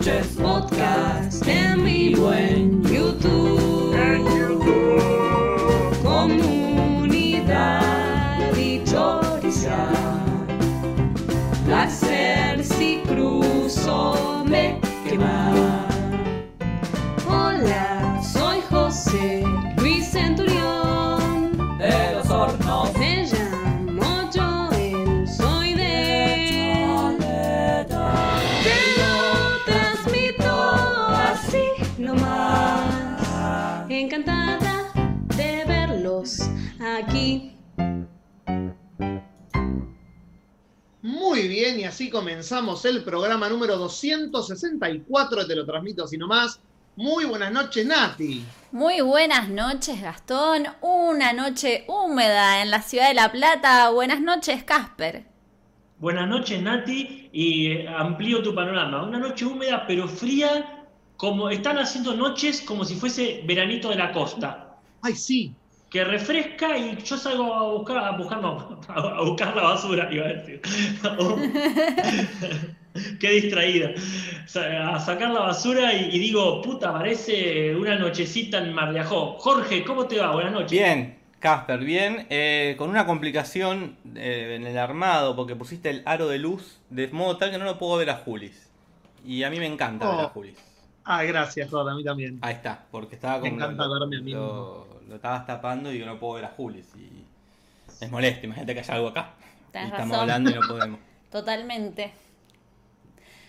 noches podcast así comenzamos el programa número 264 de Te lo transmito así nomás. Muy buenas noches, Nati. Muy buenas noches, Gastón. Una noche húmeda en la ciudad de La Plata. Buenas noches, Casper. Buenas noches, Nati, y amplío tu panorama. Una noche húmeda pero fría, como están haciendo noches como si fuese veranito de la costa, Ay, sí. Que refresca y yo salgo a buscar, a buscar, no, a buscar la basura, iba a decir. Qué distraída. A sacar la basura y, y digo, puta, parece una nochecita en Mar de Ajó. Jorge, ¿cómo te va? Buenas noches. Bien, Casper, bien. Eh, con una complicación eh, en el armado, porque pusiste el aro de luz de modo tal que no lo puedo ver a Julis. Y a mí me encanta ver a Oh. Julis. Ah, gracias, Jorge, a mí también. Ahí está, porque estaba Me con. encanta lo, verme a mí lo, lo estabas tapando y yo no puedo ver a Julis. Y es molesto, imagínate que haya algo acá. Y estamos razón. hablando y no podemos. Totalmente.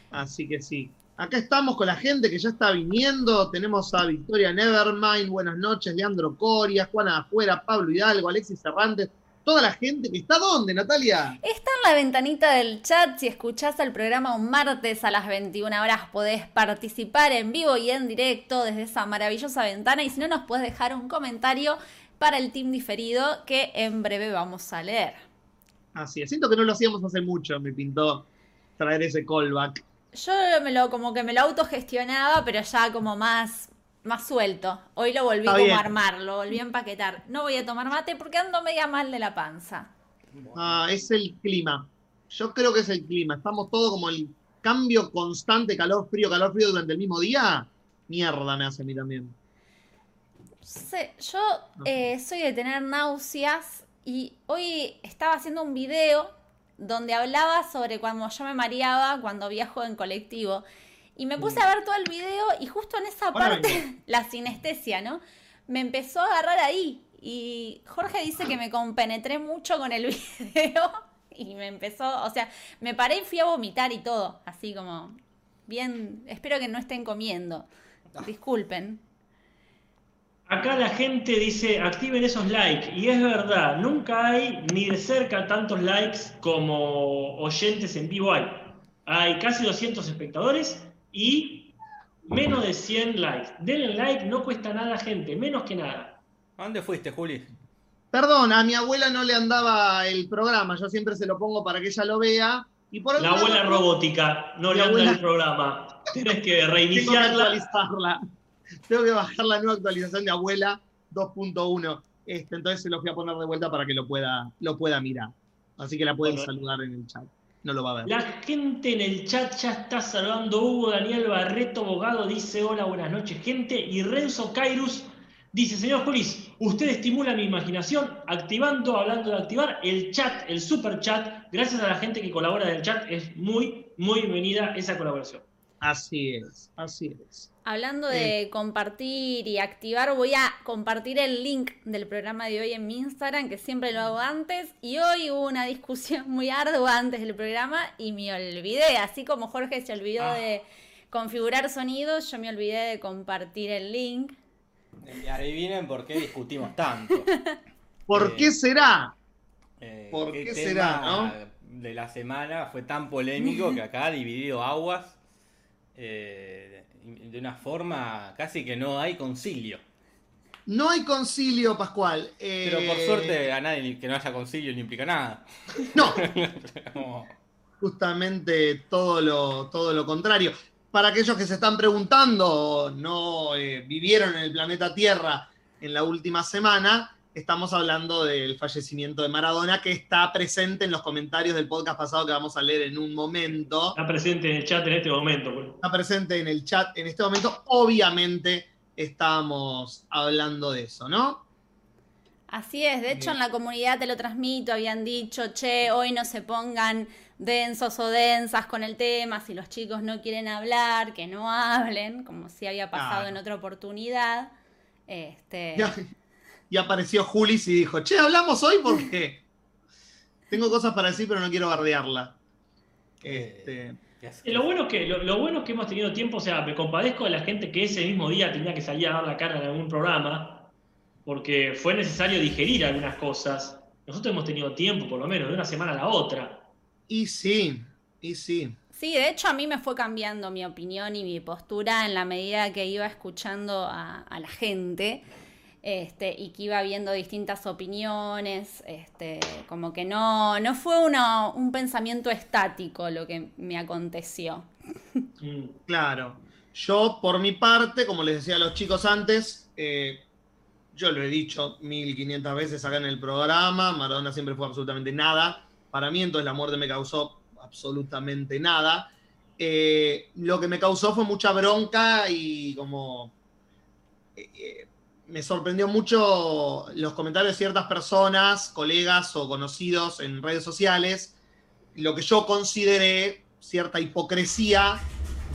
Así que sí. Acá estamos con la gente que ya está viniendo. Tenemos a Victoria Nevermind, buenas noches, Leandro Coria, Juana Afuera, Pablo Hidalgo, Alexis Cervantes. Toda la gente que está ¿dónde, Natalia? Está en la ventanita del chat. Si escuchás el programa un martes a las 21 horas, podés participar en vivo y en directo desde esa maravillosa ventana. Y si no, nos podés dejar un comentario para el team diferido que en breve vamos a leer. Así es. Siento que no lo hacíamos hace mucho, me pintó traer ese callback. Yo me lo, como que me lo autogestionaba, pero ya como más, más suelto. Hoy lo volví Está como bien. a armar, lo volví a empaquetar. No voy a tomar mate porque ando media mal de la panza. Ah, es el clima. Yo creo que es el clima. Estamos todos como el cambio constante, calor, frío, calor, frío durante el mismo día. Mierda me hace a mí también. sé, yo eh, soy de tener náuseas y hoy estaba haciendo un video donde hablaba sobre cuando yo me mareaba cuando viajo en colectivo. Y me puse a ver todo el video y justo en esa parte, la sinestesia, ¿no? Me empezó a agarrar ahí. Y Jorge dice que me compenetré mucho con el video y me empezó, o sea, me paré y fui a vomitar y todo. Así como, bien, espero que no estén comiendo. Disculpen. Acá la gente dice, activen esos likes. Y es verdad, nunca hay ni de cerca tantos likes como oyentes en vivo hay. Hay casi 200 espectadores y menos de 100 likes. Denle like, no cuesta nada, gente, menos que nada. ¿A dónde fuiste, Julis? Perdón, a mi abuela no le andaba el programa. Yo siempre se lo pongo para que ella lo vea. Y por La abuela razón robótica, no le anda el programa. Tenés que Tengo que reiniciarla. actualizarla. Tengo que bajar la nueva actualización de abuela 2.1. Este, entonces se lo fui a poner de vuelta para que lo pueda, lo pueda mirar. Así que la pueden Bueno. saludar en el chat. No lo va a ver. La gente en el chat ya está saludando. Hugo Daniel Barreto Bogado dice hola, buenas noches, gente. Y Renzo Cairus dice, señor Julis, usted estimula mi imaginación activando, hablando de activar, el chat, el super chat. Gracias a la gente que colabora del chat. Es muy, muy bienvenida esa colaboración. Así es, así es. Hablando de compartir y activar, voy a compartir el link del programa de hoy en mi Instagram, que siempre lo hago antes. Y hoy hubo una discusión muy ardua antes del programa y me olvidé. Así como Jorge se olvidó Ah. de configurar sonidos, yo me olvidé de compartir el link. Y adivinen por qué discutimos tanto. ¿Por Eh, qué será? Eh, ¿Por qué tema será, De la semana fue tan polémico que acá ha dividido aguas eh, de una forma casi que no hay concilio. No hay concilio, Pascual. Eh, Pero por suerte a nadie que no haya concilio no implica nada. No, justamente todo lo, todo lo contrario. Para aquellos que se están preguntando, no eh, vivieron en el planeta Tierra en la última semana, estamos hablando del fallecimiento de Maradona, que está presente en los comentarios del podcast pasado que vamos a leer en un momento. Está presente en el chat en este momento. pues. Está presente en el chat en este momento. Obviamente estamos hablando de eso, ¿no? Así es, de hecho en la comunidad te lo transmito, habían dicho, che, hoy no se pongan densos o densas con el tema, si los chicos no quieren hablar, que no hablen, como si había pasado Claro. en otra oportunidad. Este, y apareció Julis y dijo, che, hablamos hoy porque tengo cosas para decir, pero no quiero bardearla. Este, ¿Qué haces? Y lo bueno, es que, lo, lo bueno es que hemos tenido tiempo, o sea, me compadezco de la gente que ese mismo día tenía que salir a dar la cara en algún programa, porque fue necesario digerir algunas cosas. Nosotros hemos tenido tiempo, por lo menos, de una semana a la otra. y sí, y sí. Sí, de hecho a mí me fue cambiando mi opinión y mi postura en la medida que iba escuchando a, a la gente este, y que iba viendo distintas opiniones, este, como que no, no fue una- un pensamiento estático lo que me aconteció. Mm. Claro. Yo, por mi parte, como les decía a los chicos antes, eh, yo lo he dicho 1500 veces acá en el programa, Maradona siempre fue absolutamente nada. Para mí, entonces, la muerte me causó absolutamente nada. Eh, lo que me causó fue mucha bronca y como... eh, me sorprendió mucho los comentarios de ciertas personas, colegas o conocidos en redes sociales, lo que yo consideré cierta hipocresía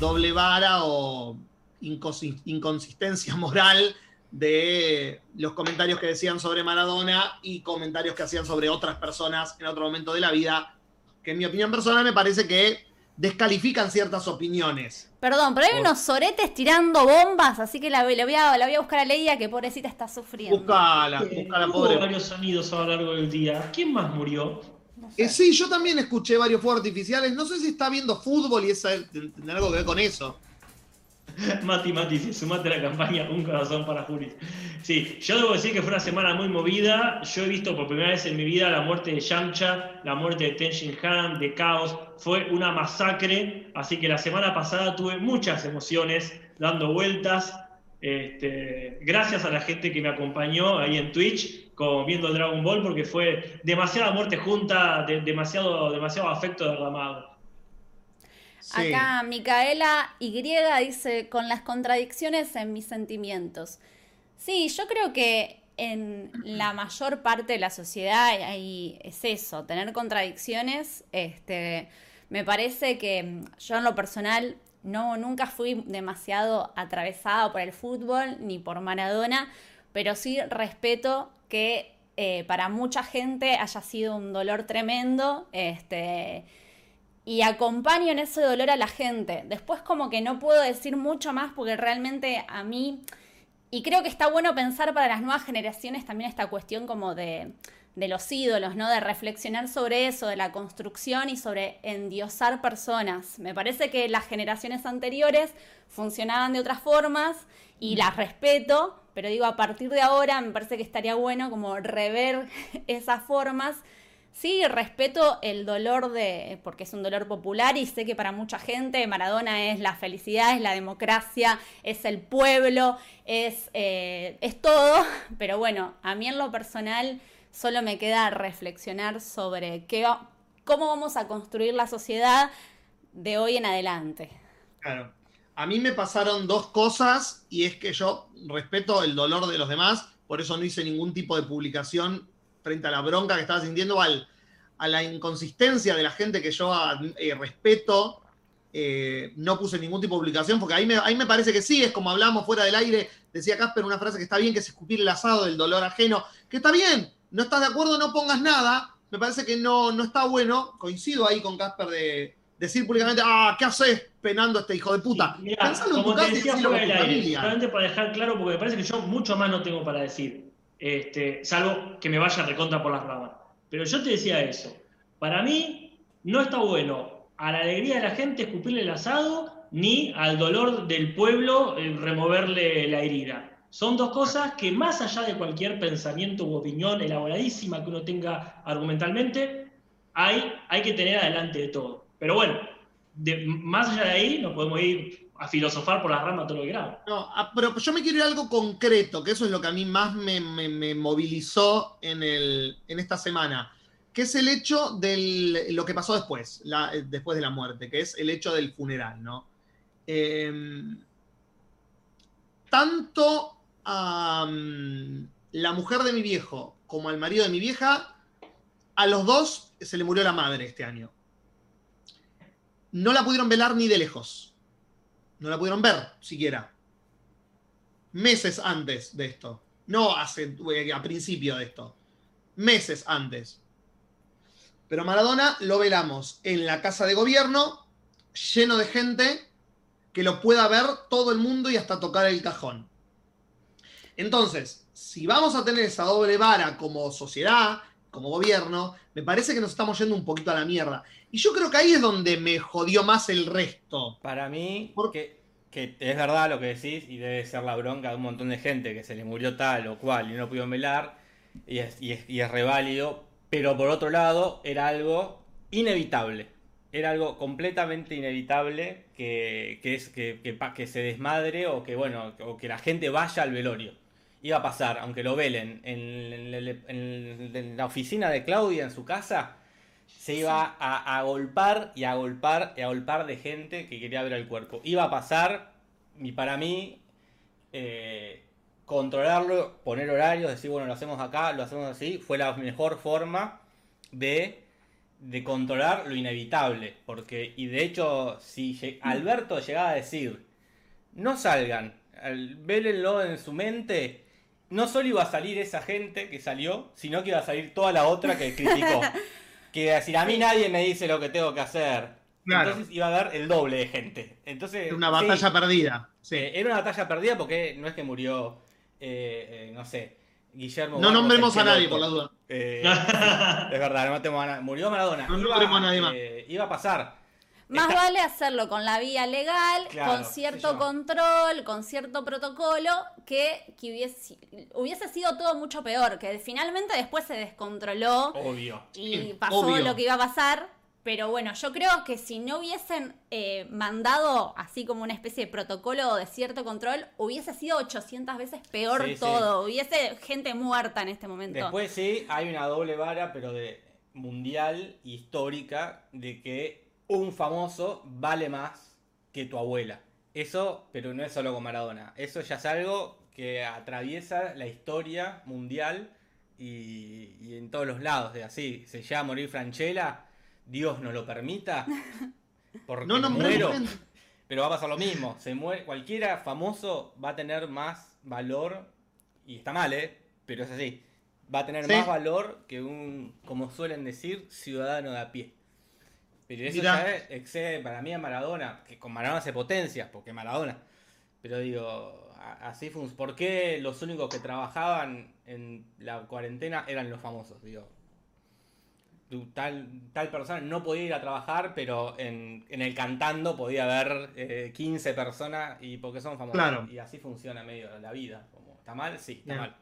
doble vara o inconsi- inconsistencia moral de los comentarios que decían sobre Maradona y comentarios que hacían sobre otras personas en otro momento de la vida, que en mi opinión personal me parece que descalifican ciertas opiniones. Perdón, pero hay Por- unos soretes tirando bombas, así que la, la voy, a, la voy a buscar a Leia, que pobrecita está sufriendo. Buscala, Eh, buscala, hubo pobre. varios sonidos a lo largo del día. ¿Quién más murió? No sé. Eh, sí, yo también escuché varios fuegos artificiales. No sé si está viendo fútbol y esa, tendrá algo que ver con eso. Mati, Mati, sumate a la campaña Un Corazón para Juli. Sí, yo debo decir que fue una semana muy movida. Yo he visto por primera vez en mi vida la muerte de Yamcha, la muerte de Ten Shin Han, de Caos. Fue una masacre. Así que la semana pasada tuve muchas emociones dando vueltas. Este, gracias a la gente que me acompañó ahí en Twitch, como viendo Dragon Ball, porque fue demasiada muerte junta, de- demasiado, demasiado afecto derramado. Acá Micaela Y dice, con las contradicciones en mis sentimientos. Sí, yo creo que en la mayor parte de la sociedad ahí es eso, tener contradicciones. Este, me parece que mm, yo en lo personal no, nunca fui demasiado atravesada por el fútbol ni por Maradona, pero sí respeto que eh, para mucha gente haya sido un dolor tremendo. Este, y acompaño en ese dolor a la gente. Después como que no puedo decir mucho más porque realmente a mí, y creo que está bueno pensar para las nuevas generaciones también esta cuestión como de, de los ídolos, ¿no? De reflexionar sobre eso, de la construcción y sobre endiosar personas. Me parece que las generaciones anteriores funcionaban de otras formas y las respeto, pero digo, a partir de ahora me parece que estaría bueno como rever esas formas Sí, respeto el dolor de, porque es un dolor popular y sé que para mucha gente Maradona es la felicidad, es la democracia, es el pueblo, es, eh, es todo, pero bueno, a mí en lo personal solo me queda reflexionar sobre qué, cómo vamos a construir la sociedad de hoy en adelante. Claro. A mí me pasaron dos cosas y es que yo respeto el dolor de los demás, por eso no hice ningún tipo de publicación frente a la bronca que estaba sintiendo, al- a la inconsistencia de la gente que yo eh, respeto. eh, no puse ningún tipo de publicación, porque ahí me, ahí me parece que sí, es como hablamos fuera del aire, decía Casper una frase que está bien, que es escupir el asado del dolor ajeno, que está bien, no estás de acuerdo, no pongas nada, me parece que no, no está bueno, coincido ahí con Casper de decir públicamente, ah, ¿qué haces penando a este hijo de puta? Sí, mirá, Pensalo en tu casa y decía decilo fuera con del tu aire, familia. solamente para dejar claro, porque me parece que yo mucho más no tengo para decir, este, salvo que me vaya recontra por las ramas. Pero yo te decía eso. Para mí no está bueno a la alegría de la gente escupirle el asado, ni al dolor del pueblo eh, removerle la herida. Son dos cosas que más allá de cualquier pensamiento u opinión elaboradísima que uno tenga argumentalmente, hay, hay que tener adelante de todo. Pero bueno, más allá de ahí nos podemos ir a filosofar por las ramas todo lo que queramos. No, ah, pero yo me quiero ir a algo concreto, que eso es lo que a mí más me, me- me movilizó en, el, en esta semana, que es el hecho de lo que pasó después, la- después de la muerte, que es el hecho del funeral, ¿no? Eh, tanto a mm, la mujer de mi viejo como al marido de mi vieja, a los dos se le murió la madre este año. No la pudieron velar ni de lejos. No la pudieron ver siquiera. Meses antes de esto. No hace eh, a principio de esto. Meses antes. Pero Maradona lo velamos en la casa de gobierno, lleno de gente que lo pueda ver todo el mundo y hasta tocar el cajón. Entonces, si vamos a tener esa doble vara como sociedad, como gobierno, me parece que nos estamos yendo un poquito a la mierda. Y yo creo que ahí es donde me jodió más el resto. Para mí, Por- que, es verdad lo que decís y debe ser la bronca de un montón de gente que se le murió tal o cual y no pudieron velar y es, y es, y es reválido, pero por otro lado era algo inevitable. Era algo completamente inevitable que, que es, que, que se desmadre o que, bueno, o que la gente vaya al velorio. Iba a pasar, aunque lo velen en, en- en- en- en la oficina de Claudia en su casa, se iba a, a golpar y a golpar y a golpar de gente que quería ver el cuerpo. Iba a pasar, y para mí, eh, controlarlo, poner horarios, decir, bueno, lo hacemos acá, lo hacemos así, fue la mejor forma de, de controlar lo inevitable. Porque, y de hecho, si lle- Alberto llegaba a decir, no salgan, al- vélenlo en su mente, no solo iba a salir esa gente que salió, sino que iba a salir toda la otra que criticó. que iba a decir, a mí nadie me dice lo que tengo que hacer. Claro. Entonces iba a haber el doble de gente. Entonces, Una sí, batalla perdida. Sí. eh, era una batalla perdida porque no es que murió, eh, eh, no sé, Guillermo. No Barros, nombremos a nadie, Cheloto. por la duda. Eh, es verdad, no matemos a nadie. Murió Maradona. No nombremos a nadie más. iba a pasar. Más Está- vale hacerlo con la vía legal, Claro, con cierto control, con cierto protocolo, que, que hubiese, hubiese sido todo mucho peor, que finalmente después se descontroló Obvio. y pasó obvio. lo que iba a pasar. Pero bueno, yo creo que si no hubiesen eh, mandado así como una especie de protocolo de cierto control, hubiese sido 800 veces peor Sí, sí. todo. Hubiese gente muerta en este momento. Después sí, hay una doble vara, pero de mundial, histórica, de que un famoso vale más que tu abuela. Eso, pero no es solo con Maradona. Eso ya es algo que atraviesa la historia mundial y, y en todos los lados. De así, se llega a morir Franchella, Dios no lo permita. Porque No nombremos muero. Pero va a pasar lo mismo. Se muere, cualquiera famoso va a tener más valor. Y está mal, ¿eh? Pero es así. Va a tener Sí. más valor que un, como suelen decir, ciudadano de a pie. Pero eso Mirá. ya es- excede para mí a Maradona. Que con Maradona se potencia, porque Maradona. Pero digo, así fue. ¿Por qué los únicos que trabajaban en la cuarentena eran los famosos? Digo, tal, tal persona no podía ir a trabajar, pero en, en el cantando podía haber eh, 15 personas y porque son famosos. Claro. Y así funciona medio la vida. Como, ¿Está mal? Sí, está Bien. mal.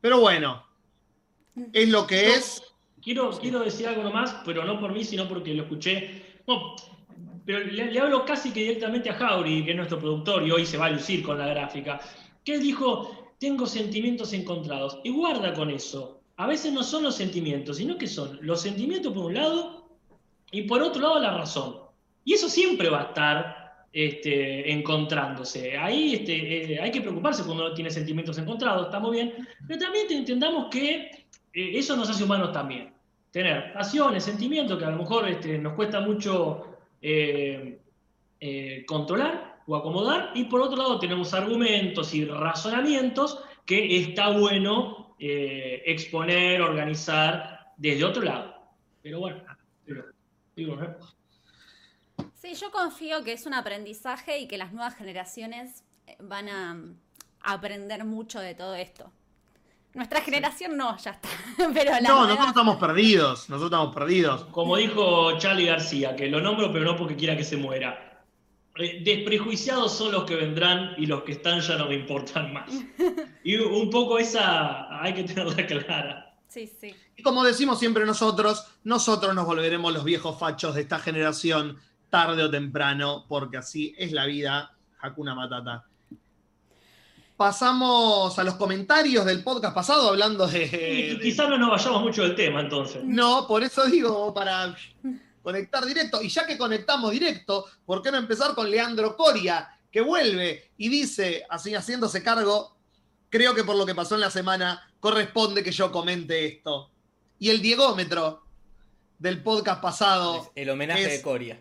Pero bueno, es lo que es. Quiero, quiero decir algo nomás, pero no por mí, sino porque lo escuché. No, pero le, le hablo casi que directamente a Jauri, que es nuestro productor y hoy se va a lucir con la gráfica. Que él dijo: Tengo sentimientos encontrados. Y guarda con eso. A veces no son los sentimientos, sino que son los sentimientos por un lado y por otro lado la razón. Y eso siempre va a estar este, encontrándose. Ahí este, eh, hay que preocuparse cuando uno tiene sentimientos encontrados, está muy bien, pero también te- entendamos que eh, eso nos hace humanos también. Tener pasiones, sentimientos que a lo mejor este, nos cuesta mucho eh, eh, controlar o acomodar, y por otro lado tenemos argumentos y razonamientos que está bueno exponer, organizar desde otro lado. Pero bueno, pero, digo. Sí, yo confío que es un aprendizaje y que las nuevas generaciones van a aprender mucho de todo esto. Nuestra generación no, ya está. Pero la No, nueva- nosotros estamos perdidos. Nosotros estamos perdidos. Como dijo Charlie García, que lo nombro pero no porque quiera que se muera. Desprejuiciados son los que vendrán y los que están ya no me importan más. Y un poco esa hay que tenerla clara. Sí, sí. Y como decimos siempre nosotros, nosotros nos volveremos los viejos fachos de esta generación tarde o temprano, porque así es la vida. Hakuna Matata. Pasamos a los comentarios del podcast pasado hablando de. Y, quizás no nos vayamos mucho del tema entonces. No, por eso digo, para conectar directo. Y ya que conectamos directo, ¿por qué no empezar con Leandro Coria, que vuelve y dice, así haciéndose cargo, creo que por lo que pasó en la semana, corresponde que yo comente esto. Y el Diegómetro del podcast pasado El homenaje Es- de Coria.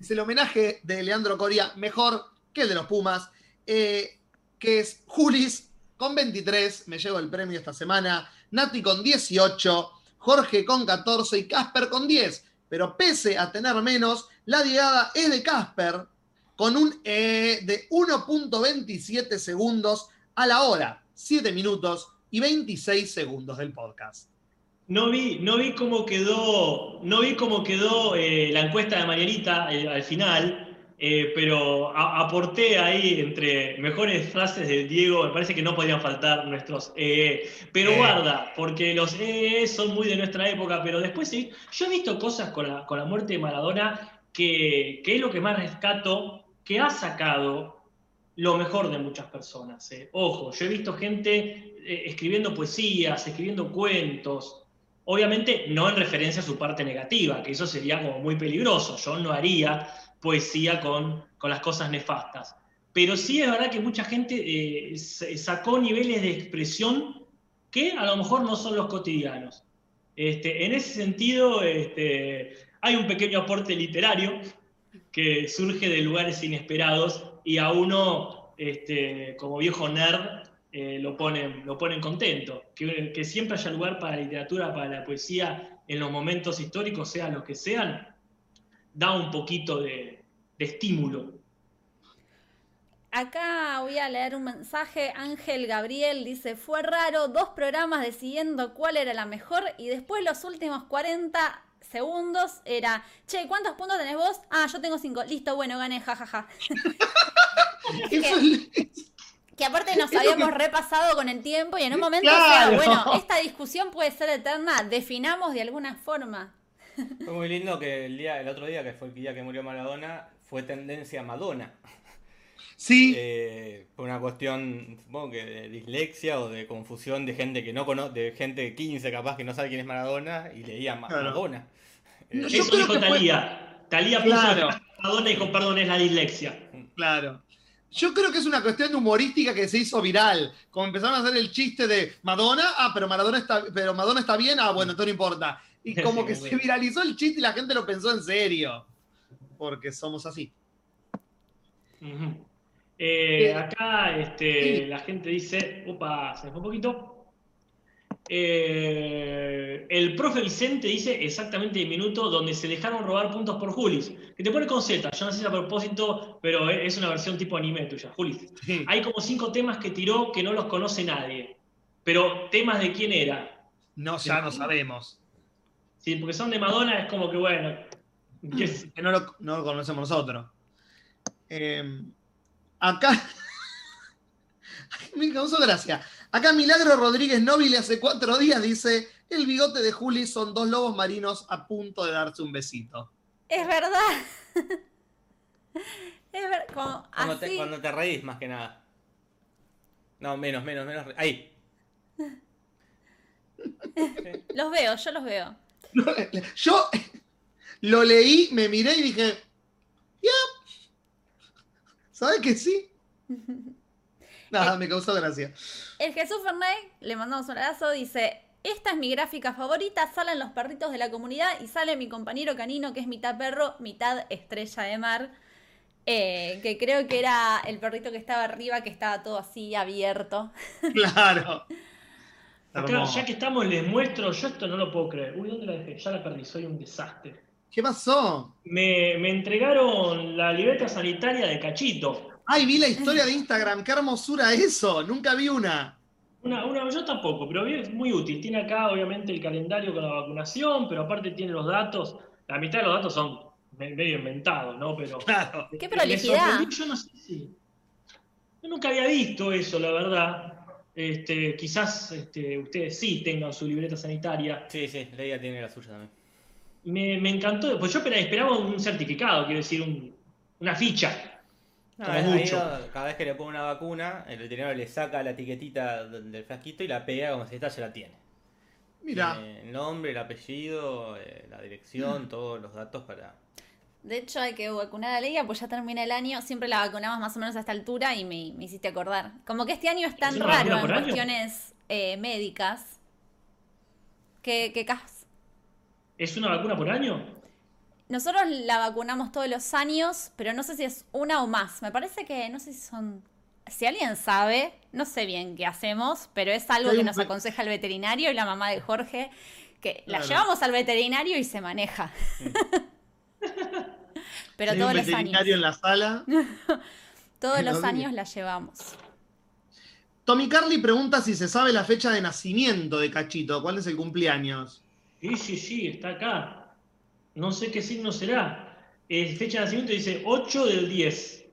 es el homenaje de Leandro Coria, mejor que el de los Pumas, eh, que es Julis con 23, me llevo el premio esta semana, Nati con 18, Jorge con 14 y Casper con 10. Pero pese a tener menos, la llegada es de Casper con un eh, de 1.27 segundos a la hora, 7 minutos y 26 segundos del podcast. No vi, no vi cómo quedó, no vi cómo quedó eh, la encuesta de Marianita eh, al final, eh, pero a- aporté ahí entre mejores frases del Diego, me parece que no podían faltar nuestros EE. Pero Eh. guarda, porque los EE son muy de nuestra época, pero después sí, yo he visto cosas con la, con la muerte de Maradona que, que es lo que más rescato, que ha sacado lo mejor de muchas personas. eh. Ojo, yo he visto gente eh, escribiendo poesías, escribiendo cuentos, obviamente no en referencia a su parte negativa, que eso sería como muy peligroso. Yo no haría poesía con, con las cosas nefastas. Pero sí es verdad que mucha gente eh, sacó niveles de expresión que a lo mejor no son los cotidianos. Este, en ese sentido, este, hay un pequeño aporte literario que surge de lugares inesperados y a uno, este, como viejo nerd, eh, lo, ponen, lo ponen contento. Que, que siempre haya lugar para la literatura, para la poesía, en los momentos históricos, sean los que sean, da un poquito de, de estímulo. Acá voy a leer un mensaje. Ángel Gabriel dice: Fue raro, dos programas decidiendo cuál era la mejor y después los últimos 40 segundos era: Che, ¿cuántos puntos tenés vos? Ah, yo tengo 5. Listo, bueno, gané, jajaja. Que aparte nos habíamos que- repasado con el tiempo y en un momento, Claro. o sea, bueno, esta discusión puede ser eterna, definamos de alguna forma. Fue muy lindo que el día, el otro día, que fue el día que murió Maradona, fue tendencia Madonna. sí, Eh, por una cuestión, supongo que de dislexia o de confusión de gente que no conoce, de gente de 15 capaz que no sabe quién es Maradona y leía Ma- Claro. Madonna. Eh, No, Eso creo dijo fue- Talía. Talía puso Claro. Madonna y dijo, perdón, es la dislexia. Claro. Yo creo que es una cuestión humorística que se hizo viral. Como empezaron a hacer el chiste de Madonna, ah, pero Maradona está, pero Madonna está bien, ah, bueno, entonces no importa. Y como que se viralizó el chiste y la gente lo pensó en serio. Porque somos así. Eh, Eh, acá este, sí. la gente dice, opa, se me fue un poquito. Eh, el profe Vicente dice exactamente el minuto donde se dejaron robar puntos por Julis. Que te pone con Z, yo no sé si a propósito, pero es una versión tipo anime tuya, Julis. Sí. Hay como cinco temas que tiró que no los conoce nadie. Pero temas de quién era. No, ya no sabemos. Sí, porque son de Madonna, es como que bueno. Que no lo, no lo conocemos nosotros. Eh, acá. Me causó gracia. Acá Milagro Rodríguez Nobile hace cuatro días dice: El bigote de Juli son dos lobos marinos a punto de darse un besito. Es verdad. es verdad. Como Cuando te, así. cuando te reís, más que nada. No, menos, menos, menos. Ahí. Los veo, yo los veo. Yo lo leí, me miré y dije: Ya. ¿Sabes que sí? Nada, me causó gracia. El Jesús Fernet, le mandamos un abrazo, dice, esta es mi gráfica favorita, salen los perritos de la comunidad y sale mi compañero canino que es mitad perro, mitad estrella de mar, eh, que creo que era el perrito que estaba arriba, que estaba todo así abierto. Claro. Acá, Hermoso. ya que estamos, les muestro, yo esto no lo puedo creer. Uy, ¿dónde la dejé? Ya la perdí, soy un desastre. ¿Qué pasó? Me, me entregaron la libreta sanitaria de Cachito. Ay, vi la historia de Instagram, qué hermosura eso. Nunca vi una. Una, una, yo tampoco, pero es muy útil. Tiene acá, obviamente, el calendario con la vacunación, pero aparte tiene los datos. La mitad de los datos son me- medio inventados, ¿no? Pero. Claro. ¡Qué prolijidad! Yo no sé si. Yo nunca había visto eso, la verdad. Este, quizás este, ustedes sí tengan su libreta sanitaria. Sí, sí, Leia tiene la suya también. Me, me encantó. Pues yo espera- esperaba un certificado, quiero decir, un- una ficha. No, mucho. cada vez que le pone una vacuna, el veterinario le saca la etiquetita del frasquito y la pega como si esta ya la tiene. Mira, Tiene el nombre, el apellido, eh, la dirección, todos los datos para. De hecho, hay que vacunar a Leia, pues ya termina el año. Siempre la vacunamos más o menos a esta altura y me, me hiciste acordar. Como que este año es tan ¿Es una raro en cuestiones eh, médicas. Que, que cas- ¿Es una vacuna por año? Nosotros la vacunamos todos los años, pero no sé si es una o más. Me parece que, no sé si son... Si alguien sabe, no sé bien qué hacemos, pero es algo que nos aconseja el veterinario y la mamá de Jorge, que la Claro. llevamos al veterinario y se maneja. pero hay todos un los veterinario en años. la sala. Todos los años la llevamos. Tommy Carly pregunta si se sabe la fecha de nacimiento de Cachito. ¿Cuál es el cumpleaños? Sí, sí, sí, está acá. No sé qué signo será. Eh, fecha de nacimiento dice 8 del 10.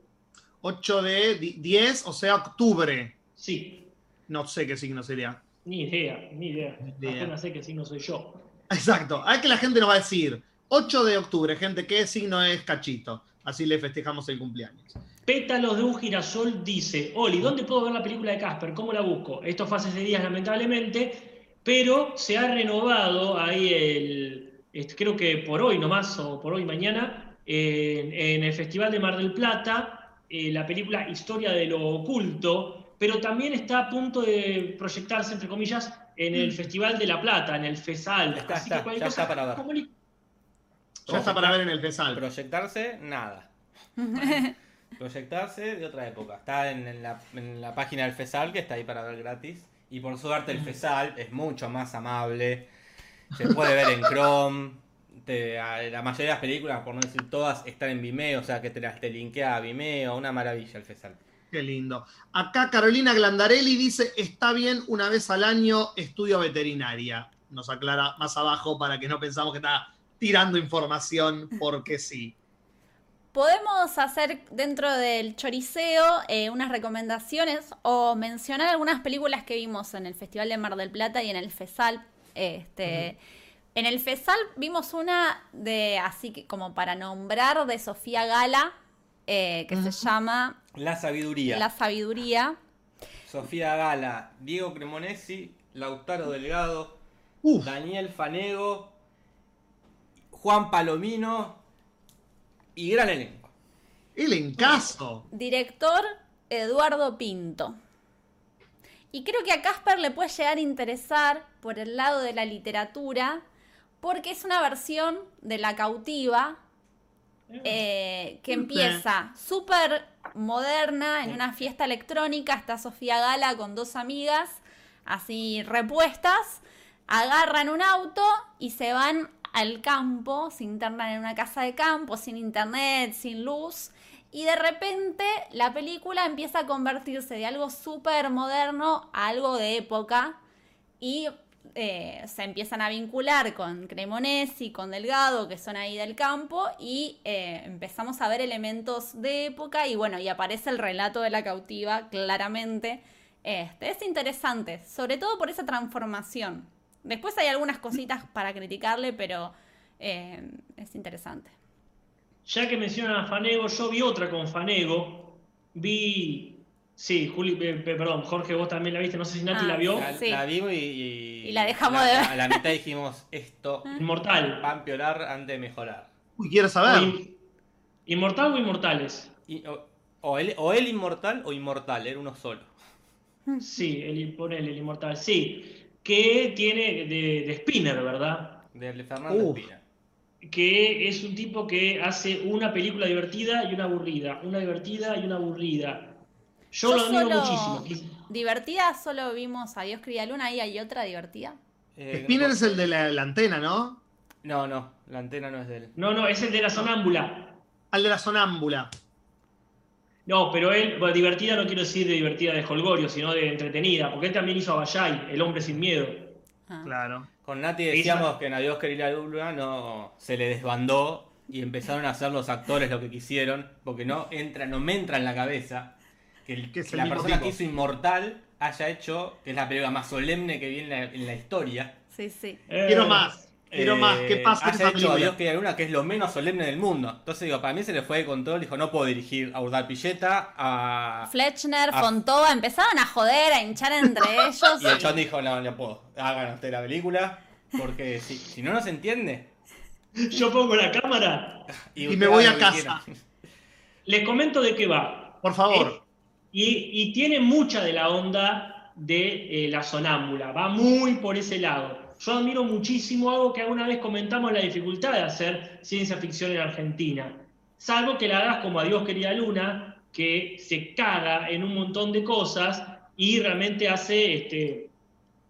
8 de di- 10, o sea, octubre. Sí, No sé qué signo sería. ni idea, ni idea. Ni idea. Sé qué signo soy yo. Exacto. A ver que la gente nos va a decir. 8 de octubre, gente, ¿qué signo es Cachito? Así le festejamos el cumpleaños. Pétalos de un girasol dice, Oli, ¿dónde puedo ver la película de Casper? ¿Cómo la busco? Esto fue hace seis días, lamentablemente, pero se ha renovado ahí el, este, creo que por hoy nomás, o por hoy mañana, en, en el Festival de Mar del Plata, eh, la película Historia de lo Oculto, pero también está a punto de proyectarse, entre comillas, en el Festival de La Plata, en el FESAL. Mm. Está, Así está, que cualquier ya cosa, está para ver. Ya está para ver en el FESAL. Proyectarse, nada. Proyectarse de otra época. Está en, en la, en la página del FESAL, que está ahí para ver gratis. Y por suerte el FESAL es mucho más amable. Se puede ver en Chrome. Te- a- la mayoría de las películas, por no decir todas, están en Vimeo. O sea que te las te linkea a Vimeo. Una maravilla el FESAL. Qué lindo. Acá Carolina Glandarelli dice, está bien una vez al año estudio veterinaria. Nos aclara más abajo para que no pensamos que está tirando información porque sí. Podemos hacer dentro del choriceo eh, unas recomendaciones o mencionar algunas películas que vimos en el Festival de Mar del Plata y en el FESAL. Este, En el FESAL vimos una de, así que como para nombrar, de Sofía Gala, eh, que se llama La sabiduría. La Sabiduría. Sofía Gala, Diego Cremonesi, Lautaro Delgado, Uf, Daniel Fanego, Juan Palomino y gran elenco. el encaso. Director Eduardo Pinto. Y creo que a Casper le puede llegar a interesar por el lado de la literatura, porque es una versión de La cautiva eh, que Ok. empieza súper moderna en una fiesta electrónica. Está Sofía Gala con dos amigas, así repuestas, agarran un auto y se van al campo, se internan en una casa de campo, sin internet, sin luz. Y de repente la película empieza a convertirse de algo súper moderno a algo de época. Y eh, se empiezan a vincular con Cremonesi, con Delgado, que son ahí del campo, y eh, empezamos a ver elementos de época, y bueno, y aparece el relato de la cautiva claramente. Este, es interesante, sobre todo por esa transformación. Después hay algunas cositas para criticarle, pero eh, es interesante. Ya que mencionan a Fanego, yo vi otra con Fanego. Vi. Sí, Juli, eh, perdón, Jorge, vos también la viste, no sé si Nati Ah, la vio. La, Sí. la y, y- Y la dejamos la- de ver. A la mitad dijimos, esto Inmortal. va a empeorar antes de mejorar. Uy, quiero saber. in- ¿Inmortal o Inmortales? Y- o, o él, o él inmortal o inmortal, era uno solo. Sí, el, ponele el Inmortal, sí. Que tiene de, de Spinner, ¿verdad? De Fernando Uf. Espina. Que es un tipo que hace una película divertida y una aburrida. Una divertida y una aburrida. Yo, Yo lo admiro muchísimo. Divertida, solo vimos a Dios cría luna y hay otra divertida. Eh, Spinner es el de la, la antena, ¿no? No, no, la antena no es de él. No, no, es el de la sonámbula. Al de la sonámbula. No, pero él, bueno, divertida no quiero decir de divertida de Holgorio, sino de entretenida, porque él también hizo a Bayay, El hombre sin miedo. Ah. Claro. Con Nati decíamos que en Adiós querida Luna no se le desbandó y empezaron a hacer los actores lo que quisieron, porque no entra, no me entra en la cabeza que, el- la persona tipo. que hizo Inmortal haya hecho, que es la película más solemne que vi en la, en la historia, Sí, sí. Eh, Quiero más. Quiero más, ¿qué pasa haya hecho a Dios que hay una que es lo menos solemne del mundo. Entonces digo, para mí se le fue de control, dijo, no puedo dirigir a Urdal Pilleta, a... Fletchner, Ah. Fontova, empezaron a joder, a hinchar entre ellos. Y el Chon dijo, no, no puedo, hagan usted la película, porque si, si no nos entiende... Yo pongo la cámara, Y me voy a casa. les comento de qué va. Por favor. Y, y tiene mucha de la onda de eh, la sonámbula, va muy por ese lado. Yo admiro muchísimo algo que alguna vez comentamos, la dificultad de hacer ciencia ficción en Argentina. Salvo que la hagas como a Dios querida Luna, que se caga en un montón de cosas y realmente hace este,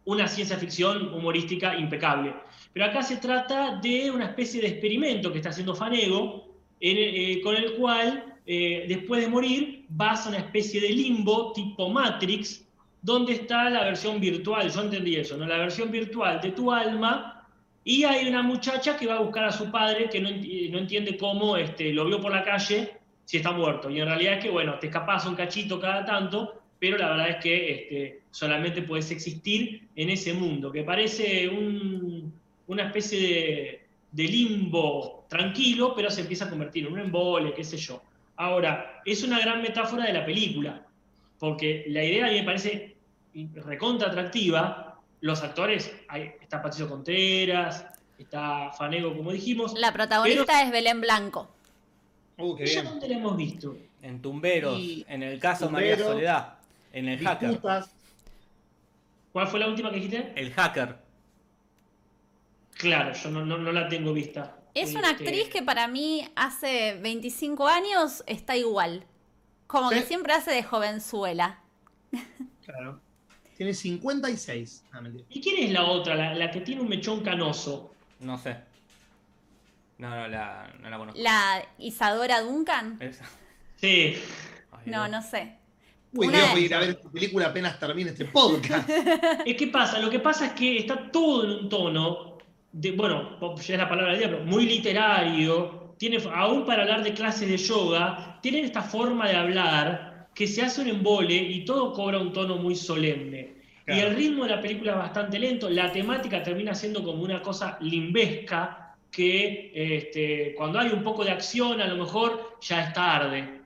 una ciencia ficción humorística impecable. Pero acá se trata de una especie de experimento que está haciendo Fanego, eh, con el cual, eh, después de morir, vas a una especie de limbo tipo Matrix, donde está la versión virtual, yo entendí eso, ¿no? La versión virtual de tu alma, y hay una muchacha que va a buscar a su padre que no, no entiende cómo este, lo vio por la calle si está muerto. Y en realidad es que, bueno, te escapas un cachito cada tanto, pero la verdad es que este, solamente puedes existir en ese mundo, que parece un- una especie de, de limbo tranquilo, pero se empieza a convertir en un embole, qué sé yo. Ahora, es una gran metáfora de la película, porque la idea a mí me parece recontra atractiva. Los actores, ahí está Patricio Contreras, está Fanego, como dijimos. La protagonista es Belén Blanco. Uh, qué ¿Ella bien. dónde la hemos visto? En Tumberos, Y- en el caso María Soledad, en el hacker. ¿Cuál fue la última que dijiste? El hacker. Claro, yo no, no- no la tengo vista. Es una Este, actriz que para mí hace 25 años está igual. Como ¿Sí? que siempre hace de jovenzuela. Claro. Tiene 56. Ah, mentira. ¿Y quién es la otra, la, la que tiene un mechón canoso? No sé. No, no la, no la conozco. La Isadora Duncan. Esa. Sí, Ay, No, no sé. Uy, Una- a ir a ver esta película apenas termine este podcast. Es que pasa, lo que pasa es que está todo en un tono, de, bueno, ya es la palabra del día, pero muy literario, tiene, aún para hablar de clases de yoga, tienen esta forma de hablar que se hace un embole y todo cobra un tono muy solemne. Y el ritmo de la película es bastante lento, la temática termina siendo como una cosa limbesca que este, cuando hay un poco de acción a lo mejor ya es tarde.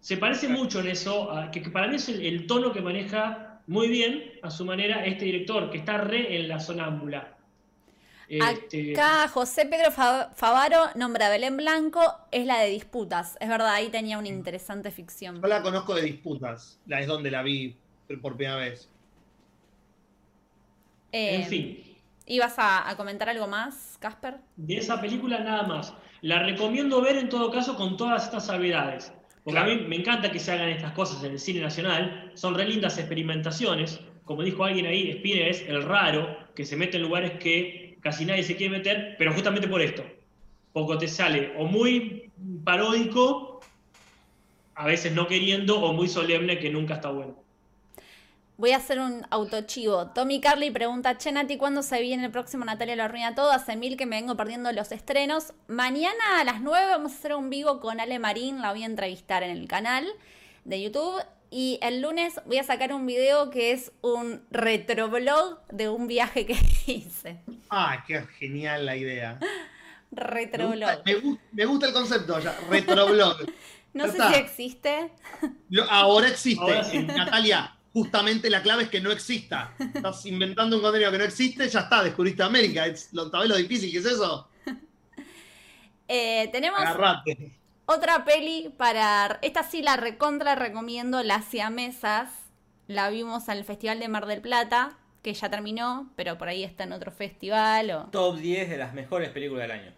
Se parece mucho en eso, a- que, que para mí es el, el tono que maneja muy bien a su manera este director, que está re en la sonámbula. Este, Acá José Pedro Fa- Favaro nombra a Belén Blanco, es la de disputas. Es verdad, ahí tenía una interesante ficción. Yo la conozco de disputas. La es donde la vi por primera vez. Eh, en fin, ¿Ibas a, a comentar algo más, Casper? de esa película nada más. La recomiendo ver en todo caso con todas estas salvedades. Porque a mí me encanta que se hagan estas cosas en el cine nacional. Son re lindas experimentaciones. Como dijo alguien ahí, Spinner es el raro que se mete en lugares que casi nadie se quiere meter, pero justamente por esto. Poco te sale o muy paródico, a veces no queriendo, o muy solemne que nunca está bueno. Voy a hacer un autochivo. Tommy Carly pregunta, Che Nati, ¿cuándo se viene el próximo Natalia lo arruina todo? Hace mil que me vengo perdiendo los estrenos. Mañana a las 9 vamos a hacer un vivo con Ale Marín, la voy a entrevistar en el canal de YouTube. Y el lunes voy a sacar un video que es un retroblog de un viaje que hice. Ah, qué genial la idea. Me gusta, Retroblog. me gu- me gusta el concepto ya, retroblog. No sé si existe. Ahora existe. Ahora sí. Natalia, justamente la clave es que no exista. Estás inventando un contenido que no existe, ya está, descubriste América. Es, lo, ¿Sabés lo difícil que es eso? Eh, tenemos Agarrate. Otra peli para. Esta sí la recontra recomiendo, Las Siamesas. La vimos en el Festival de Mar del Plata, que ya terminó, pero por ahí está en otro festival. O... Top 10 de las mejores películas del año.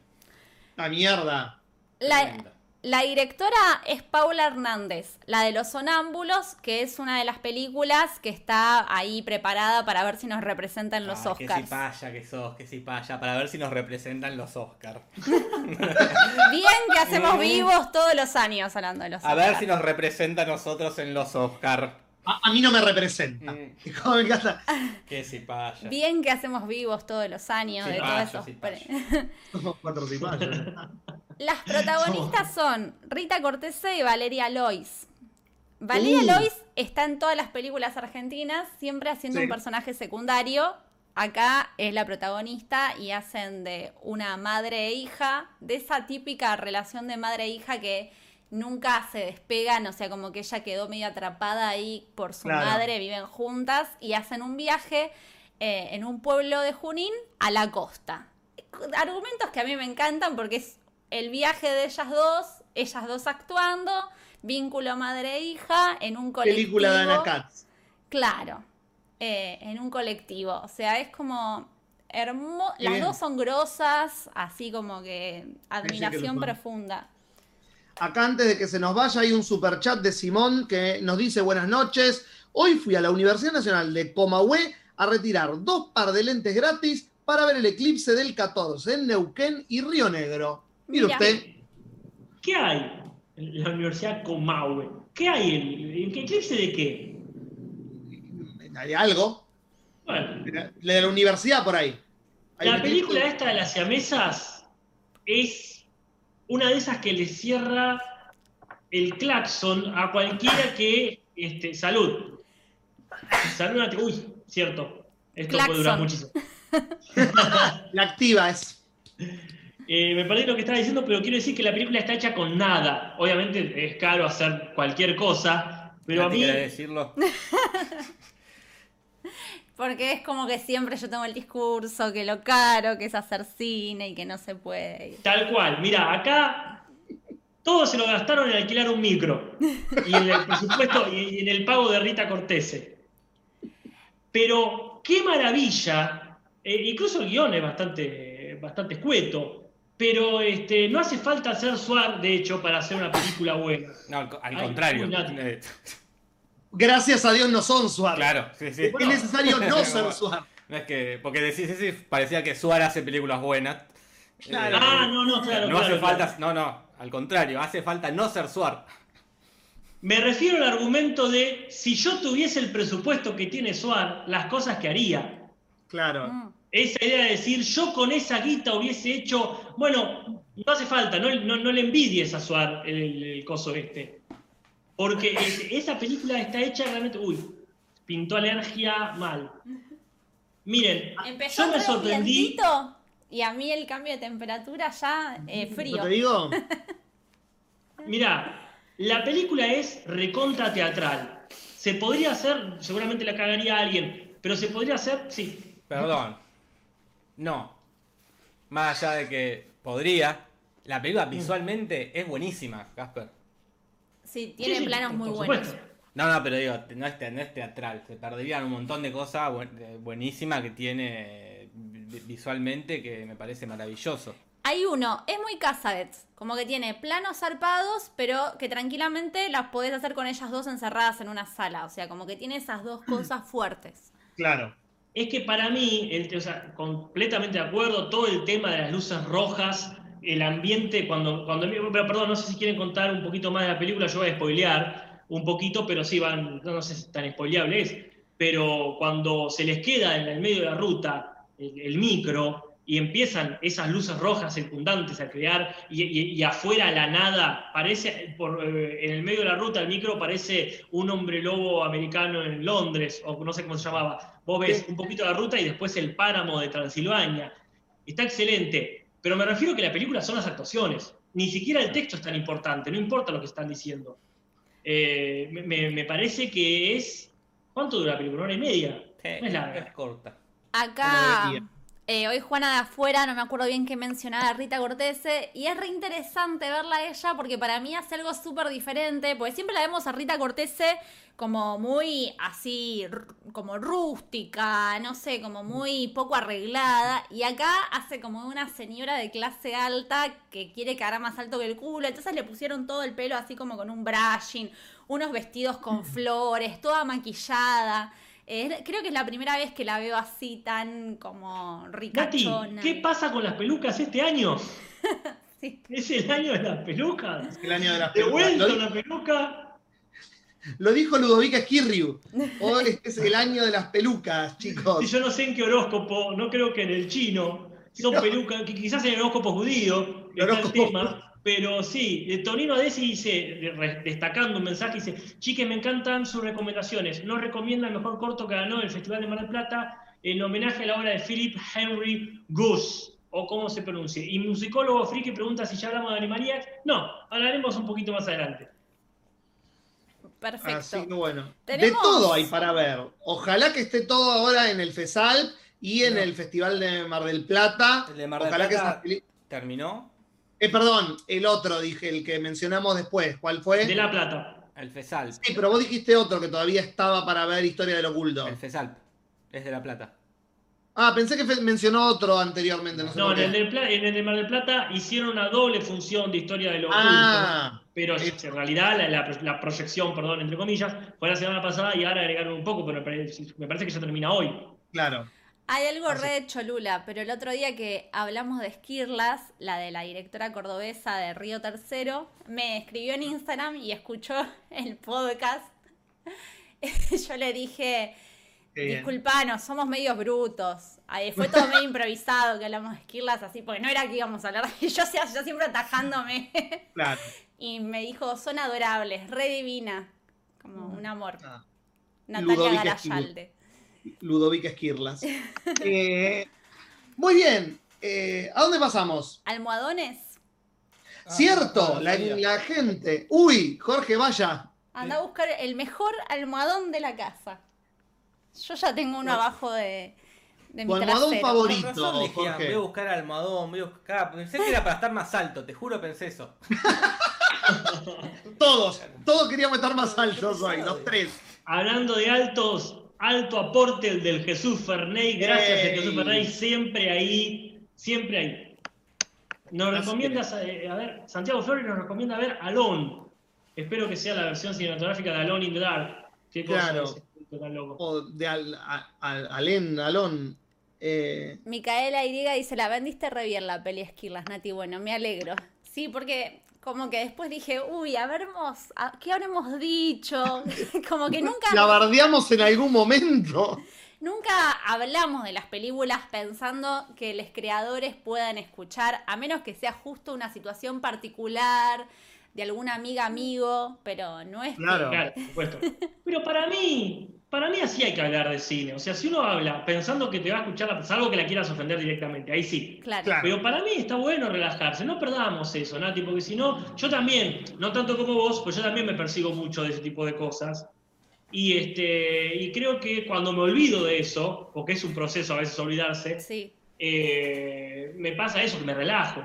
La mierda. La, Tremenda. La directora es Paula Hernández, la de Los Sonámbulos, que es una de las películas que está ahí preparada para ver si nos representan los Ay, Que si Oscars. paya que sos, que si paya, para ver si nos representan los Oscars. Bien que hacemos vivos todos los años hablando de los A Oscars. ver si nos representa a nosotros en los Oscars. A, a mí no me representa. Mm. Como me encanta. Que si paya. Bien que hacemos vivos todos los años de todos esos. Somos cuatro cipayos. Las protagonistas son Rita Cortese y Valeria Lois. Valeria Uh. Lois está en todas las películas argentinas, siempre haciendo Sí. un personaje secundario. acá es la protagonista y hacen de una madre e hija, de esa típica relación de madre e hija que nunca se despegan, o sea, como que ella quedó medio atrapada ahí por su Claro. madre, viven juntas y hacen un viaje eh, en un pueblo de Junín a la costa. Argumentos que a mí me encantan porque es el viaje de ellas dos, ellas dos actuando, vínculo madre e hija en un colectivo. Película de Ana Katz. Claro, eh, en un colectivo. O sea, es como hermoso. Las bien. dos son grosas, así como que admiración profunda. Acá antes de que se nos vaya hay un superchat de Simón que nos dice buenas noches. Hoy fui a la Universidad Nacional de Comahue a retirar dos par de lentes gratis para ver el eclipse del 14 en Neuquén y Río Negro. Mire usted, ¿Qué hay en la Universidad Comahue? ¿Qué hay? ¿En, en qué eclipse de qué? hay algo. Bueno, La de la universidad por ahí. Hay la película esta de las siamesas es una de esas que le cierra el claxon a cualquiera que... Este, salud. Salud. Uy, cierto. Esto puede durar muchísimo. La activa es. Eh, me perdí lo que estaba diciendo, pero quiero decir que la película está hecha con nada. Obviamente es caro hacer cualquier cosa, pero a mí... ¿querés decirlo? Porque es como que siempre yo tengo el discurso que lo caro, que es hacer cine y que no se puede. Tal cual. Mira, acá todos se lo gastaron en alquilar un micro y en el presupuesto y y en el pago de Rita Cortese. Pero qué maravilla, eh, incluso el guion es bastante, bastante escueto, pero este, no hace falta hacer suar, de hecho, para hacer una película buena. No, al, co- al Ay, contrario. Gracias a Dios no son Suar. claro, sí, sí. Es necesario no ser Suar. No es que, porque decís ese parecía que Suárez hace películas buenas. Claro. Eh, Ah, no, no, claro. no claro, hace claro. falta, no, no, al contrario, hace falta no ser Suar. Me refiero al argumento de si yo tuviese el presupuesto que tiene Suar, las cosas que haría. Claro. Mm. Esa idea de decir, yo con esa guita hubiese hecho, bueno, no hace falta, no, no, no le envidies a Suar el, el- el coso este. Porque es- esa película está hecha realmente, uy, pintó alergia mal. Miren, Empezó yo me a traer un sorprendí. vientito y a mí el cambio de temperatura ya eh, ¿No frío. te digo? Mirá, la película es recontra teatral. Se podría hacer, seguramente la cagaría a alguien, pero se podría hacer, sí. Perdón. No. Más allá de que podría, la película Mm. visualmente es buenísima, Casper. Sí, tiene Sí, sí, planos muy buenos. No, no, pero digo, no es, te- no es teatral. Se perderían un montón de cosas buen- buenísimas que tiene vi- visualmente que me parece maravilloso. Hay uno, es muy Casabets, como que tiene planos zarpados, pero que tranquilamente las podés hacer con ellas dos encerradas en una sala. O sea, como que tiene esas dos cosas fuertes. Claro. Es que para mí, el- o sea, completamente de acuerdo, todo el tema de las luces rojas, el ambiente, cuando, cuando perdón, no sé si quieren contar un poquito más de la película, yo voy a spoilear un poquito, pero sí van, no, no sé si tan spoileable es, pero cuando se les queda en el medio de la ruta el micro y empiezan esas luces rojas circundantes a crear y, y- y afuera la nada, parece, por, eh, en el medio de la ruta el micro parece un hombre lobo americano en Londres, o no sé cómo se llamaba. Vos ves un poquito la ruta y después el páramo de Transilvania. Está excelente, pero me refiero que la película son las actuaciones. Ni siquiera el texto es tan importante, no importa lo que están diciendo. Eh, me- me, parece que es... ¿Cuánto dura la película? ¿Una hora y media? No es larga. es corta. Acá. Eh, hoy Juana de afuera, no me acuerdo bien qué mencionaba Rita Cortese, y es re interesante verla a ella porque para mí hace algo súper diferente, porque siempre la vemos a Rita Cortese como muy así, como rústica, no sé, como muy poco arreglada, y acá hace como una señora de clase alta que quiere quedar más alto que el culo, entonces le pusieron todo el pelo así como con un brushing, unos vestidos con flores, toda maquillada. Eh, creo que es la primera vez que la veo así tan como Nati, ricachona. ¿qué pasa con las pelucas este año? Sí. ¿Es el año de las pelucas? El año de las ¿De pelucas. vuelta Lo, una peluca? lo dijo Ludovica Skirriu. Hoy es el año de las pelucas, chicos. Yo no sé en qué horóscopo, no creo que en el chino, son No. pelucas, que quizás en el horóscopo judío, El está el horóscopo tema, pero sí, eh, Tonino Adesi dice, destacando un mensaje, dice, chiques, me encantan sus recomendaciones, nos recomienda el mejor corto que ganó el Festival de Mar del Plata en homenaje a la obra de Philip Henry Goose, o cómo se pronuncia. Y musicólogo friki pregunta si ya hablamos de Animaniacs. No, hablaremos un poquito más adelante. Perfecto. Así que bueno. De todo hay para ver. Ojalá que esté todo ahora en el FESAL y en No. el Festival de Mar del Plata. El de Mar del Ojalá que Plata peli- terminó. Eh, perdón, el otro dije, el que mencionamos después. ¿Cuál fue? De La Plata. El FESAL. Sí, pero vos dijiste otro que todavía estaba para ver Historia del Oculto. El FESAL. Es de La Plata. Ah, pensé que mencionó otro anteriormente. No, sé No, por en el, de Pla- en el de Mar del Plata hicieron una doble función de historia de lo oculto. Ah, Pero es- en realidad la, la- la proyección, perdón, entre comillas, fue la semana pasada y ahora agregaron un poco, pero me parece, me parece que ya termina hoy. claro. Hay algo Así- re de Cholula, pero el otro día que hablamos de Esquirlas, la de la directora cordobesa de Río Tercero, me escribió en Instagram y escuchó el podcast. Yo le dije, disculpanos, somos medios brutos. Ahí fue todo medio improvisado que hablamos de Esquirlas así, porque no era que íbamos a hablar. Yo, sea- yo siempre atajándome. Claro. Y me dijo, son adorables, re divina. Como un amor. Ah, Natalia Garayalde. Ludovica Esquirlas. Eh, muy bien. Eh, ¿A dónde pasamos? ¿Almohadones? Cierto, Ah, la, sabía. la gente. Uy, Jorge, vaya. Anda a buscar el mejor almohadón de la casa. Yo ya tengo uno abajo de, de mi almohadón trasero. favorito. Con razón dije, Jorge. voy a buscar almohadón, voy a buscar. Pensé que era para estar más alto, te juro pensé eso. Todos, todos queríamos estar más altos hoy, los tres. Hablando de altos, alto aporte el del Jesús Ferney. Gracias, Ey. el Jesús Ferney, siempre ahí, siempre ahí. Nos Así recomiendas, eh, a ver, Santiago Flores nos recomienda ver Alone. Espero que sea la versión cinematográfica de Alone in the Dark. Qué cosa Claro. tan loco. O de Al, a- Al- Alén, Alón. Eh, Micaela Y dice, la vendiste re bien la peli Esquirlas, Nati. Bueno, me alegro. Sí, porque como que después dije, uy, a vermos, a- ¿qué habremos dicho? como que nunca... la bardeamos en algún momento. Nunca hablamos de las películas pensando que los creadores puedan escuchar, a menos que sea justo una situación particular de alguna amiga amigo, pero no es que- Claro. Claro, por supuesto. Pero para mí, para mí así hay que hablar de cine. O sea, si uno habla pensando que te va a escuchar, salvo que la quieras ofender directamente, ahí sí. Claro. Claro. Pero para mí está bueno relajarse, no perdamos eso, Nati, porque si no, yo también, no tanto como vos, pues yo también me persigo mucho de ese tipo de cosas. Y, este, y creo que cuando me olvido de eso, porque es un proceso a veces olvidarse, Sí. eh, me pasa eso, que me relajo.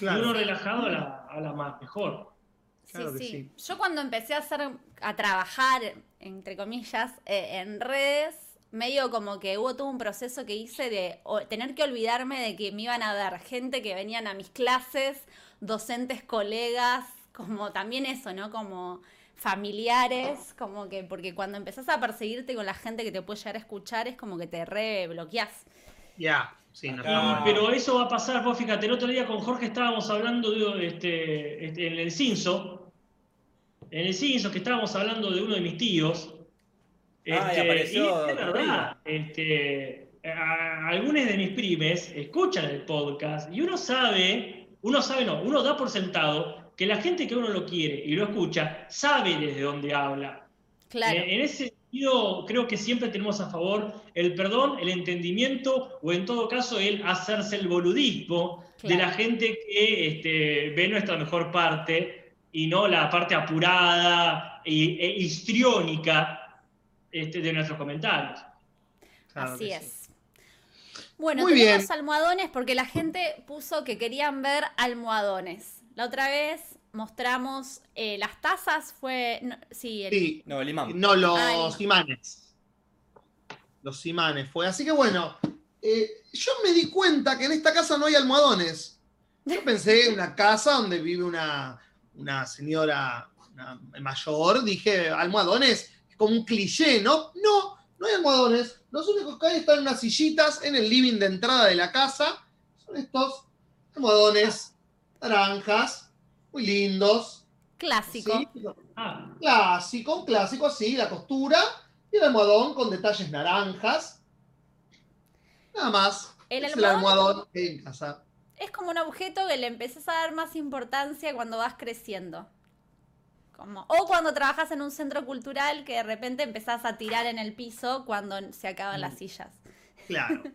Y uno Claro. relajado habla, habla más, mejor. Claro sí, que sí. Yo cuando empecé a hacer, a trabajar, entre comillas, eh, en redes, medio como que hubo todo un proceso que hice de o- tener que olvidarme de que me iban a ver gente que venían a mis clases, docentes, colegas, como también eso, ¿no? Como familiares, como que, porque cuando empezás a perseguirte con la gente que te puede llegar a escuchar, es como que te re bloqueás. Ya, sí, no bueno. pero eso va a pasar, vos fíjate, el otro día con Jorge estábamos hablando de, este, este, en el Cinso, en el Cinso que estábamos hablando de uno de mis tíos. Ah, y apareció y es verdad, este, a- algunos de mis primes escuchan el podcast y uno sabe, uno sabe no, uno da por sentado que la gente que uno lo quiere y lo escucha sabe desde dónde habla. Claro. Eh, en ese sentido, creo que siempre tenemos a favor el perdón, el entendimiento o en todo caso el hacerse el boludismo de la gente que este, ve nuestra mejor parte y no la parte apurada y- e histriónica este, de nuestros comentarios. Claro Así es. sí. Bueno, Muy tenemos bien. almohadones porque la gente puso que querían ver almohadones. La otra vez mostramos eh, las tazas, fue... no, sí, el- Sí, No, el imán. no los Ay. imanes. Los imanes fue. Así que bueno, eh, yo me di cuenta que en esta casa no hay almohadones. Yo pensé en una casa donde vive una, una señora una mayor, dije, almohadones, es como un cliché, ¿no? No, no hay almohadones. Los únicos que hay están en unas sillitas en el living de entrada de la casa. Son estos almohadones naranjas, muy lindos. clásico. Ah, Clásico, un clásico así, la costura y el almohadón con detalles naranjas. Nada más. El es almohadón- el almohadón que hay en casa. Es como un objeto que le empezás a dar más importancia cuando vas creciendo. Como, o cuando trabajas en un centro cultural que de repente empezás a tirar en el piso cuando se acaban Mm. las sillas. Claro.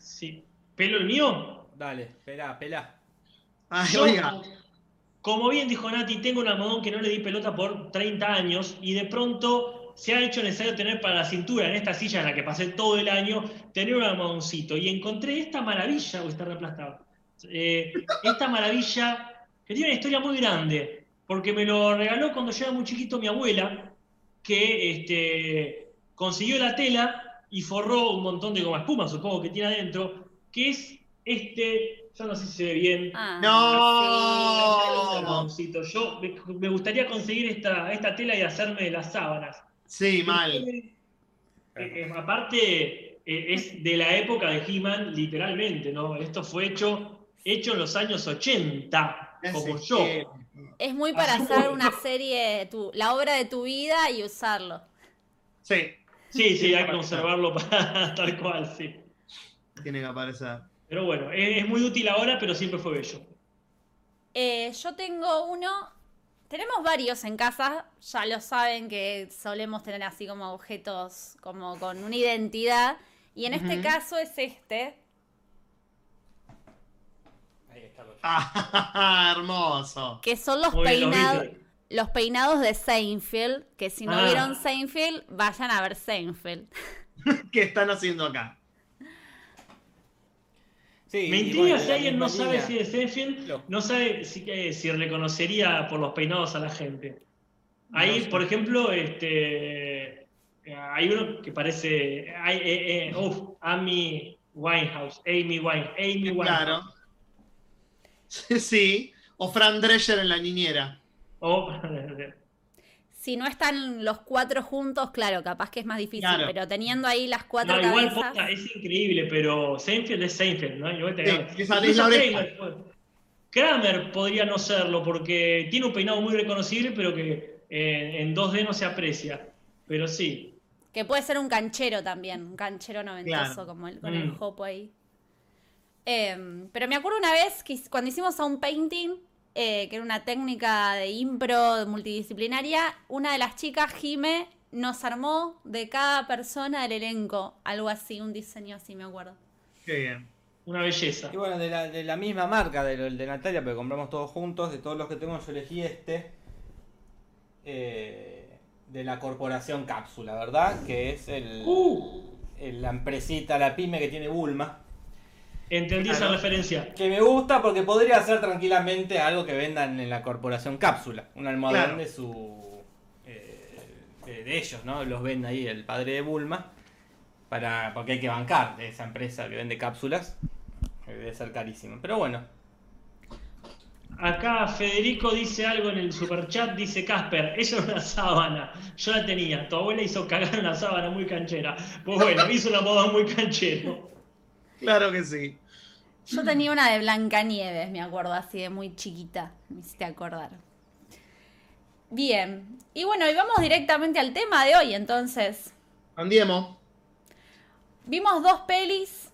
Sí. ¿Pelo el mío? Dale, espera, pelá. Ay, Yo, oiga. como bien dijo Nati, tengo un almohadón que no le di pelota por 30 años y de pronto se ha hecho necesario tener para la cintura, en esta silla en la que pasé todo el año, tener un almohadoncito. Y encontré esta maravilla, o está reaplastado, eh, esta maravilla que tiene una historia muy grande, porque me lo regaló cuando yo era muy chiquito mi abuela, que este, consiguió la tela y forró un montón de goma espuma, supongo que tiene adentro, que es este, yo no sé si se ve bien, Ah, No. almohadoncito. Yo me, me gustaría conseguir esta, esta tela y hacerme las sábanas. Sí, mal. Eh, eh, aparte, eh, es de la época de He-Man, literalmente, ¿no? Esto fue hecho, hecho en los años 80, como yo. que- Es muy para Así hacer una serie, tu, la obra de tu vida y usarlo. Sí, Sí, sí, hay que para- conservarlo para tal cual, sí. tiene que aparecer. Pero bueno, es, es muy útil ahora, pero siempre fue bello. Eh, yo tengo uno, tenemos varios en casa, ya lo saben que solemos tener así como objetos como con una identidad. Y en este caso es este, Ahí está. lo- Ah, hermoso. que son los peinados. Los peinados de Seinfeld, que si no Ah. vieron Seinfeld, vayan a ver Seinfeld. ¿Qué están haciendo acá? Sí, Me y intriga bueno, si alguien no sabe si es Seinfeld, no sabe si, eh, si reconocería por los peinados a la gente. Ahí, No sé. por ejemplo, este, hay uno que parece, hay, eh, eh, uf, Amy Winehouse, Amy Wine, Amy Winehouse. Claro. Sí. O Fran Drescher en la niñera. O- Si no están los cuatro juntos, claro, capaz que es más difícil, Claro. pero teniendo ahí las cuatro no, igual cabezas. posta, es increíble, pero Seinfeld es Seinfeld, ¿no? Igual te Sí, gana. esa es la Incluso oreja. Kramer, Kramer podría no serlo porque tiene un peinado muy reconocible, pero que eh, en 2D no se aprecia. Pero sí. Que puede ser un canchero también, un canchero noventoso Claro. como el, con el Mm. jopo ahí. Em, pero me acuerdo una vez que cuando hicimos a un painting, eh, que era una técnica de impro multidisciplinaria, una de las chicas, Jime, nos armó de cada persona del elenco, algo así, un diseño así, me acuerdo. Qué bien. Una belleza. Y bueno, de la, de la misma marca, de, de Natalia, porque compramos todos juntos, de todos los que tengo, yo elegí este. eh, de la corporación Cápsula, ¿verdad? Que es el, Uh, el- la empresita, la pyme que tiene Bulma. Entendí esa referencia. Que me gusta porque podría ser tranquilamente algo que vendan en la corporación Cápsula. Un almohadón Claro. de su. eh, de, ellos, ¿no? Los vende ahí el padre de Bulma. Para, porque hay que bancar de esa empresa que vende cápsulas. que Debe ser carísimo. Pero bueno, Acá Federico dice algo en el superchat, dice Casper, eso es una sábana, yo la tenía, tu abuela hizo cagar una sábana muy canchera. Pues bueno, hizo una moda muy canchero. Claro que sí. Yo tenía una de Blancanieves, me acuerdo, así de muy chiquita, me hiciste acordar. Bien, y bueno, y vamos directamente al tema de hoy, entonces. Andiemo. Vimos dos pelis,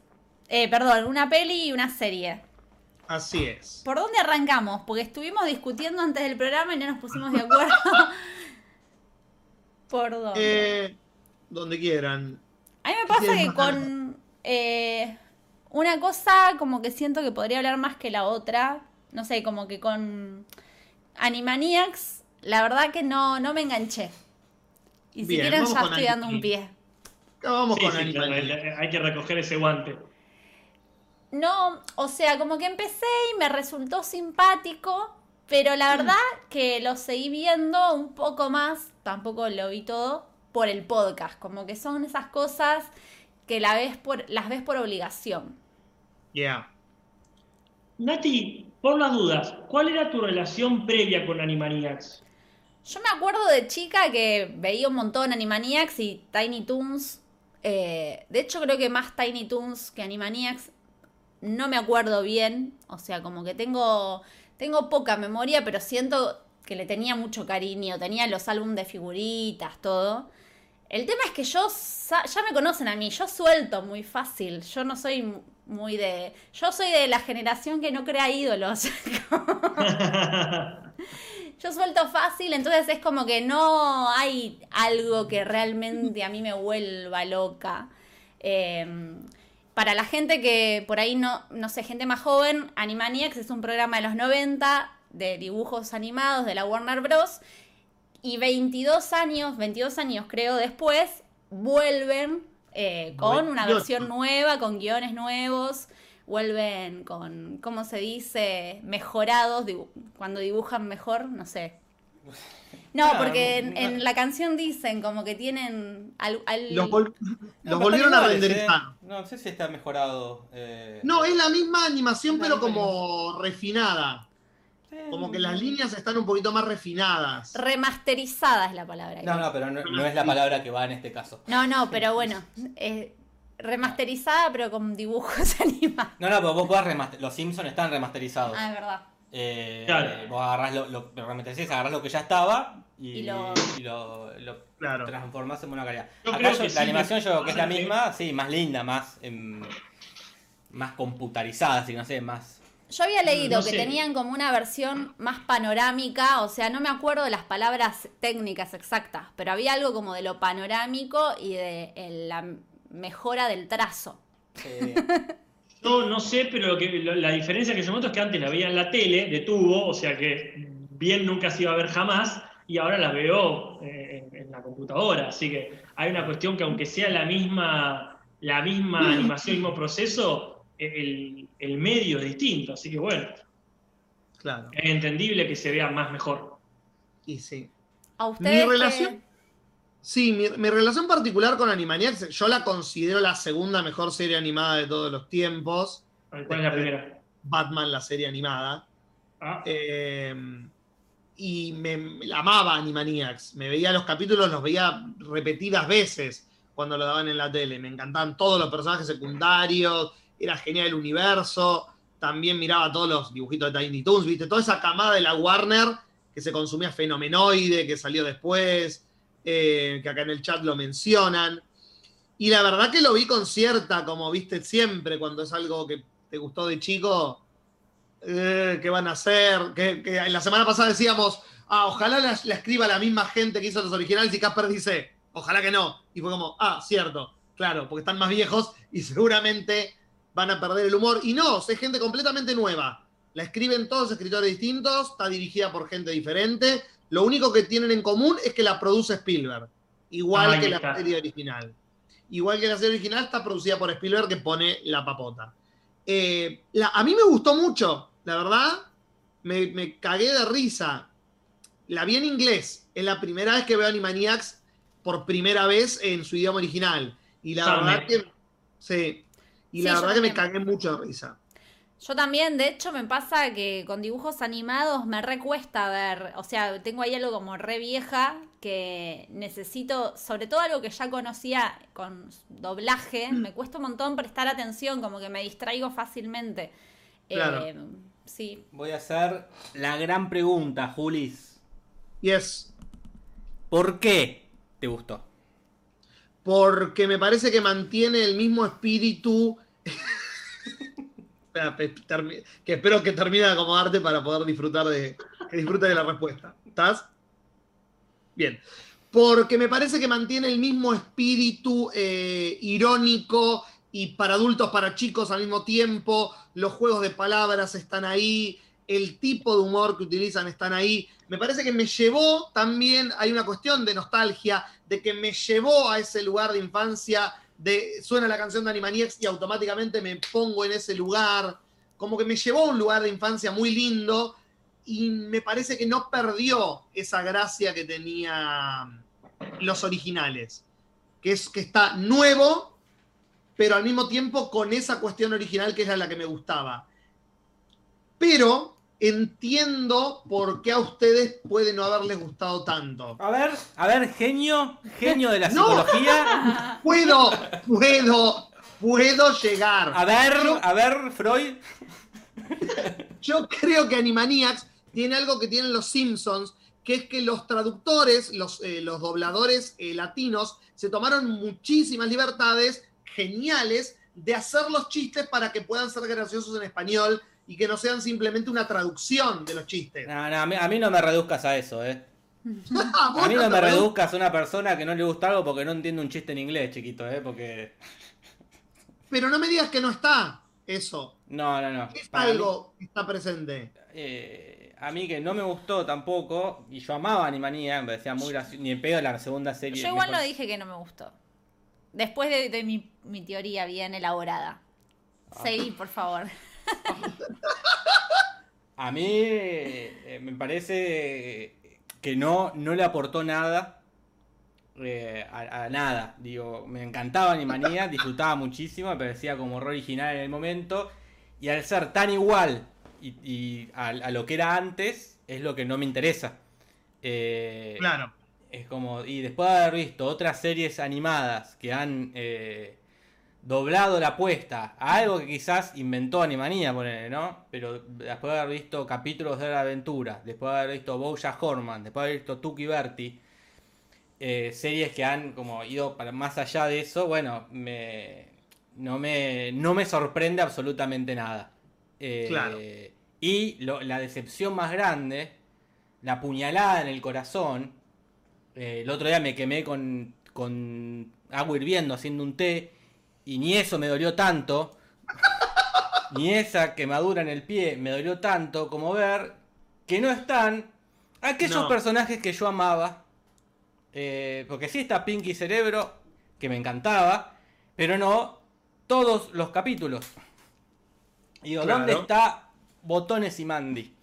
eh, perdón, una peli y una serie. Así es. ¿Por dónde arrancamos? Porque estuvimos discutiendo antes del programa y no nos pusimos de acuerdo. ¿Por dónde? Eh, donde quieran. A mí me pasa ¿quieres que con eh, una cosa como que siento que podría hablar más que la otra. No sé, como que con Animaniacs, la verdad que no, no me enganché. Y si Bien, quieren ya estoy dando un pie. Acá vamos Sí, con sí, Animaniacs. hay que recoger ese guante. No, o sea, como que empecé y me resultó simpático, pero la verdad que lo seguí viendo un poco más, tampoco lo vi todo, por el podcast. Como que son esas cosas que la ves por, las ves por obligación. Yeah. Nati, por las dudas, ¿cuál era tu relación previa con Animaniacs? Yo me acuerdo de chica que veía un montón Animaniacs y Tiny Toons. eh, de hecho, creo que más Tiny Toons que Animaniacs. No me acuerdo bien. O sea, como que tengo, tengo poca memoria, pero siento que le tenía mucho cariño. Tenía los álbumes de figuritas, todo. El tema es que yo, ya me conocen a mí, yo suelto muy fácil. Yo no soy muy de... Yo soy de la generación que no crea ídolos. Yo suelto fácil, entonces es como que no hay algo que realmente a mí me vuelva loca. Eh, para la gente que por ahí no, no sé, gente más joven, Animaniacs es un programa de los 90 de dibujos animados de la Warner Bros. Y 22 años, 22 años creo después, vuelven eh, con una 98. versión nueva, con guiones nuevos, vuelven con, ¿cómo se dice? Mejorados, dibu- cuando dibujan mejor, no sé. No, Claro, porque en, no- en la canción dicen como que tienen al, al- Los, vol- No, los pero volvieron a renderizar. ¿eh? No sé si está mejorado. eh, No, es la misma animación, pero como refinada. Eh, Como que las líneas están un poquito más refinadas. remasterizada es la palabra. No, no, pero no, no es la palabra que va en este caso. No, no, pero bueno, eh, remasterizada pero con dibujos animados. No, no, pero vos podés remaster... Los Simpsons están remasterizados. Ah, es verdad. Eh, Claro. Vos agarrás lo, lo, agarrás lo que ya estaba y, Y lo- y lo, lo Claro. transformás en una calidad. Yo Acá creo yo- que la sí, animación yo creo que es la misma, sí, más linda, más em, más computarizada, así no sé, más Yo había leído No que sé. tenían como una versión más panorámica, o sea, no me acuerdo de las palabras técnicas exactas, pero había algo como de lo panorámico y de la mejora del trazo. eh, Yo no sé, pero lo que, lo- la diferencia que yo noto es que antes la veía en la tele, de tubo, o sea que bien nunca se iba a ver jamás, y ahora la veo eh, en, en la computadora. Así que hay una cuestión que aunque sea la misma, la misma animación, el mismo proceso, el, el medio es distinto. Así que bueno, Claro. es entendible que se vea más mejor. Y sí. ¿A ustedes qué- relación- Sí, mi, mi relación particular con Animaniacs, yo la considero la segunda mejor serie animada de todos los tiempos. ¿Cuál es la primera? Batman, la serie animada. Ah, Eh, y me, amaba Animaniacs. Me veía los capítulos, los veía repetidas veces cuando lo daban en la tele. Me encantaban todos los personajes secundarios. Era genial el universo. También miraba todos los dibujitos de Tiny Toons, ¿viste? Toda esa camada de la Warner que se consumía Fenomenoide, que salió después, eh, que acá en el chat lo mencionan. Y la verdad que lo vi con cierta, como viste siempre, cuando es algo que te gustó de chico, eh, ¿qué van a hacer? Que, que la semana pasada decíamos, ah, ojalá la, la escriba la misma gente que hizo los originales y Casper dice, ojalá que no. Y fue como, ah, cierto, claro, porque están más viejos y seguramente van a perder el humor. Y no, es gente completamente nueva. La escriben todos escritores distintos, está dirigida por gente diferente. Lo único que tienen en común es que la produce Spielberg, igual que la está. serie original. Igual que la serie original está producida por Spielberg que pone la papota. Eh, la- a mí me gustó mucho, la verdad, me, me cagué de risa. La vi en inglés, es la primera vez que veo Animaniacs por primera vez en su idioma original. Y la verdad que. Sí. Y Sí, la verdad que me cagué mucho de risa. Yo también, de hecho, me pasa que con dibujos animados me recuesta ver, o sea, tengo ahí algo como re vieja que necesito, sobre todo algo que ya conocía con doblaje, me cuesta un montón prestar atención, como que me distraigo fácilmente. Claro. Eh, sí, voy a hacer la gran pregunta, Julis. Yes. ¿Por qué te gustó? Porque me parece que mantiene el mismo espíritu. Que espero que termine de acomodarte para poder disfrutar de. Que de la respuesta. ¿Estás? Bien. Porque me parece que mantiene el mismo espíritu eh, irónico y para adultos, para chicos al mismo tiempo. Los juegos de palabras están ahí. El tipo de humor que utilizan están ahí. Me parece que me llevó también, hay una cuestión de nostalgia, de que me llevó a ese lugar de infancia, de suena la canción de Animaniacs y automáticamente me pongo en ese lugar. Como que me llevó a un lugar de infancia muy lindo y me parece que no perdió esa gracia que tenía los originales. Que es que está nuevo, pero al mismo tiempo con esa cuestión original que era la que me gustaba. Pero entiendo por qué a ustedes puede no haberles gustado tanto. A ver, a ver, genio, genio de la No. psicología. Puedo, puedo, puedo llegar. A ver, a ver, Freud. Yo creo que Animaniacs tiene algo que tienen los Simpsons, que es que los traductores, los, eh, los dobladores eh, latinos, se tomaron muchísimas libertades geniales de hacer los chistes para que puedan ser graciosos en español y que no sean simplemente una traducción de los chistes. No, no, a mí, a mí no me reduzcas a eso, eh. Ah, A mí no me reduzcas a una persona que no le gusta algo porque no entiende un chiste en inglés, chiquito, eh, porque... pero no me digas que no está eso. No, no, no. Es Para mí- algo que está presente. eh, a mí que no me gustó tampoco, y yo amaba Animanía, me parecía muy gracioso, ni en pedo la segunda serie. Yo igual me no dije que no me gustó. Después de, de mi, mi teoría bien elaborada. Ah. Seguí, por favor. A mí eh, me parece que no, no le aportó nada eh, a, a nada. Digo, me encantaba Animanía, disfrutaba muchísimo, me parecía como horror original en el momento. Y al ser tan igual y, y a, a lo que era antes, es lo que no me interesa. Eh, Claro. Es como, y después de haber visto otras series animadas que han eh, doblado la apuesta a algo que quizás inventó Animanía, ponele, ¿no? Pero después de haber visto capítulos de la aventura, después de haber visto Bojack Horseman, después de haber visto Tuki Berti, eh, series que han como ido para más allá de eso, bueno, me, no, me, no me sorprende absolutamente nada. Eh, Claro. Y lo- la decepción más grande, la puñalada en el corazón, eh, el otro día me quemé con, con agua hirviendo haciendo un té y ni eso me dolió tanto, ni esa quemadura en el pie me dolió tanto como ver que no están aquellos No. personajes que yo amaba. Eh, porque sí está Pinky Cerebro, que me encantaba, pero no todos los capítulos. Digo, Claro. ¿dónde está Botones y Mandy?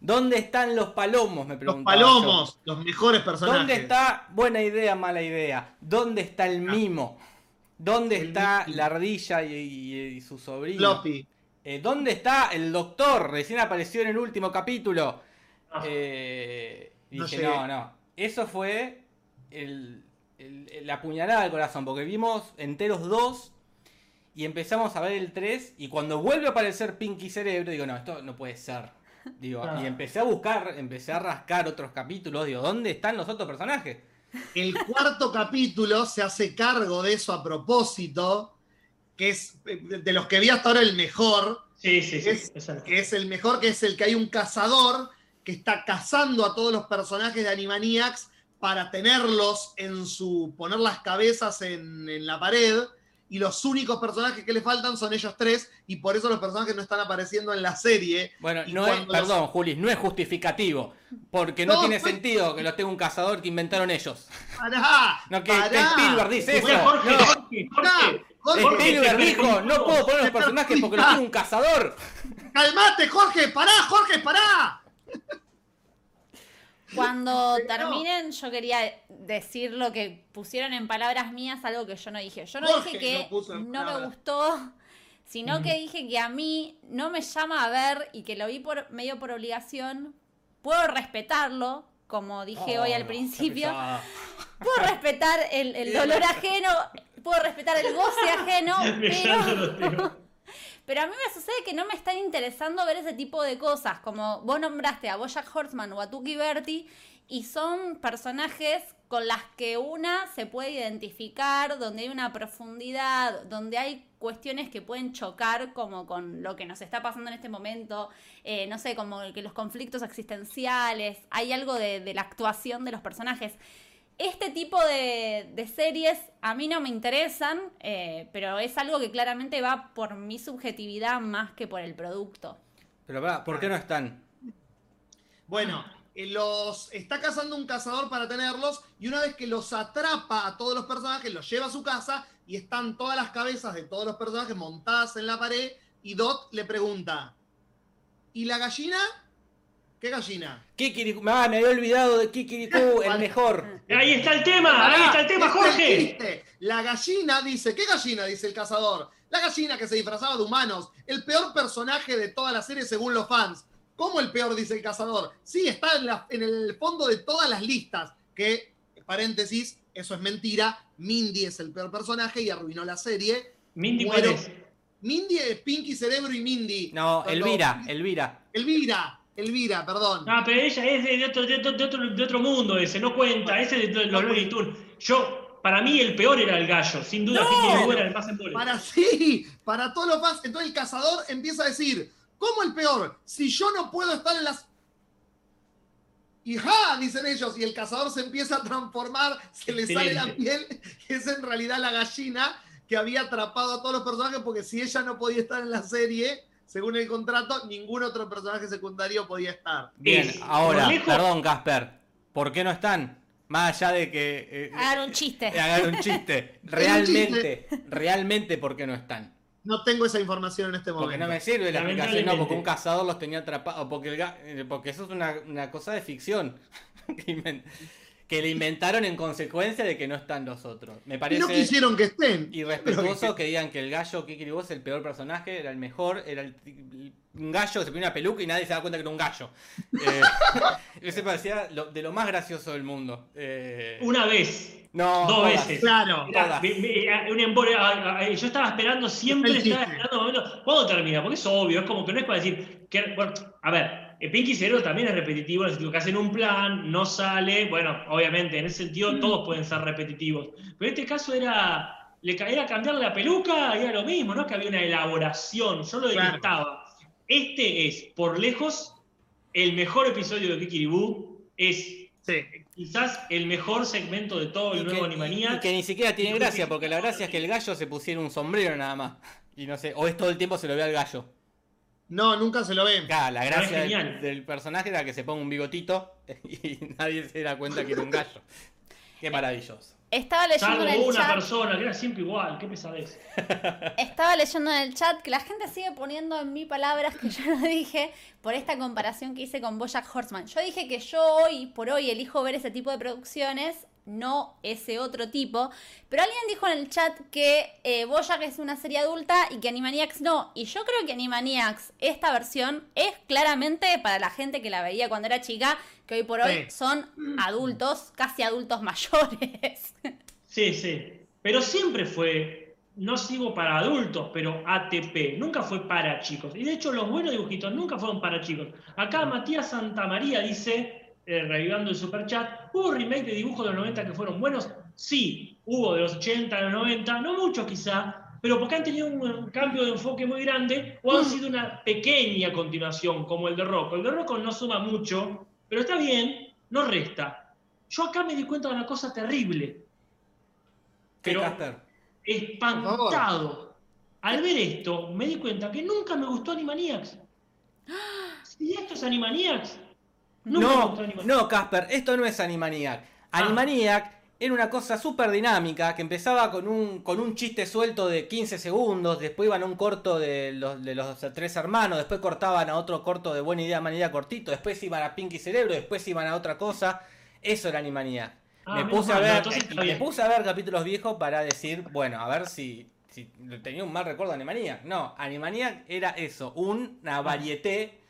¿Dónde están los palomos? Me Los preguntaba yo. palomos, los mejores personajes. ¿Dónde está buena idea, mala idea? ¿Dónde está el mimo? ¿Dónde. El está Mickey. la ardilla y, y- y su sobrino? Eh, ¿Dónde está el doctor? Recién apareció en el último capítulo. Ah. Eh, No dije, no, no. Eso fue el, el- el- la puñalada del corazón, porque vimos enteros dos y empezamos a ver el 3 y cuando vuelve a aparecer Pinky Cerebro, digo, no, esto no puede ser. Digo, Ah. y empecé a buscar, empecé a rascar otros capítulos, digo, ¿dónde están los otros personajes? El cuarto capítulo se hace cargo de eso a propósito, que es eh, de los que vi hasta ahora el mejor, Sí, sí, sí. Es- que es el mejor, que es el que hay un cazador que está cazando a todos los personajes de Animaniacs para tenerlos en su. poner las cabezas en, en la pared. Y los únicos personajes que le faltan son ellos tres, y por eso los personajes no están apareciendo en la serie. Bueno, Y no es, los- perdón, Juli, no es justificativo, porque no, No, tiene sentido que los tenga un cazador que inventaron ellos. ¡Pará! No, que, pará. que Spielberg dice eso. Jorge, no. Jorge, Jorge. Spielberg dijo, no puedo poner los personajes porque los tiene un cazador. ¡Calmate, Jorge! ¡Pará, Jorge, pará! Cuando Pero- terminen, yo quería decir lo que pusieron en palabras mías, algo que yo no dije. Yo no Jorge dije que no me gustó, sino que dije que a mí no me llama a ver y que lo vi por medio por obligación. Puedo respetarlo, como dije hoy al Oh, principio. qué pesada. Puedo respetar el, el dolor ajeno, puedo respetar el goce ajeno, pero. Pero a mí me sucede que no me están interesando ver ese tipo de cosas, como vos nombraste a Bojack Horseman o a Tuki Berti, y son personajes con las que una se puede identificar, donde hay una profundidad, donde hay cuestiones que pueden chocar como con lo que nos está pasando en este momento, eh, no sé, como que los conflictos existenciales, hay algo de, de la actuación de los personajes. Este tipo de, de series a mí no me interesan, eh, pero es algo que claramente va por mi subjetividad más que por el producto. Pero ¿por qué no están? Bueno, eh, los está cazando un cazador para tenerlos y una vez que los atrapa a todos los personajes, los lleva a su casa y están todas las cabezas de todos los personajes montadas en la pared y Dot le pregunta, ¿y la gallina? ¿Qué gallina? Kikiriku, ah, me había olvidado de Kikiriku, el mejor. Ahí está el tema, ahí está el tema, Este Jorge. La gallina dice, ¿qué gallina? Dice el cazador. La gallina que se disfrazaba de humanos. El peor personaje de toda la serie según los fans. ¿Cómo el peor? Dice el cazador. Sí, está en, la- en el fondo de todas las listas. Que, paréntesis, eso es mentira. Mindy es el peor personaje y arruinó la serie. Mindy, ¿cuál Muero. Mindy es Pinky Cerebro y Mindy. No, Elvira, Elvira. Elvira. Elvira, perdón. Ah, pero ella es de, otro, de, otro, de otro- de otro mundo ese, no cuenta, ese es de los Looney Tunes. Yo, para mí el peor era el gallo, sin duda, No. Era el más embole. Para sí, para todos los fans. Entonces el cazador empieza a decir, ¿cómo el peor? Si yo no puedo estar en las... Y ja, dicen ellos, y el cazador se empieza a transformar, se le Excelente. sale la piel, que es en realidad la gallina, que había atrapado a todos los personajes porque si ella no podía estar en la serie, según el contrato, ningún otro personaje secundario podía estar. Bien, ahora, lejos- perdón, Casper, ¿por qué no están? Más allá de que eh, Hagan un chiste. eh, hagan un chiste. Realmente, realmente, ¿por qué no están? No tengo esa información en este momento. Porque no me sirve la explicación, no, porque un cazador los tenía atrapados, porque, el ga- eh, porque eso es una, una cosa de ficción que, le inventaron en consecuencia de que no están los otros. Me Y parece no quisieron que estén. irrespetuoso que digan que el gallo Kikiribú es el peor personaje, era el mejor, era el, un gallo que se ponía una peluca y nadie se da cuenta que era un gallo. Eh, ese parecía lo- de lo más gracioso del mundo. Eh, Una vez, no, dos todas. veces. Claro. Un embole- ah, ah, yo estaba esperando, siempre estaba esperando. ¿Cuándo termina? Porque es obvio, es como que no es para decir. Que, bueno, a ver, Pinky Cerebro también es repetitivo, en el sentido que hacen un plan, no sale. Bueno, obviamente, en ese sentido todos pueden ser repetitivos. Pero en este caso era. Le era cambiarle la peluca y era lo mismo, ¿no? Que había una elaboración. Yo lo Claro. detestaba. Este es, por lejos, el mejor episodio de Kikiribú. Es Sí. quizás el mejor segmento de todo Y el que, nuevo y- Animanía. y que ni siquiera tiene gracia, porque la gracia es que el gallo se pusiera un sombrero nada más. Y no sé, o es todo el tiempo se lo ve al gallo. No, nunca se lo ven. Claro, la gracia del, del personaje era que se ponga un bigotito y nadie se da cuenta que era un gallo. Qué maravilloso. Estaba leyendo en Salvo el una chat. persona que era siempre igual, qué pesadez. Estaba leyendo en el chat que la gente sigue poniendo en mí palabras que yo no dije por esta comparación que hice con Bojack Horseman. Yo dije que yo hoy, por hoy, elijo ver ese tipo de producciones, no ese otro tipo. Pero alguien dijo en el chat que eh, Bojack es una serie adulta y que Animaniacs no. Y yo creo que Animaniacs, esta versión, es claramente para la gente que la veía cuando era chica, que hoy por hoy Sí. son adultos, casi adultos mayores. Sí, sí. Pero siempre fue, no sigo para adultos, pero ATP. Nunca fue para chicos. Y de hecho, los buenos dibujitos nunca fueron para chicos. Acá Matías Santamaría dice, eh, revivando el superchat, ¿hubo remake de dibujos de los 90 que fueron buenos? Sí, hubo de los 80, de los 90, no muchos quizá, pero porque han tenido un, cambio de enfoque muy grande o han sido una pequeña continuación, como el de Rocco. El de Rocco no suma mucho, pero está bien, no resta. Yo acá me di cuenta de una cosa terrible. ¿Qué, Pero- espantado. Al ver esto, me di cuenta que nunca me gustó Animaniacs. Si esto es Animaniacs, nunca No, no, Casper, esto no es Animaniac. Ah. Animaniac era una cosa súper dinámica que empezaba con un, con un chiste suelto de 15 segundos, después iban a un corto de los, de los tres hermanos, después cortaban a otro corto de Buena Idea, Manía cortito, después iban a Pinky Cerebro, después iban a otra cosa. Eso era Animaniac. Ah, me, puse a no, ver, me puse a ver capítulos viejos para decir, bueno, a ver si, si tenía un mal recuerdo de Animaniac. No, Animaniac era eso, una varieté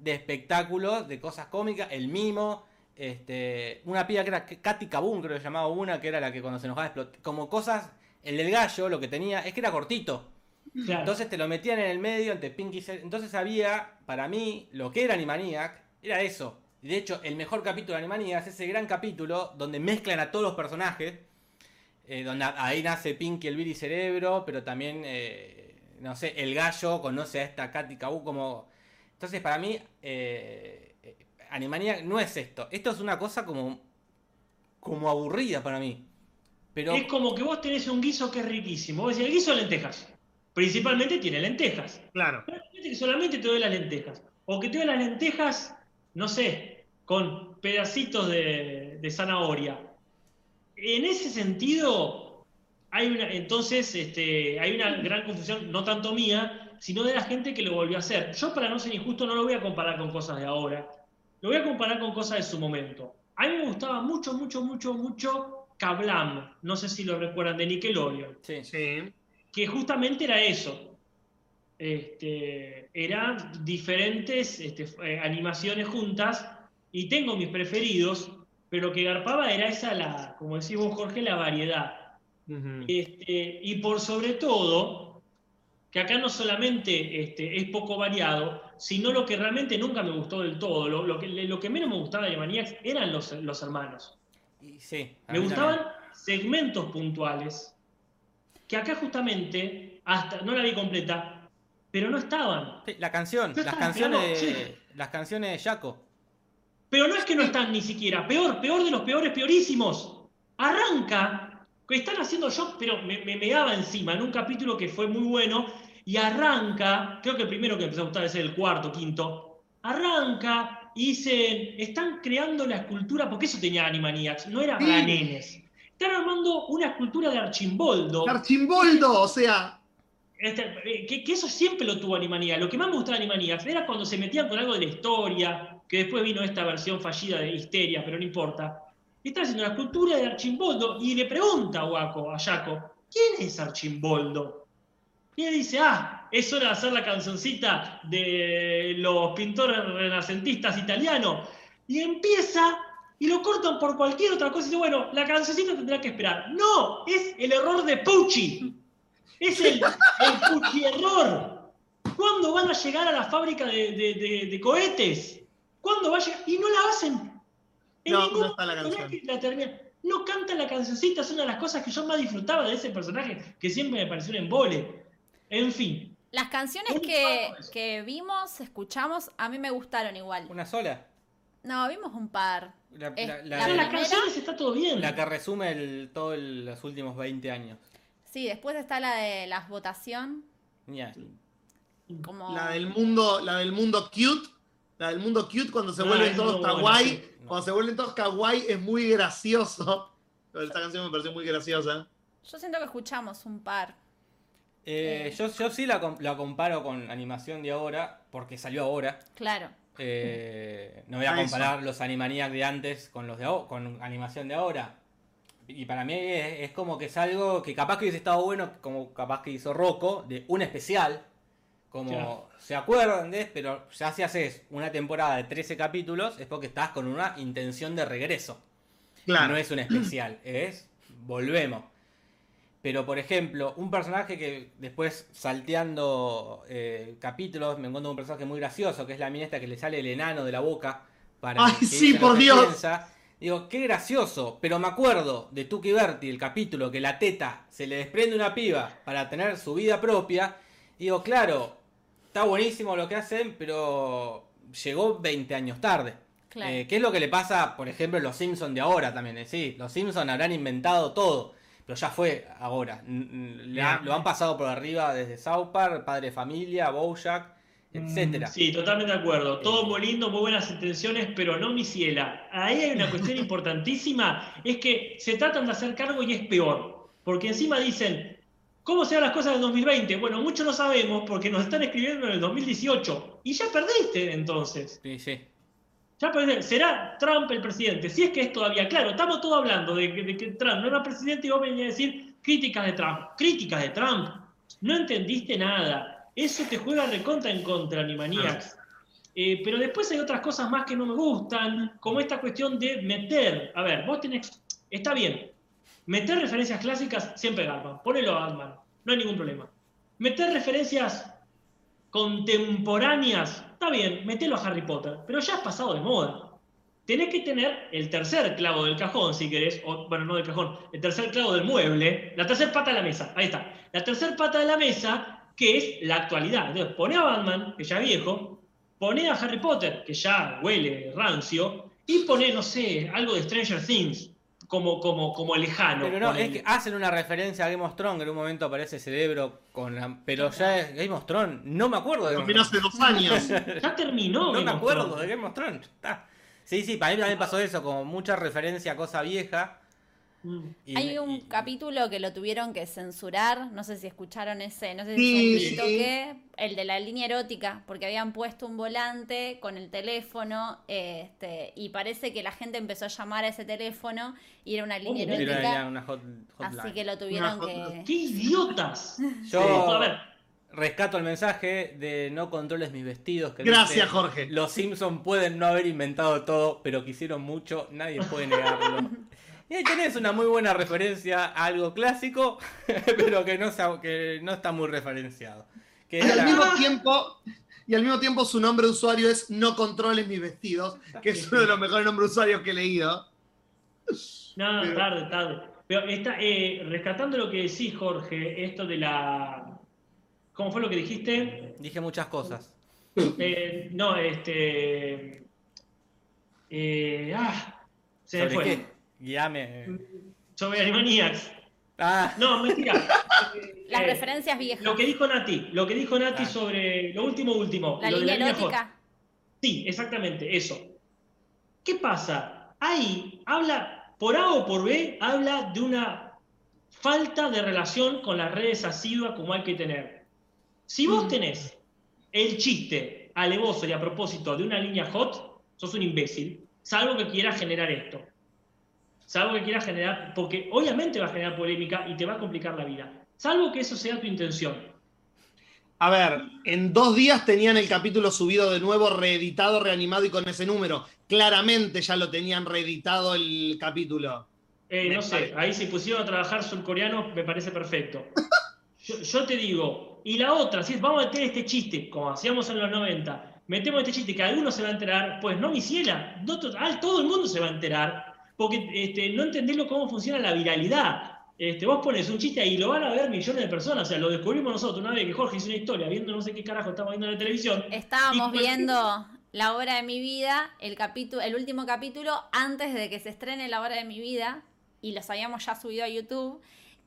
de espectáculos, de cosas cómicas, el mimo, este, una piba que era Katy Kabum, creo que se llamaba una, que era la que cuando se enojaba explotaba, como cosas, el del gallo lo que tenía es que era cortito. Claro. Entonces te lo metían en el medio entre Pinky Entonces había, para mí, lo que era Animaniac, era eso. Y De hecho, el mejor capítulo de Animaniac es ese gran capítulo donde mezclan a todos los personajes. eh, donde ahí nace Pinky, el Billy Cerebro, pero también, eh, no sé, el gallo conoce a esta Katy Kabu como... Entonces, para mí, eh, eh, Animaniac no es esto. Esto es una cosa como, como aburrida para mí. Pero Es como que vos tenés un guiso que es riquísimo. Vos decís, el guiso de lentejas. Principalmente tiene lentejas. Claro. Pero que solamente te doy las lentejas. O que te doy las lentejas, no sé, con pedacitos de, de zanahoria. En ese sentido, hay una, entonces, este, hay una gran confusión, no tanto mía, sino de la gente que lo volvió a hacer. Yo, para no ser injusto, no lo voy a comparar con cosas de ahora. Lo voy a comparar con cosas de su momento. A mí me gustaba mucho, mucho, mucho, mucho Kablam. No sé si lo recuerdan, de Nickelodeon sí. Sí. que justamente era eso. Este, eran diferentes este, eh, animaciones juntas y tengo mis preferidos, pero lo que garpaba era esa, la, como decís vos Jorge, la variedad. Este, y por sobre todo, que acá no solamente este, es poco variado, sino lo que realmente nunca me gustó del todo, lo, lo que, lo que menos me gustaba de Maniacs eran los, los hermanos. Sí, Me gustaban también. segmentos puntuales que acá justamente, hasta no la vi completa, pero no estaban. Sí, la canción, las canciones, de, las canciones de Jaco. Pero no es que no están ni siquiera, peor, peor de los peores, peorísimos. Arranca que están haciendo yo, pero me, me meaba encima en un capítulo que fue muy bueno y arranca, creo que el primero que empezó a gustar es el cuarto, quinto, arranca y dicen, están creando la escultura, porque eso tenía Animaniacs, no era para Sí. nenes. Están armando una escultura de Archimboldo. Archimboldo, o sea, Este, eh, que, que eso siempre lo tuvo Animaniacs. Lo que más me gustaba de Animaniacs era cuando se metían con algo de la historia, que después vino esta versión fallida de Histeria, pero no importa. Está haciendo una escultura de Archimboldo y le pregunta a Waco, a Jaco, ¿quién es Archimboldo? Y él dice, ah, es hora de hacer la cancioncita de los pintores renacentistas italianos. Y empieza y lo cortan por cualquier otra cosa y dice, bueno, la cancioncita tendrá que esperar. No, es el error de Pucci. Es el, el Pucci error. ¿Cuándo van a llegar a la fábrica de- de cohetes? ¿Cuándo va a llegar? Y no la hacen. En No, ningún no está la canción. la termina. No canta la cancioncita, es una de las cosas que yo más disfrutaba de ese personaje, que siempre me pareció un embole. En fin, Las canciones que, que vimos, escuchamos, a mí me gustaron igual. ¿Una sola? No, vimos un par. La, la- la la- las canciones está todo bien. la que resume el, todo el- los últimos 20 años. Sí, después está la de la votación. Ya. Como... la del mundo, la del mundo cute, la del mundo cute cuando se vuelven todos kawaii, cuando se vuelven todos kawaii es muy gracioso. Pero esta canción me pareció muy graciosa. Yo siento que escuchamos un par. Eh, Eh. yo, yo sí la, la comparo con animación de ahora, porque salió ahora. Claro. Eh, no voy a eso. comparar los Animaniacs de antes con los de ahora, con animación de ahora. Y para mí es, es como que es algo que capaz que hubiese estado bueno, como capaz que hizo Rocco, de un especial. Como Claro. se acuerdan de, pero ya si haces una temporada de 13 capítulos es porque estás con una intención de regreso. Claro. No es un especial, es volvemos. Pero por ejemplo, un personaje que después salteando eh, capítulos me encuentro un personaje muy gracioso, que es la mina esta que le sale el enano de la boca para Ay, que sí, por Dios. piensa. Digo, qué gracioso, pero me acuerdo de Tuki Berti, el capítulo que la teta se le desprende una piba para tener su vida propia. Digo, claro, está buenísimo lo que hacen, pero llegó 20 años tarde. Claro. Eh, ¿Qué es lo que le pasa, por ejemplo, a los Simpsons de ahora también? Eh, Sí, los Simpsons habrán inventado todo, pero ya fue ahora. Le lo han pasado por arriba desde South Park, Padre de Familia, Bojack, etcétera. Mm, Sí, totalmente de acuerdo. Todo muy lindo, muy buenas intenciones, pero no mi ciela. Ahí hay una cuestión importantísima, es que se tratan de hacer cargo y es peor. Porque encima dicen, ¿cómo serán las cosas del 2020? Bueno, mucho no sabemos porque nos están escribiendo en el 2018. Y ya perdiste entonces. Sí, sí. Ya perdiste. Será Trump el presidente. Si es que es todavía, claro, estamos todos hablando de que, de que Trump no era presidente y vos venís a decir críticas de Trump. Críticas de Trump. No entendiste nada. Eso te juega recontra en contra, Animaniacs. Eh, pero después hay otras cosas más que no me gustan, como esta cuestión de meter. A ver, vos tenés. Está bien. Meter referencias clásicas siempre garpa. Ponelo a Batman. No hay ningún problema. Meter referencias contemporáneas. Está bien, metelo a Harry Potter. Pero ya has pasado de moda. Tenés que tener el tercer clavo del cajón, si querés, o bueno, no del cajón, el tercer clavo del mueble, la tercer pata de la mesa, ahí está. La tercer pata de la mesa, que es la actualidad. Entonces, pone a Batman, que ya es viejo, pone a Harry Potter, que ya huele rancio, y pone, no sé, algo de Stranger Things, como, como, como lejano. Pero no, es que hacen una referencia a Game of Thrones, que en un momento aparece Cerebro con la- Pero ya es Game of Thrones, no me acuerdo de Game Terminó of hace dos años. Ya terminó. No Game me acuerdo de Game of Thrones. Está. Sí, sí, para mí también pasó eso, como mucha referencia a cosa vieja. Mm. y- Hay un y- capítulo que lo tuvieron que censurar, no sé si escucharon ese, no sé Sí, si un sí. toque, el de la línea erótica, porque habían puesto un volante con el teléfono, este, y parece que la gente empezó a llamar a ese teléfono y era una línea ¿Cómo? Era- erótica, era una hot- hotline. así que lo tuvieron que... ¡Qué idiotas! Yo A ver, rescato el mensaje de no controles mis vestidos. Que Gracias, dice, Jorge. Los Simpsons pueden no haber inventado todo, pero quisieron mucho, nadie puede negarlo. Y ahí tenés una muy buena referencia a algo clásico, pero que no, sa- que no está muy referenciado. Que Y al mismo tiempo, y al mismo tiempo su nombre de usuario es No controles mis vestidos, que es uno de los mejores nombres de usuarios que he leído. No, Pero- tarde, tarde. Pero está, eh, rescatando lo que decís, Jorge, esto de la. ¿Cómo fue lo que dijiste? Dije muchas cosas. Eh, no, este. eh, ah, se me ¿Sobre fue. qué? Guíame. Sobre Animaniacs. Ah, No, mentira. Las eh, referencias viejas. Lo que dijo Nati, lo que dijo Nati Ah. sobre lo último, último. la lo de línea línea hot. erótica. Sí, exactamente, eso. ¿Qué pasa? Ahí habla, por A o por B, habla de una falta de relación con las redes asiduas como hay que tener. Si vos tenés el chiste alevoso y a propósito de una línea hot, sos un imbécil, salvo que quieras generar esto. Salvo que quieras generar, porque obviamente va a generar polémica y te va a complicar la vida. Salvo que eso sea tu intención. A ver, en dos días tenían el capítulo subido de nuevo, reeditado, reanimado y con ese número. Claramente ya lo tenían reeditado el capítulo. Eh, no sé, ahí se pusieron a trabajar surcoreanos, me parece perfecto. Yo, yo te digo, y la otra, si es, vamos a meter este chiste, como hacíamos en los 90, metemos este chiste que alguno se va a enterar, pues no, mi ciela, no to- todo el mundo se va a enterar, porque este, no entendés lo- cómo funciona la viralidad. Este, vos pones un chiste ahí y lo van a ver millones de personas, o sea, lo descubrimos nosotros una vez que Jorge hizo una historia viendo no sé qué carajo estamos viendo en la televisión. Estábamos Y viendo la hora de mi vida, el capítulo, el último capítulo, antes de que se estrene la hora de mi vida, y los habíamos ya subido a YouTube.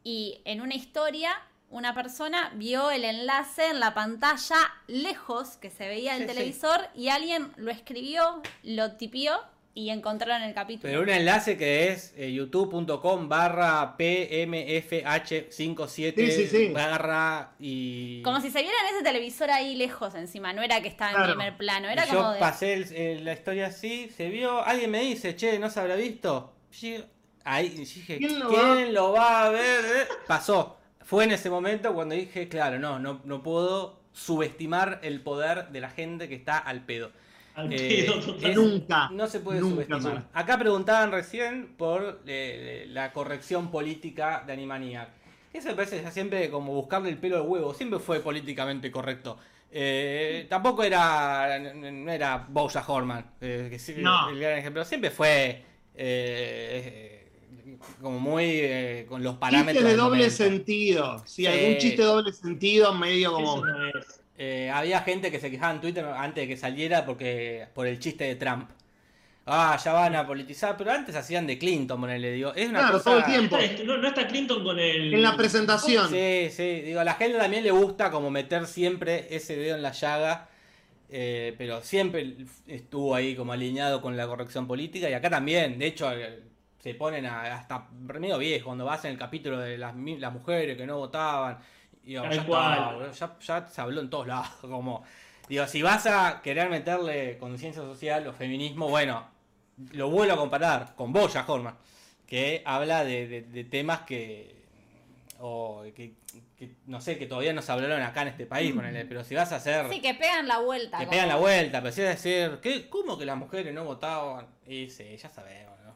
Y en una historia, una persona vio el enlace en la pantalla lejos que se veía el Sí, sí. televisor y alguien lo escribió, lo tipió y encontraron el capítulo. pero un enlace que es eh, youtube.com barra pmfh57 Sí, sí, sí. barra y... Como si se viera en ese televisor ahí lejos encima, no era que estaba en Claro. primer plano, era Y como yo de... pasé el- el- la historia así, se vio, alguien me dice, che, ¿no se habrá visto? Sí, Ahí dije, ¿Quién lo ¿quién lo va a ver? Eh, Pasó. Fue en ese momento cuando dije, claro, no, no, no puedo subestimar el poder de la gente que está al pedo. Eh, es- Nunca, No se puede nunca subestimar. Acá preguntaban recién por eh, la corrección política de Animaniac. Eso me parece ya siempre como buscarle el pelo al huevo. Siempre fue políticamente correcto. Eh, tampoco era no era Bojack Horman, eh, que sí, No. el gran ejemplo. Siempre fue eh, como muy eh, con los parámetros. Chiste de doble momento. sentido. Si Sí. algún chiste de doble sentido, medio como. Eso no es. Eh, había gente que se quejaba en Twitter antes de que saliera porque por el chiste de Trump. Ah, ya van a politizar, pero antes hacían de Clinton, ponele, digo. Es una Claro, cosa... todo el tiempo. No, no está Clinton con el. En la presentación. Sí, sí, digo, a la gente también le gusta como meter siempre ese dedo en la llaga, eh, pero siempre estuvo ahí como alineado con la corrección política y acá también, de hecho, eh, se ponen a- hasta medio viejo cuando vas en el capítulo de las, las mujeres que no votaban. Digo, ya, está, ya, ya se habló en todos lados. Como, digo, si vas a querer meterle conciencia social o feminismo, bueno, lo vuelvo a comparar con Boya Horman, que habla de, de- de temas que, o que, que, no sé, que todavía no se hablaron acá en este país, ponele, pero si vas a hacer, Sí, que pegan la vuelta. te como- pegan la vuelta, pero si vas a decir, ¿qué, ¿cómo que las mujeres no votaban? Y sí, ya sabemos. ¿no?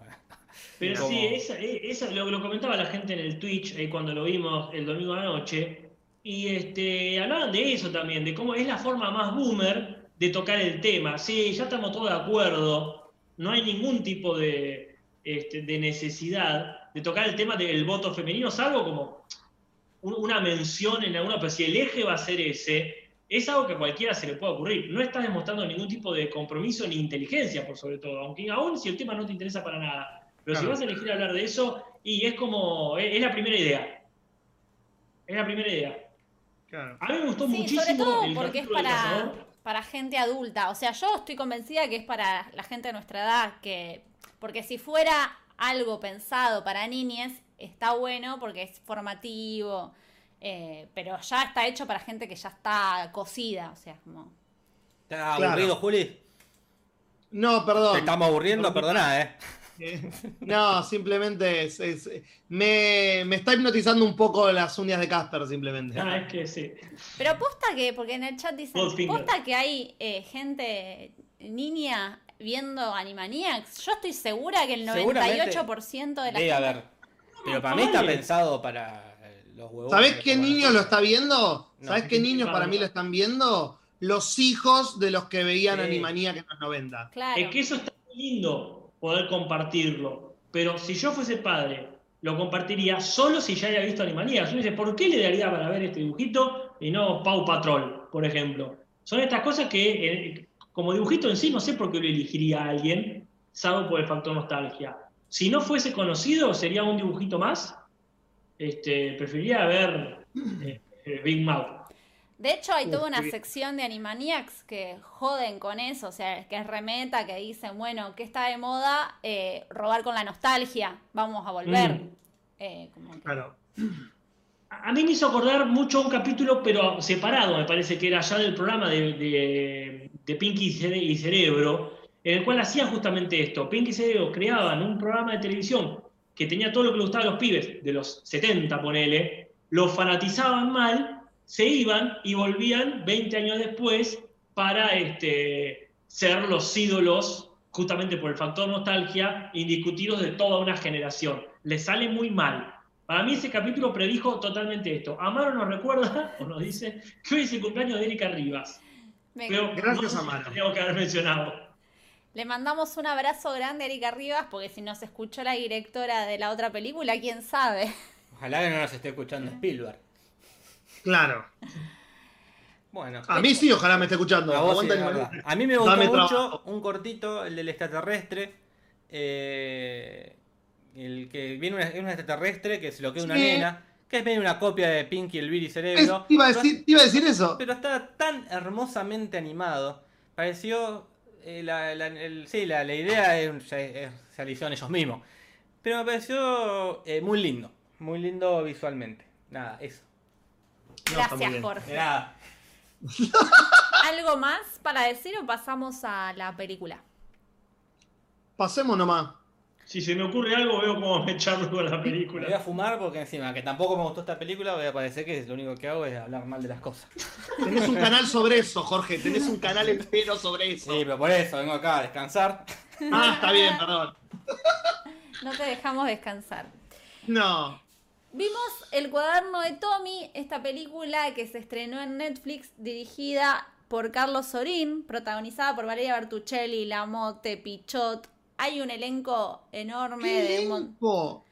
Pero Como- sí, esa, esa- lo, lo comentaba la gente en el Twitch eh, cuando lo vimos el domingo a la noche. Y este, hablaban de eso también, de cómo es la forma más boomer de tocar el tema. Sí, ya estamos todos de acuerdo. No hay ningún tipo de, este, de necesidad de tocar el tema del voto femenino, salvo como un- una mención en alguna, pero si el eje va a ser ese, es algo que a cualquiera se le puede ocurrir. No estás demostrando ningún tipo de compromiso ni inteligencia, por sobre todo, aunque aún si el tema no te interesa para nada. Pero si vas a elegir hablar de eso, y es como, es, es la primera idea. Es la primera idea. Claro. A mí me gustó Sí, muchísimo sobre todo el porque es para, para gente adulta. O sea, yo estoy convencida que es para la gente de nuestra edad. que Porque si fuera algo pensado para niñes, está bueno porque es formativo. eh, pero ya está hecho para gente que ya está cocida. O sea, como. ¿Está Claro. aburrido, Juli? No, perdón. Te estamos aburriendo, perdoná, ¿eh? No, simplemente es, es- me, me está hipnotizando un poco las uñas de Casper, simplemente. Ah, es que sí. Pero posta que, porque en el chat dicen, posta que hay eh, gente, niña, viendo Animaniacs. Yo estoy segura que el Seguramente 98% de la gente. haber. Pero para mí está pensado para los huevos. ¿Sabés qué comen niño nosotros. lo está viendo? No. ¿Sabés qué niños para mí lo están viendo? Los hijos de los que veían Sí. Animaniacs en los 90. Claro. Es que eso está muy lindo poder compartirlo. Pero si yo fuese padre, lo compartiría solo si ya haya visto dice, ¿por qué le daría para ver este dibujito y no Pau Patrol, por ejemplo? Son estas cosas que, eh, como dibujito en sí, no sé por qué lo elegiría a alguien, salvo por el factor nostalgia. Si no fuese conocido, sería un dibujito más. este, preferiría ver eh, Big Mouth. De hecho, hay toda una qué- sección de Animaniacs que joden con eso, o sea, que es remeta, que dicen, bueno, ¿qué está de moda? Eh, robar con la nostalgia, vamos a volver. Mm. Eh, como que- Claro. A mí me hizo acordar mucho un capítulo, pero separado, me parece que era ya del programa de, de- de Pinky y Cerebro, en el cual hacían justamente esto. Pinky y Cerebro creaban un programa de televisión que tenía todo lo que le gustaba a los pibes, de los 70, ponele, lo fanatizaban mal, se iban y volvían 20 años después para este, ser los ídolos, justamente por el factor nostalgia, indiscutidos de toda una generación. Les sale muy mal. Para mí ese capítulo predijo totalmente esto. Amaro nos recuerda, o nos dice, que hoy es el cumpleaños de Erika Rivas. Me- Pero Gracias, no Amaro. Tengo que haber mencionado. Le mandamos un abrazo grande a Erika Rivas, porque si nos escuchó la directora de la otra película, quién sabe. Ojalá que no nos esté escuchando Spielberg. Claro. Bueno. A mí sí, ojalá me esté escuchando. A, vos sí, es. A mí me gustó Dame mucho trabajo. un cortito, el del extraterrestre. eh, el que viene una, es un extraterrestre que se lo queda una Sí. nena. Que es medio una copia de Pinky, el Billy Es- Cerebro. iba, a decir, iba a decir eso. Pero está tan hermosamente animado. Pareció. eh, la, la- el- sí, la, la idea es, es- es- se hicieron ellos mismos. Pero me pareció eh, muy lindo. Muy lindo visualmente. Nada, eso. Gracias, Jorge. nada. ¿Algo más para decir o pasamos a la película? Pasemos nomás. Si se me ocurre algo, veo cómo me charlo con la Me voy a película. fumar porque encima que tampoco me gustó esta película, voy a parecer que lo único que hago es hablar mal de las cosas. Tenés un canal sobre eso, Jorge. Tenés un canal entero sobre eso. Sí, pero por eso vengo acá a descansar. Ah, está bien, perdón. No te dejamos descansar. No. Vimos El cuaderno de Tommy, esta película que se estrenó en Netflix, dirigida por Carlos Sorín, protagonizada por Valeria Bertuccelli, Lamotte, Pichot. Hay un elenco enorme ¿Qué de elenco?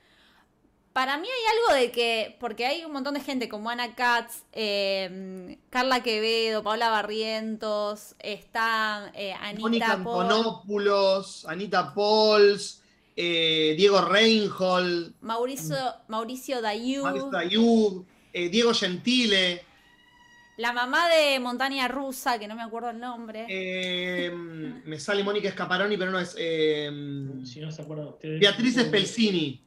Para mí hay algo de que, porque hay un montón de gente como Ana Katz, eh, Carla Quevedo, Paula Barrientos, está eh, Mónica Anita Paul, Antonopoulos, Anita Pauls, eh, Diego Reinhold, Mauricio, Mauricio eh, Diego Gentile. la mamá de Montaña Rusa, que no me acuerdo el nombre. eh, me sale Mónica Scaparoni, pero no es. eh, Si no se acuerdan ustedes. Beatriz Spelzini.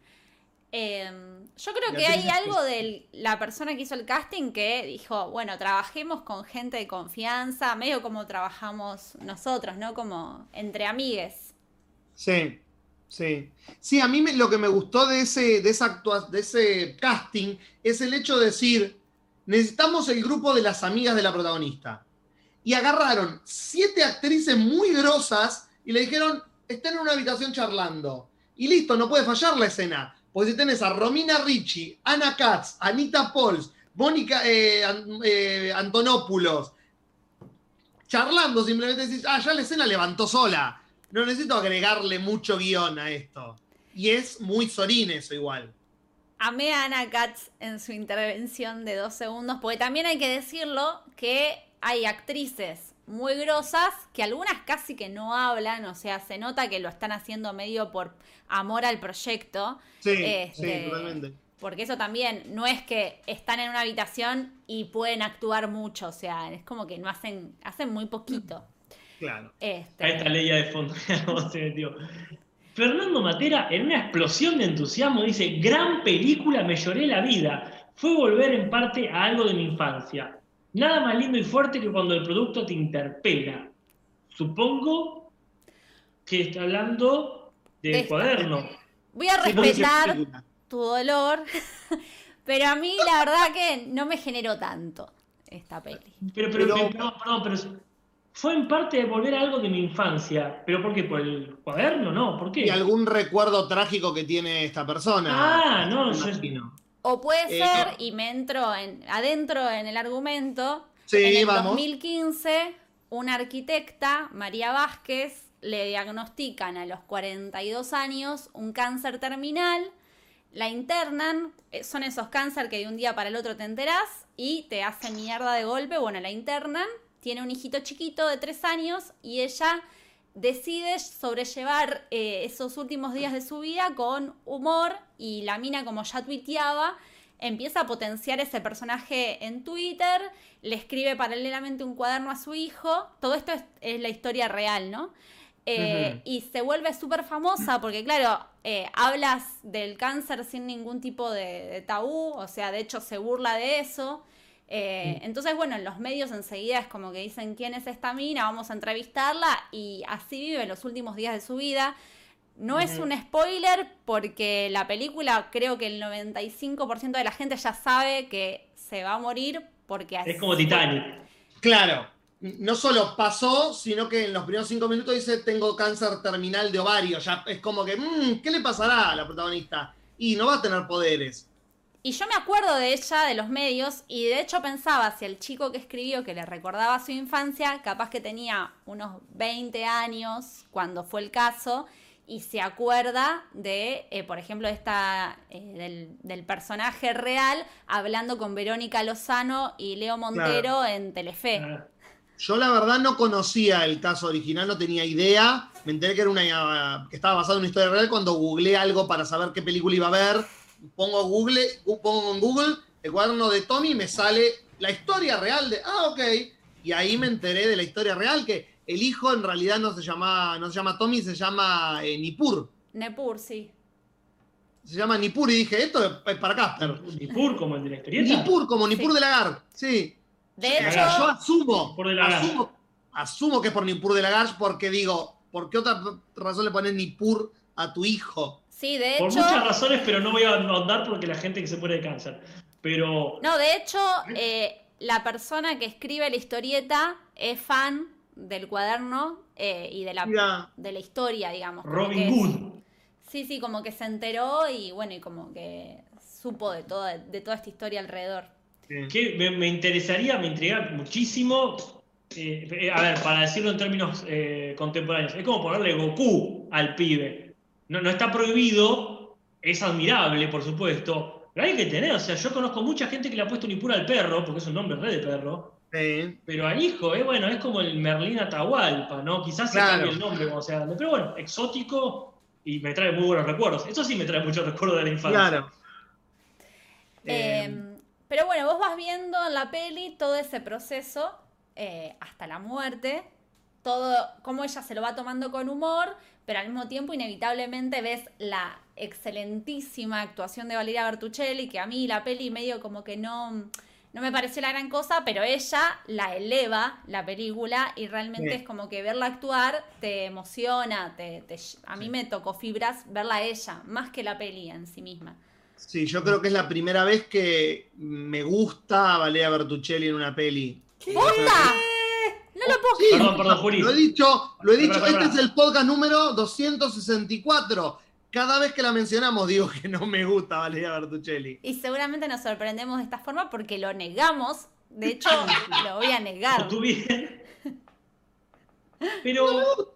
Eh, yo creo que hay algo de la persona que hizo el casting que dijo, bueno, trabajemos con gente de confianza, medio como trabajamos nosotros, ¿no? Como entre amigues. Sí, sí. Sí, a mí me- lo que me gustó de ese, de, esa de ese casting es el hecho de decir, necesitamos el grupo de las amigas de la protagonista. Y agarraron siete actrices muy grosas y le dijeron, estén en una habitación charlando. Y listo, no puede fallar la escena. Porque si tenés a Romina Ricci, Ana Katz, Anita Pauls, Mónica eh, eh, Antonopoulos, charlando, simplemente decís, ah, ya la escena levantó sola. No necesito agregarle mucho guion a esto. Y es muy Sorín eso igual. Amé a Ana Katz en su intervención de dos segundos, porque también hay que decirlo que hay actrices muy grosas que algunas casi que no hablan, o sea, se nota que lo están haciendo medio por amor al proyecto. Sí, Este, sí, totalmente. Porque eso también no es que están en una habitación y pueden actuar mucho, o sea, es como que no hacen, hacen muy poquito. Claro. Este, A esta leía de fondo. ¿Cómo se metió? Fernando Matera, en una explosión de entusiasmo, dice: Gran película, me lloré la vida. Fue volver en parte a algo de mi infancia. Nada más lindo y fuerte que cuando el producto te interpela. Supongo que está hablando del esta. cuaderno. voy a respetar tu dolor, pero a mí la verdad que no me generó tanto esta peli. Pero, pero, Pero- pero- perdón, pero fue en parte de volver a algo de mi infancia. ¿Pero por qué? ¿Por el cuaderno? No, ¿por qué? Y algún recuerdo trágico que tiene esta persona. Ah, no, yo- imagino. O puede Eh, ser, no. y me entro en, adentro en el argumento, Sí, en el vamos. 2015, una arquitecta, María Vázquez, le diagnostican a los 42 años un cáncer terminal, la internan, eh, son esos cáncer que de un día para el otro te enterás y te hacen mierda de golpe, bueno, la internan, tiene un hijito chiquito de 3 años y ella decide sobrellevar eh, esos últimos días de su vida con humor y la mina, como ya tuiteaba, empieza a potenciar ese personaje en Twitter, le escribe paralelamente un cuaderno a su hijo, todo esto es, es la historia real, ¿no? Eh. Y se vuelve súper famosa porque, claro, eh, hablas del cáncer sin ningún tipo de, de tabú, o sea, de hecho se burla de eso. Eh, Entonces, bueno, en los medios enseguida es como que dicen quién es esta mina, vamos a entrevistarla y así vive los últimos días de su vida. No es un spoiler porque la película creo que el 95% de la gente ya sabe que se va a morir porque así Es como Titanic. Claro. No solo pasó, sino que en los primeros cinco minutos dice tengo cáncer terminal de ovario. Ya es como que, mm, ¿qué le pasará a la protagonista? Y no va a tener poderes. Y yo me acuerdo de ella, de los medios, y de hecho pensaba si el chico que escribió, que le recordaba su infancia, capaz que tenía unos 20 años cuando fue el caso, y se acuerda de, eh, por ejemplo, esta, eh, del, del personaje real hablando con Verónica Lozano y Leo Montero en Telefe. Ah, Yo la verdad no conocía el caso original, no tenía idea. Me enteré que era una que estaba basado en una historia real cuando googleé algo para saber qué película iba a ver. Pongo Google, pongo en Google el cuaderno de Tommy y me sale la historia real de ah, ok. Y ahí me enteré de la historia real, que el hijo en realidad no se llama, no se llama Tommy, se llama eh, Nippur. Nepur, sí. Se llama Nippur y dije, esto es para Casper. Nippur, como el de la historieta. Nippur, como Nippur Sí. de Lagar. Sí. De hecho, Yo asumo, de asumo, asumo que es por Nippur de Lagar porque digo, ¿por qué otra razón le pones Nippur a tu hijo? Sí, de Por hecho... muchas razones, pero no voy a ahondar porque la gente que se muere de cáncer. Pero No, de hecho, eh, la persona que escribe la historieta es fan del cuaderno eh, y de la, Mira. de la historia, digamos. Robin Hood. Sí, sí, como que se enteró y bueno, y como que supo de, todo, de toda esta historia alrededor. Que me, me interesaría, me intriga muchísimo. eh, eh, a ver, para decirlo en términos eh, contemporáneos, es como ponerle Goku al pibe. No, no está prohibido, es admirable, por supuesto, pero hay que tener, o sea, yo conozco mucha gente que le ha puesto Nippur al perro, porque es un nombre re de perro, Sí. pero al hijo, eh, bueno, es como el Merlín Atahualpa, ¿no? Quizás se Claro. cambie el nombre cuando sea grande, pero bueno, exótico y me trae muy buenos recuerdos. Eso sí me trae muchos recuerdos de la infancia. Claro. Eh, Eh, pero bueno, vos vas viendo en la peli todo ese proceso eh, hasta la muerte, todo cómo ella se lo va tomando con humor, pero al mismo tiempo inevitablemente ves la excelentísima actuación de Valeria Bertuccelli, que a mí la peli medio como que no, no me pareció la gran cosa, pero ella la eleva la película y realmente es como que verla actuar te emociona, te, te- a mí me tocó fibras verla a ella, más que la peli en sí misma. sí, yo creo que es la primera vez que me gusta a Valeria Bertuccelli en una peli. ¡Posta! No lo puedo Sí, Perdón, perdón, Juli. Lo he dicho, lo he dicho, este es el podcast número 264. Cada vez que la mencionamos digo que no me gusta Valeria Bertuccelli. Y seguramente nos sorprendemos de esta forma porque lo negamos. De hecho, lo voy a negar. Tú bien. Pero,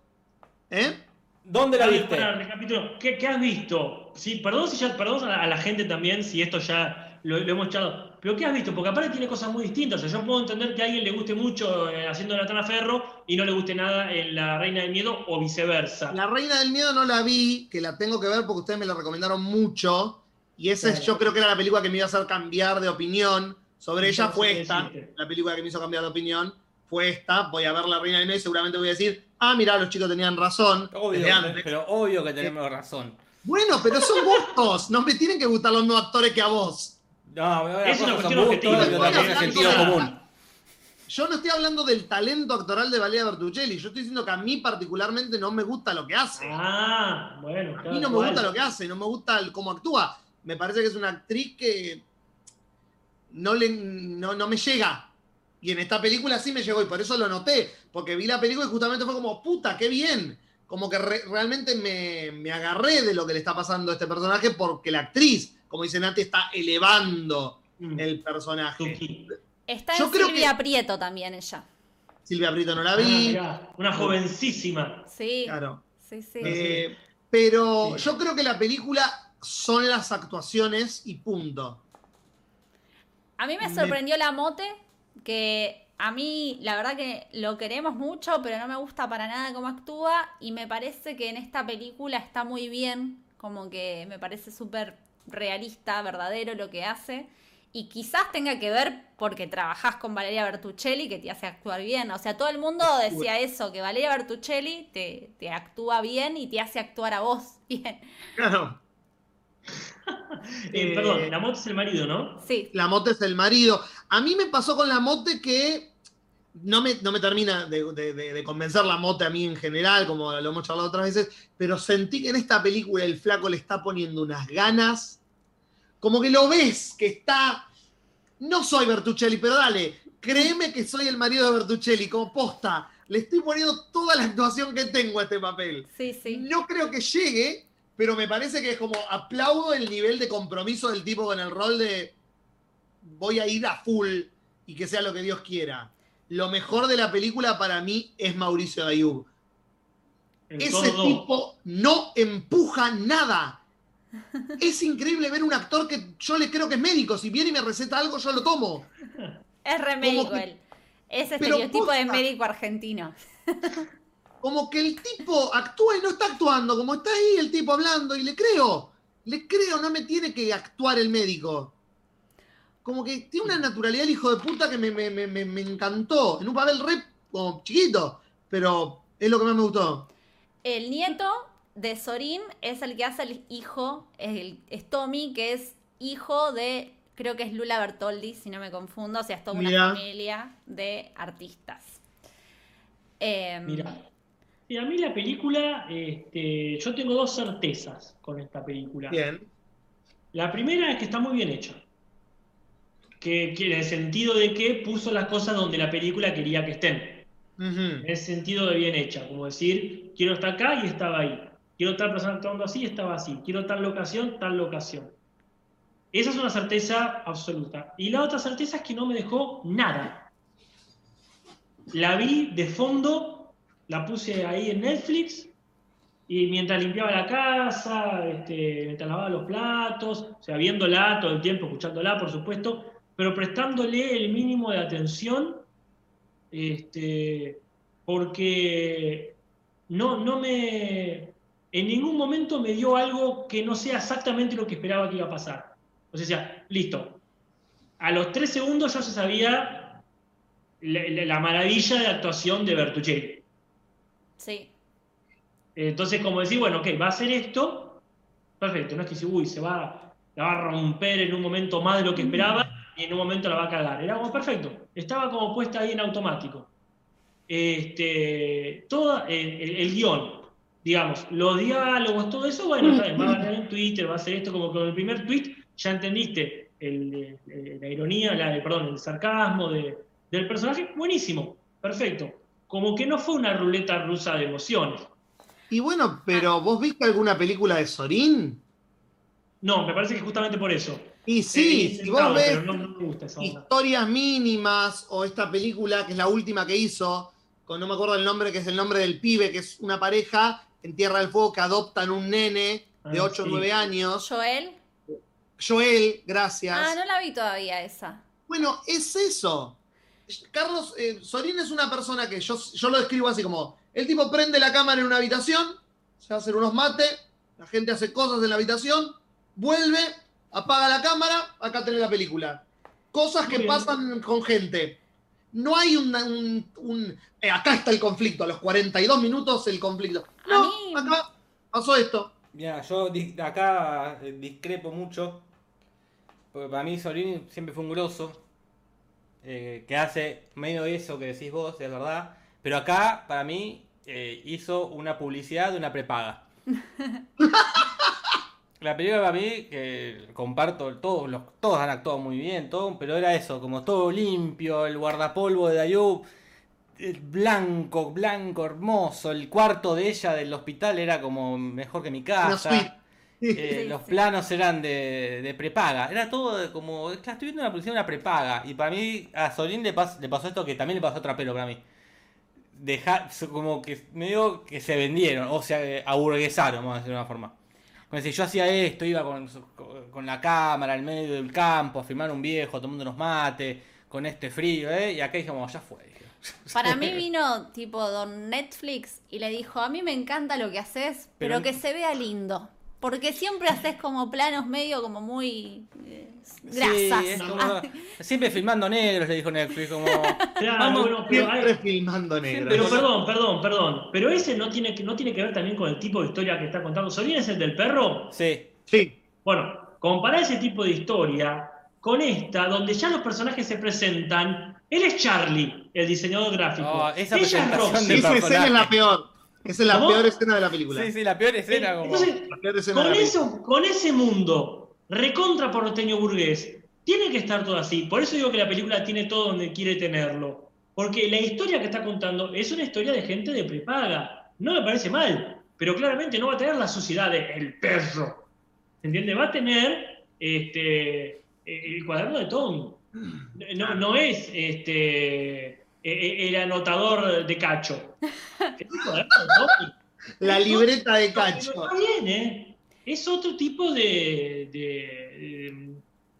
¿Eh? ¿Dónde la viste? para, recapitulo, ¿qué, qué has visto? Sí, perdón si ya, perdón a la, a la gente también si esto ya lo, lo hemos echado. Pero ¿qué has visto? Porque aparte tiene cosas muy distintas. O sea, yo puedo entender que a alguien le guste mucho eh, haciendo Natana Ferro y no le guste nada en La Reina del Miedo o viceversa. La Reina del Miedo no la vi, que la tengo que ver porque ustedes me la recomendaron mucho. Y esa es- yo creo que era la película que me iba a hacer cambiar de opinión sobre ella. Fue ¿qué esta. decirte? La película que me hizo cambiar de opinión fue esta. Voy a ver La Reina del Miedo y seguramente voy a decir, ah, mira, los chicos tenían razón. Obvio, pero obvio que tenemos razón. Bueno, pero son gustos. No me tienen que gustar los mismos actores que a vos. No, una Es una cuestión objetiva. gustos y otra Bueno, cosa es sentido común. Yo no estoy hablando del talento actoral de Valeria Bertuccelli. Yo estoy diciendo que a mí particularmente no me gusta lo que hace. Ah, bueno, A mí no me gusta lo que hace, no me gusta el- cómo actúa. Me parece que es una actriz que no, le, no, no me llega. Y en esta película sí me llegó y por eso lo noté. Porque vi la película y justamente fue como, puta, qué bien. Como que re- realmente me, me agarré de lo que le está pasando a este personaje porque la actriz, como dice Nati, está elevando Mm, el personaje. Está Yo en creo Silvia que- Prieto también ella. Silvia Prieto no la Ah, vi. mirá, una jovencísima. Sí, Claro. sí, sí. Eh, pero Sí. yo creo que la película son las actuaciones y punto. A mí me me- sorprendió la mote, que a mí la verdad que lo queremos mucho, pero no me gusta para nada cómo actúa y me parece que en esta película está muy bien, como que me parece súper realista, verdadero lo que hace. Y quizás tenga que ver porque trabajás con Valeria Bertuccelli que te hace actuar bien. O sea, todo el mundo decía eso, que Valeria Bertuccelli te, te actúa bien y te hace actuar a vos bien. Claro. Eh, Eh, perdón, la moto es el marido, ¿no? Sí, La mote es el marido. A mí me pasó con la mote que no me, no me termina de, de- convencer la mote a mí en general, como lo hemos charlado otras veces, pero sentí que en esta película el flaco le está poniendo unas ganas, como que lo ves, que está... No soy Bertuccelli, pero dale, créeme que soy el marido de Bertuccelli, como posta. Le estoy poniendo toda la actuación que tengo a este papel. sí, sí. No creo que llegue, pero me parece que es como aplaudo el nivel de compromiso del tipo con el rol de voy a ir a full y que sea lo que Dios quiera. Lo mejor de la película para mí es Mauricio Dayub. Ese Thor 2. tipo no empuja nada. Es increíble ver un actor que yo le creo que es médico. Si viene y me receta algo, yo lo tomo. Es re médico que- él. Es estereotipo de posta. médico argentino. Como que el tipo actúa y no está actuando. Como está ahí el tipo hablando y le creo. Le creo, no me tiene que actuar el médico. Como que tiene una naturalidad el hijo de puta que me, me- me- me- me encantó. En un papel re como chiquito, pero es lo que más me gustó. El nieto de Sorín es el que hace el hijo, el, es Tommy, que es hijo de, creo que es Lula Bertoldi, si no me confundo, o sea, es toda una familia de artistas. Em, Mira. Y a mí la película, este, yo tengo dos certezas con esta película. Bien. La primera es que está muy bien hecha. Que, que en el sentido de que puso las cosas donde la película quería que estén. En el sentido de bien hecha. Como decir, quiero estar acá y estaba ahí. Quiero persona actuando así y estaba así. Quiero tal locación, tal locación. Esa es una certeza absoluta. Y la otra certeza es que no me dejó nada. La vi de fondo, la puse ahí en Netflix y mientras limpiaba la casa, este, mientras lavaba los platos, o sea, viéndola todo el tiempo, escuchándola, por supuesto, pero prestándole el mínimo de atención, este, porque no, no me, en ningún momento me dio algo que no sea exactamente lo que esperaba que iba a pasar. O sea, listo. A los tres segundos yo ya sabía la, la- la maravilla de actuación de Bertuccelli. sí. Entonces, como decir, bueno, ok, va a hacer esto, perfecto, no es que si, uy, se va, la va a romper en un momento más de lo que esperaba y en un momento la va a cagar. Era como perfecto, estaba como puesta ahí en automático. Este, todo el, el- el guion, digamos, los diálogos, todo eso, bueno, bien, va a ganar en Twitter, va a hacer esto, como con el primer tweet ya entendiste el- el- la ironía, la, perdón, el sarcasmo de- del personaje, buenísimo, perfecto. Como que no fue una ruleta rusa de emociones. Y bueno, pero ¿vos viste alguna película de Sorín? No, me parece que justamente por eso. Y sí, si vos ves pero no, no me gusta esa onda. Historias mínimas o esta película que es la última que hizo, con no me acuerdo el nombre, que es el nombre del pibe, que es una pareja en Tierra del Fuego que adoptan un nene de Ah, 8 o sí. 9 años. Joel. Joel, gracias. Ah, no la vi todavía esa. Bueno, es eso. Carlos eh, Sorín es una persona que yo, yo lo describo así como, el tipo prende la cámara en una habitación, se va a hacer unos mates, la gente hace cosas en la habitación, vuelve, apaga la cámara, acá tenés la película. Cosas que pasan con gente. No hay una- un... un- eh, acá está el conflicto, a los 42 minutos el conflicto. A No, mí- acá pasó esto. Mira, yo acá eh, discrepo mucho. Porque para mí Solini siempre fue un grosso. eh, que hace medio eso que decís vos, es verdad. Pero acá, para mí, eh, hizo una publicidad de una prepaga. La película para mí, que comparto, todos los, todos han actuado muy bien, todo, pero era eso, como todo limpio, el guardapolvo de Dayub, el blanco, blanco, hermoso, el cuarto de ella del hospital era como mejor que mi casa. Eh, Sí, los sí. planos eran de, de prepaga. Era todo de como. claro, Estoy viendo una publicidad de una prepaga. Y para mí, a Solín le, pas- le pasó esto que también le pasó a Trapero para mí. Dejar, como que medio que se vendieron, o sea, eh, aburguesaron, vamos a decir de una forma. Yo hacía esto, iba con, con la cámara al medio del campo a filmar un viejo, tomando unos mates, con este frío, ¿eh? Y acá dijimos, ya fue. dije. Para mí vino tipo don Netflix y le dijo, a mí me encanta lo que haces, pero, Pero- que se vea lindo. Porque siempre haces como planos medio como muy eh, Sí, grasas. es como- Ah, siempre filmando negros, le dijo Netflix. Como, Claro, Vamos, bueno, pero, hay- Siempre filmando negro. pero perdón, perdón, perdón. Pero ese no tiene, que, no tiene que ver también con el tipo de historia que está contando. ¿Solín es el del perro? sí, Sí. Bueno, comparar ese tipo de historia con esta, donde ya los personajes se presentan. Él es Charlie, el diseñador gráfico. Oh, esa Ella es Roxy. Esa escena es la peor. Esa es la ¿Cómo? peor escena de la película. sí, sí, la peor escena. Como... Entonces, La peor escena de con, eso, con ese mundo recontra porteño burgués, tiene que estar todo así. Por eso digo que la película tiene todo donde quiere tenerlo. Porque la historia que está contando es una historia de gente de prepaga. No me parece mal, pero claramente no va a tener la suciedad de el perro. ¿Entiendes? Va a tener este, el cuaderno de Tommy. No, no es este, el anotador de Cacho. Es el cuaderno de Tommy. La libreta de Cacho. Está bien, ¿eh? Es otro tipo de de-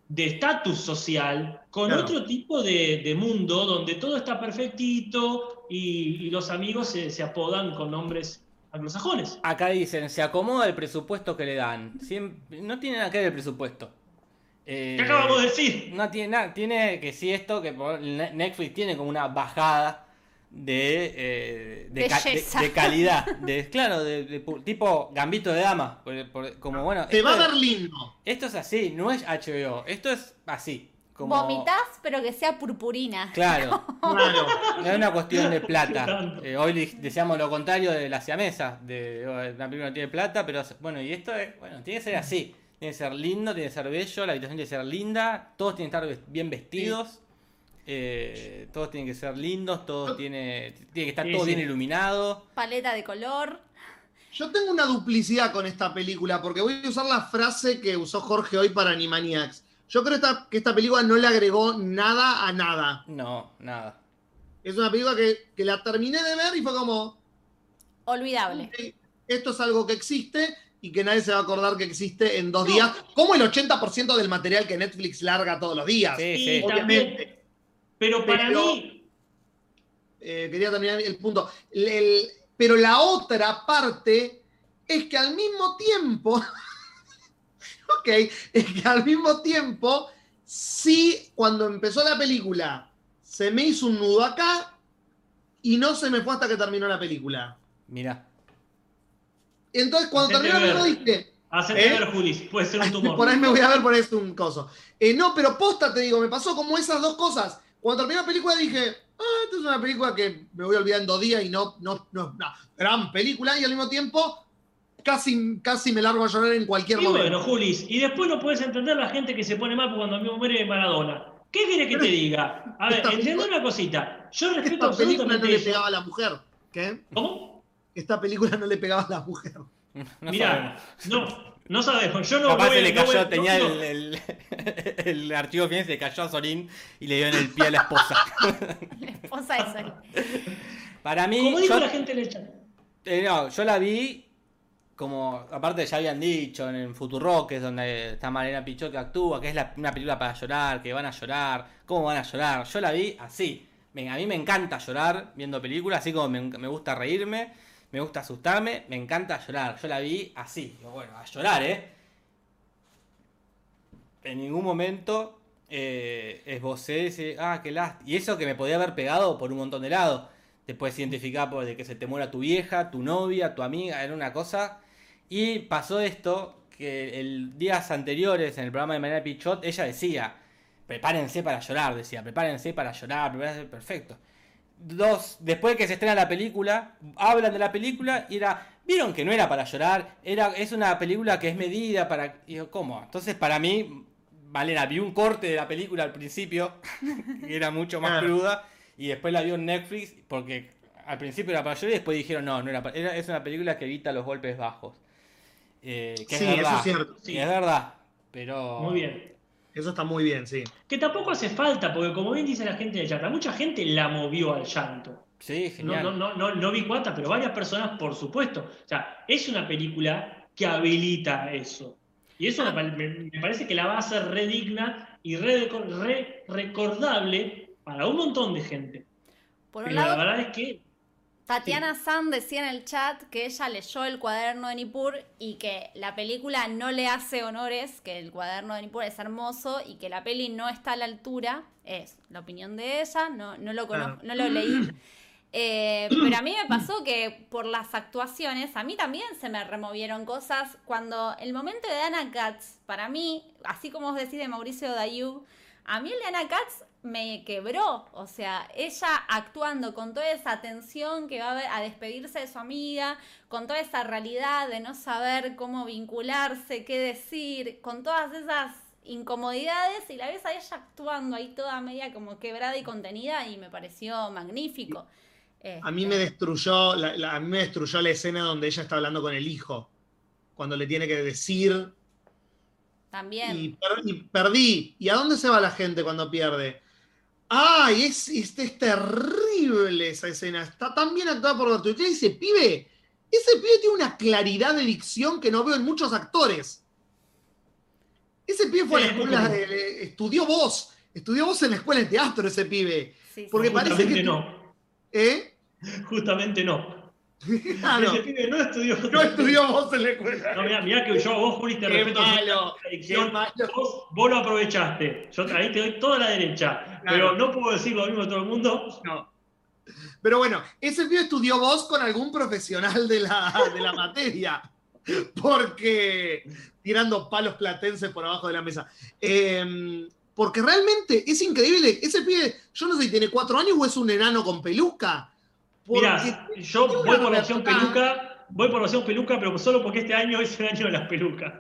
de estatus social, con Claro. otro tipo de, de mundo donde todo está perfectito y, y los amigos se, se apodan con nombres anglosajones. Acá dicen, se acomoda el presupuesto que le dan. Siempre- no tiene nada que ver el presupuesto. Eh, ¿Qué acabamos de decir? No tiene nada, tiene que sí esto, que Netflix tiene como una bajada de, eh, de, ca- de- Belleza. de calidad. De, claro, de, tipo gambito de dama. por- por- como bueno, Te va a ver lindo. esto es así, no es HBO, esto es así. Como, Vomitás, pero que sea purpurina. Claro, Claro. no es una cuestión de plata. Eh, hoy de- decíamos lo contrario de la siamesa, de oh, una película no tiene plata, pero bueno, y esto es, bueno, tiene que ser así. Tiene que ser lindo, tiene que ser bello, la habitación tiene que ser linda, todos tienen que estar bien vestidos, eh, todos tienen que ser lindos, todo tiene, tiene que estar Sí, todo sí. bien iluminado. Paleta de color. Yo tengo una duplicidad con esta película porque voy a usar la frase que usó Jorge hoy para Animaniacs. Yo creo esta- que esta película no le agregó nada a nada. No, nada. Es una película que, que la terminé de ver y fue como, Olvidable. esto es algo que existe y que nadie se va a acordar que existe en dos días, como el 80% del material que Netflix larga todos los días. Sí, sí. Obviamente. Pero para Pero- mí, Eh, quería terminar el punto. El- el- pero la otra parte es que al mismo tiempo, ok, es que al mismo tiempo, sí, cuando empezó la película, se me hizo un nudo acá y no se me fue hasta que terminó la película. Mira. Entonces, cuando Hacete terminó la dije, hacete ¿Eh? ver, Julis, puede ser un tumor. por ahí me voy a ver por esto un coso. Eh, no, pero posta te digo, me pasó como esas dos cosas. Cuando terminó la película dije, ah, esta es una película que me voy a olvidar en dos días y no, no, no es una gran película. Y al mismo tiempo, casi, casi me largo a llorar en cualquier Y momento. bueno, Julis, y después no puedes entender la gente que se pone mal cuando amigo muere Maradona. ¿Qué quieres que te diga? A ver, entendé una cosita. Yo respeto Esta película no absolutamente le pegaba a la mujer. ¿Qué? ¿Cómo? Esta película no le pegaba a la mujer. No Mirá, sabemos. no, no sabemos. Yo no Capaz voy, se le no voy- cayó, no tenía el, el, el archivo final, se le cayó a Sorín y le dio en el pie a la esposa. La esposa de Sol. Para mí, Como dijo yo- la gente en el chat. Eh, no, yo la vi como, aparte ya habían dicho en el Futuro, que es donde está Marina Pichot que actúa, que es la- una película para llorar, que van a llorar, ¿cómo van a llorar? Yo la vi así. Me- a mí me encanta llorar viendo películas, así como me, me gusta reírme, me gusta asustarme, me encanta llorar. Yo la vi así, bueno, a llorar, ¿eh? En ningún momento eh, esbocé ese, ah, qué lástima. Y eso que me podía haber pegado por un montón de lados. Te puedes identificar por de que se te muera tu vieja, tu novia, tu amiga, era una cosa. Y pasó esto, que el días anteriores en el programa de Mariana Pichot, ella decía, prepárense para llorar, decía, prepárense para llorar, prepárense, perfecto. Dos, después de que se estrena la película, hablan de la película y era, vieron que no era para llorar, era, es una película que es medida para... Y yo, ¿cómo? Entonces para mí, Valera, vi un corte de la película al principio, que era mucho más Claro. cruda, y después la vio en Netflix, porque al principio era para llorar y después dijeron, no, no era para... Era, es una película que evita los golpes bajos. Eh, que Sí, es eso es cierto. Sí. Es verdad, pero... Muy bien. Eso está muy bien, sí. Que tampoco hace falta, porque como bien dice la gente del chat, a mucha gente la movió al llanto. Sí, genial. no, no, no, no vi cuántas, pero varias personas, por supuesto. O sea, es una película que habilita eso. Y eso me, me parece que la va a hacer re digna y re, re recordable para un montón de gente. Por un Pero la lado, verdad es que Tatiana San decía en el chat que ella leyó el cuaderno de Nippur y que la película no le hace honores, que el cuaderno de Nippur es hermoso y que la peli no está a la altura. Es la opinión de ella, no, no, lo, conozco, no lo leí. Eh, pero a mí me pasó que por las actuaciones, a mí también se me removieron cosas. Cuando el momento de Ana Katz, para mí, así como os decís de Mauricio Dayu, a mí el de Ana Katz me quebró. O sea, ella actuando con toda esa tensión que va a, a despedirse de su amiga, con toda esa realidad de no saber cómo vincularse, qué decir, con todas esas incomodidades y la ves a ella actuando ahí toda media como quebrada y contenida y me pareció magnífico. A mí me Este, destruyó, la, la- a mí me destruyó la escena donde ella está hablando con el hijo. Cuando le tiene que decir También. y, per- y perdí. ¿Y a dónde se va la gente cuando pierde? ¡Ay! Es, es, es terrible esa escena. Está tan bien actuada por Bertucci. Ese pibe, ese pibe tiene una claridad de dicción que no veo en muchos actores. Ese pibe fue a la escuela, de- de- estudió voz. Estudió voz en la escuela de teatro ese pibe. Sí, sí. Porque parece Justamente que- no. ¿Eh? Justamente no. Claro, Ese pibe no estudió. no estudió voz en la escuela. No, mirá, mirá que yo a vos, Juli, te Qué respeto malo, adicción. Vos, vos lo aprovechaste. Yo ahí te doy toda la derecha. Pero no puedo decir lo mismo de todo el mundo. No. Pero bueno, ese pibe estudió voz con algún profesional de la, de la materia. Porque tirando palos platenses por abajo de la mesa. Eh, porque realmente es increíble. Ese pibe, yo no sé si tiene cuatro años o es un enano con peluca. Mirá, yo voy por la opción peluca, voy por la opción peluca, pero solo porque este año es el año de las pelucas.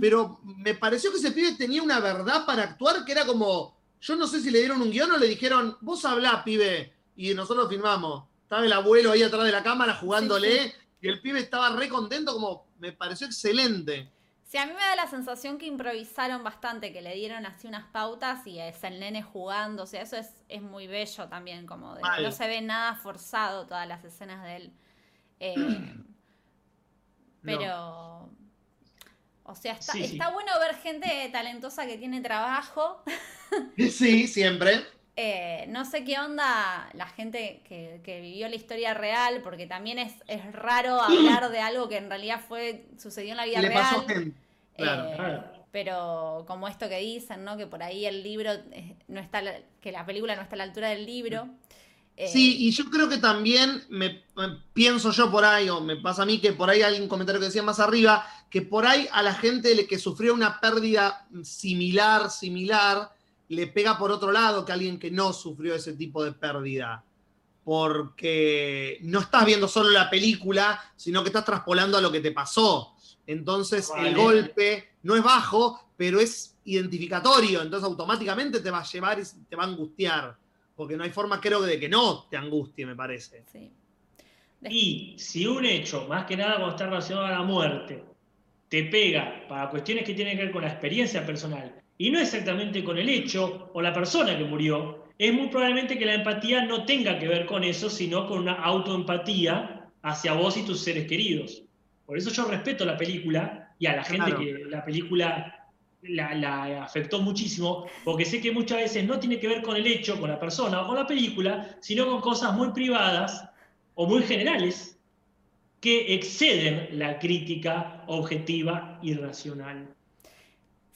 Pero me pareció que ese pibe tenía una verdad para actuar que era como. Yo no sé si le dieron un guion o le dijeron, vos hablá, pibe. Y nosotros filmamos. Estaba el abuelo ahí atrás de la cámara jugándole. Sí, Y el pibe estaba re contento, como me pareció excelente. Sí, a mí me da la sensación que improvisaron bastante, que le dieron así unas pautas y es el nene jugando. O sea, eso es, es muy bello también, como de, no se ve nada forzado todas las escenas de él. Eh, pero. O sea, está, Sí, sí. está bueno ver gente talentosa que tiene trabajo. Sí, siempre. Eh, no sé qué onda la gente que, que vivió la historia real, porque también es, es raro hablar de algo que en realidad fue sucedió en la vida Le real. pasó gente. Claro. Eh, Claro. Pero como esto que dicen, ¿no? Que por ahí el libro eh, no está, que la película no está a la altura del libro. Eh, Sí, y yo creo que también me, me- pienso yo por ahí, o me pasa a mí que por ahí hay un comentario que decía más arriba, que por ahí a la gente que sufrió una pérdida similar, similar, le pega por otro lado que alguien que no sufrió ese tipo de pérdida. Porque no estás viendo solo la película, sino que estás traspolando a lo que te pasó. Entonces el golpe no es bajo, pero es identificatorio. Entonces automáticamente te va a llevar y te va a angustiar. Porque no hay forma, creo, de que no te angustie, me parece. sí. Y si un hecho, más que nada cuando está relacionado a la muerte, te pega para cuestiones que tienen que ver con la experiencia personal y no exactamente con el hecho o la persona que murió, es muy probablemente que la empatía no tenga que ver con eso, sino con una autoempatía hacia vos y tus seres queridos. Por eso yo respeto la película y a la gente Claro. que la película la, la afectó muchísimo, porque sé que muchas veces no tiene que ver con el hecho, con la persona o con la película, sino con cosas muy privadas o muy generales que exceden la crítica objetiva y racional.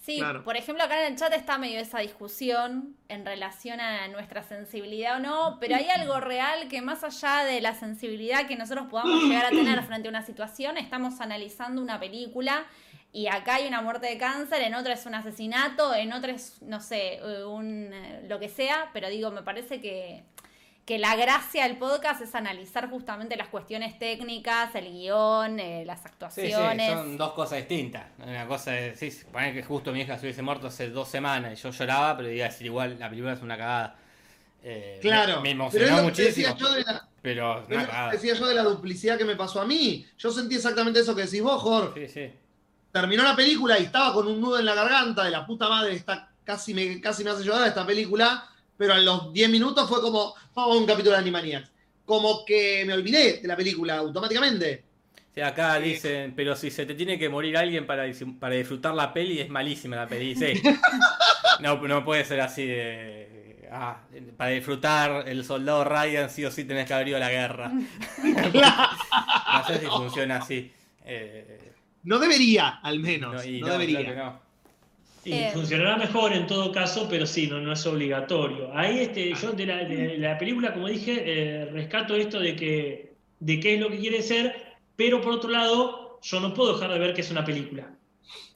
Sí, Claro. por ejemplo, acá en el chat está medio esa discusión en relación a nuestra sensibilidad o no, pero hay algo real que más allá de la sensibilidad que nosotros podamos llegar a tener frente a una situación, estamos analizando una película y acá hay una muerte de cáncer, en otra es un asesinato, en otra es, no sé, eh, un eh, lo que sea, pero digo, me parece que, que la gracia del podcast es analizar justamente las cuestiones técnicas, el guion, eh, las actuaciones. sí, son dos cosas distintas. Una cosa es, sí, poner que justo mi hija se hubiese muerto hace dos semanas y yo lloraba, pero iba a decir igual, la película es una cagada. Eh, Claro. Me, Pero emocionó decía muchísimo, yo de la- pero es lo que decía yo de la duplicidad que me pasó a mí. Yo sentí exactamente eso que decís vos, Jorge. Sí, sí. Terminó la película y estaba con un nudo en la garganta de la puta madre, está, casi, me, casi me hace llorar esta película, pero a los 10 minutos fue como, a un capítulo de Animaniacs. Como que me olvidé de la película automáticamente. Sí, acá dicen, pero si se te tiene que morir alguien para, dis- para disfrutar la peli, es malísima la peli. Sí. No, no puede ser así de. ah, para disfrutar el soldado Ryan sí o sí tenés que haber ido a la guerra. no sé si funciona así. Eh, No debería, al menos. no, y no, no, debería. Y Eh. funcionará mejor en todo caso, pero sí, no, no es obligatorio. Ahí este, yo de la, de la película, como dije, eh, rescato esto de que de qué es lo que quiere ser, pero por otro lado, yo no puedo dejar de ver que es una película.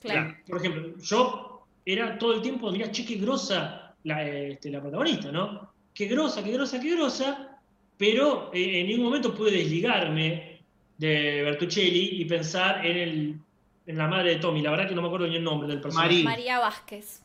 Claro. Por ejemplo, yo era todo el tiempo, mirá, che, qué grosa la, este, la protagonista, ¿no? Qué grosa, qué grosa, qué grosa, pero eh, en ningún momento pude desligarme de Bertuccelli y pensar en, el, en la madre de Tommy. La verdad que no me acuerdo ni el nombre del personaje. Marí. María Vázquez.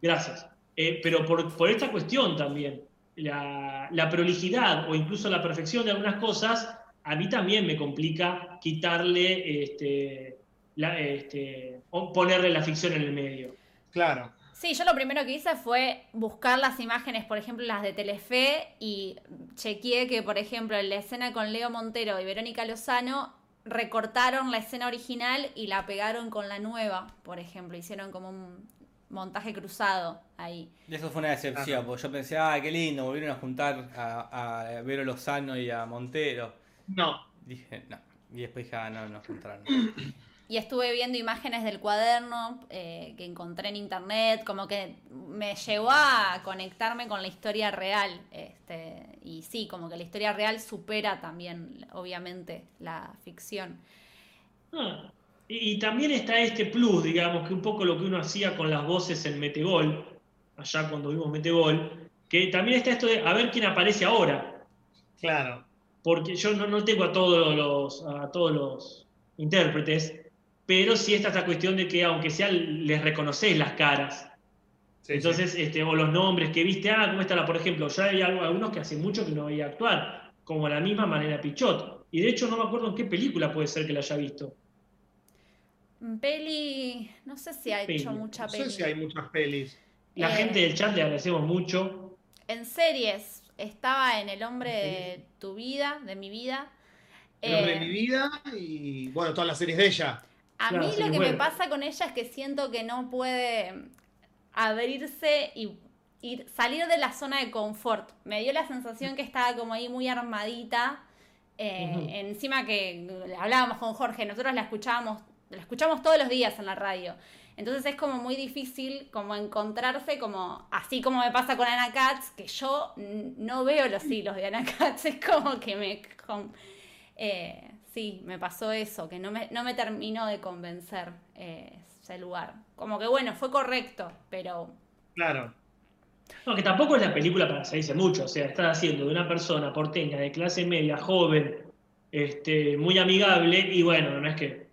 Gracias. Eh, pero por, por esta cuestión también, la, la prolijidad o incluso la perfección de algunas cosas, a mí también me complica quitarle, este, la, este, o ponerle la ficción en el medio. Claro. Sí, yo lo primero que hice fue buscar las imágenes, por ejemplo, las de Telefe, y chequeé que, por ejemplo, en la escena con Leo Montero y Verónica Lozano recortaron la escena original y la pegaron con la nueva, por ejemplo. Hicieron como un montaje cruzado ahí. Eso fue una decepción, Ajá. porque yo pensé, ah, qué lindo, volvieron a juntar a, a Vero Lozano y a Montero. No. Dije, no. Y después dije, ah, no, no juntaron. Y estuve viendo imágenes del cuaderno eh, que encontré en internet, como que me llevó a conectarme con la historia real. Este, y sí, como que la historia real supera también, obviamente, la ficción. Ah, y, y también está este plus, digamos, que un poco lo que uno hacía con las voces en Metegol, allá cuando vimos Metegol, que también está esto de a ver quién aparece ahora. Claro. porque yo no, no tengo a todos los a todos los intérpretes, pero sí está esta cuestión de que aunque sea les reconoces las caras. Sí, Entonces, este, o los nombres que viste, ah, ¿cómo está la, por ejemplo? Ya hay algo- algunos que hace mucho que no veía actuar, como la misma manera Pichot. Y de hecho no me acuerdo en qué película puede ser que la haya visto. Mm, Peli, no sé si ha Peli. hecho mucha No sé peli. si hay muchas pelis. La Eh, gente del chat le agradecemos mucho. En series, estaba en El hombre de tu vida, de mi vida. El hombre Eh, de mi vida y bueno, todas las series de ella. A Claro, mí lo que me pasa con ella es que siento que no puede abrirse y ir, salir de la zona de confort. Me dio la sensación que estaba como ahí muy armadita. eh. Encima que hablábamos con Jorge, nosotros la escuchábamos, la escuchamos todos los días en la radio. Entonces es como muy difícil como encontrarse como, así como me pasa con Ana Katz, que yo no veo los hilos de Ana Katz, es como que me... con- eh, sí, me pasó eso, que no me, no me terminó de convencer eh, ese lugar. Como que bueno, fue correcto, pero Claro. No, que tampoco es la película para salirse mucho, o sea, estás haciendo de una persona porteña de clase media, joven, este, muy amigable, y bueno, no es que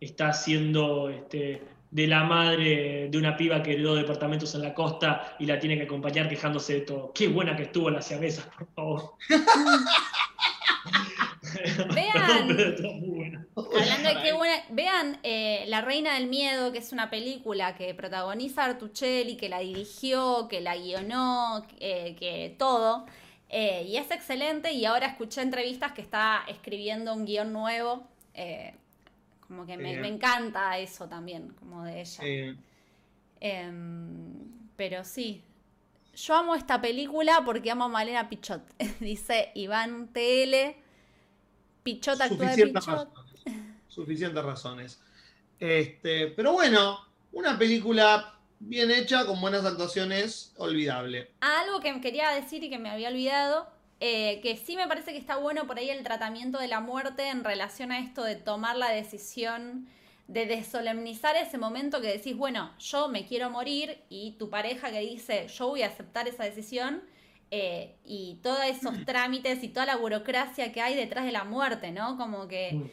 está haciendo este, de la madre de una piba que heredó departamentos en la costa y la tiene que acompañar quejándose de todo. Qué buena que estuvo la siamesa, por favor. Vean. Hablando de qué buena. Vean eh, La Reina del Miedo, que es una película que protagoniza Artuchelli, que la dirigió, que la guionó, eh, que todo. Eh, y es excelente. Y ahora escuché entrevistas que está escribiendo un guion nuevo. como que me, me encanta eso también, como de ella. Em, pero sí. Yo amo esta película porque amo a Malena Pichot. Dice Iván TL. Pichot actúa de suficientes Pichot. razones. Suficientes razones. Este, pero bueno, una película bien hecha, con buenas actuaciones, olvidable. Algo que quería decir y que me había olvidado, eh, que sí me parece que está bueno por ahí el tratamiento de la muerte en relación a esto de tomar la decisión de desolemnizar ese momento que decís, bueno, yo me quiero morir y tu pareja que dice, yo voy a aceptar esa decisión eh, y todos esos trámites y toda la burocracia que hay detrás de la muerte, ¿no? Como que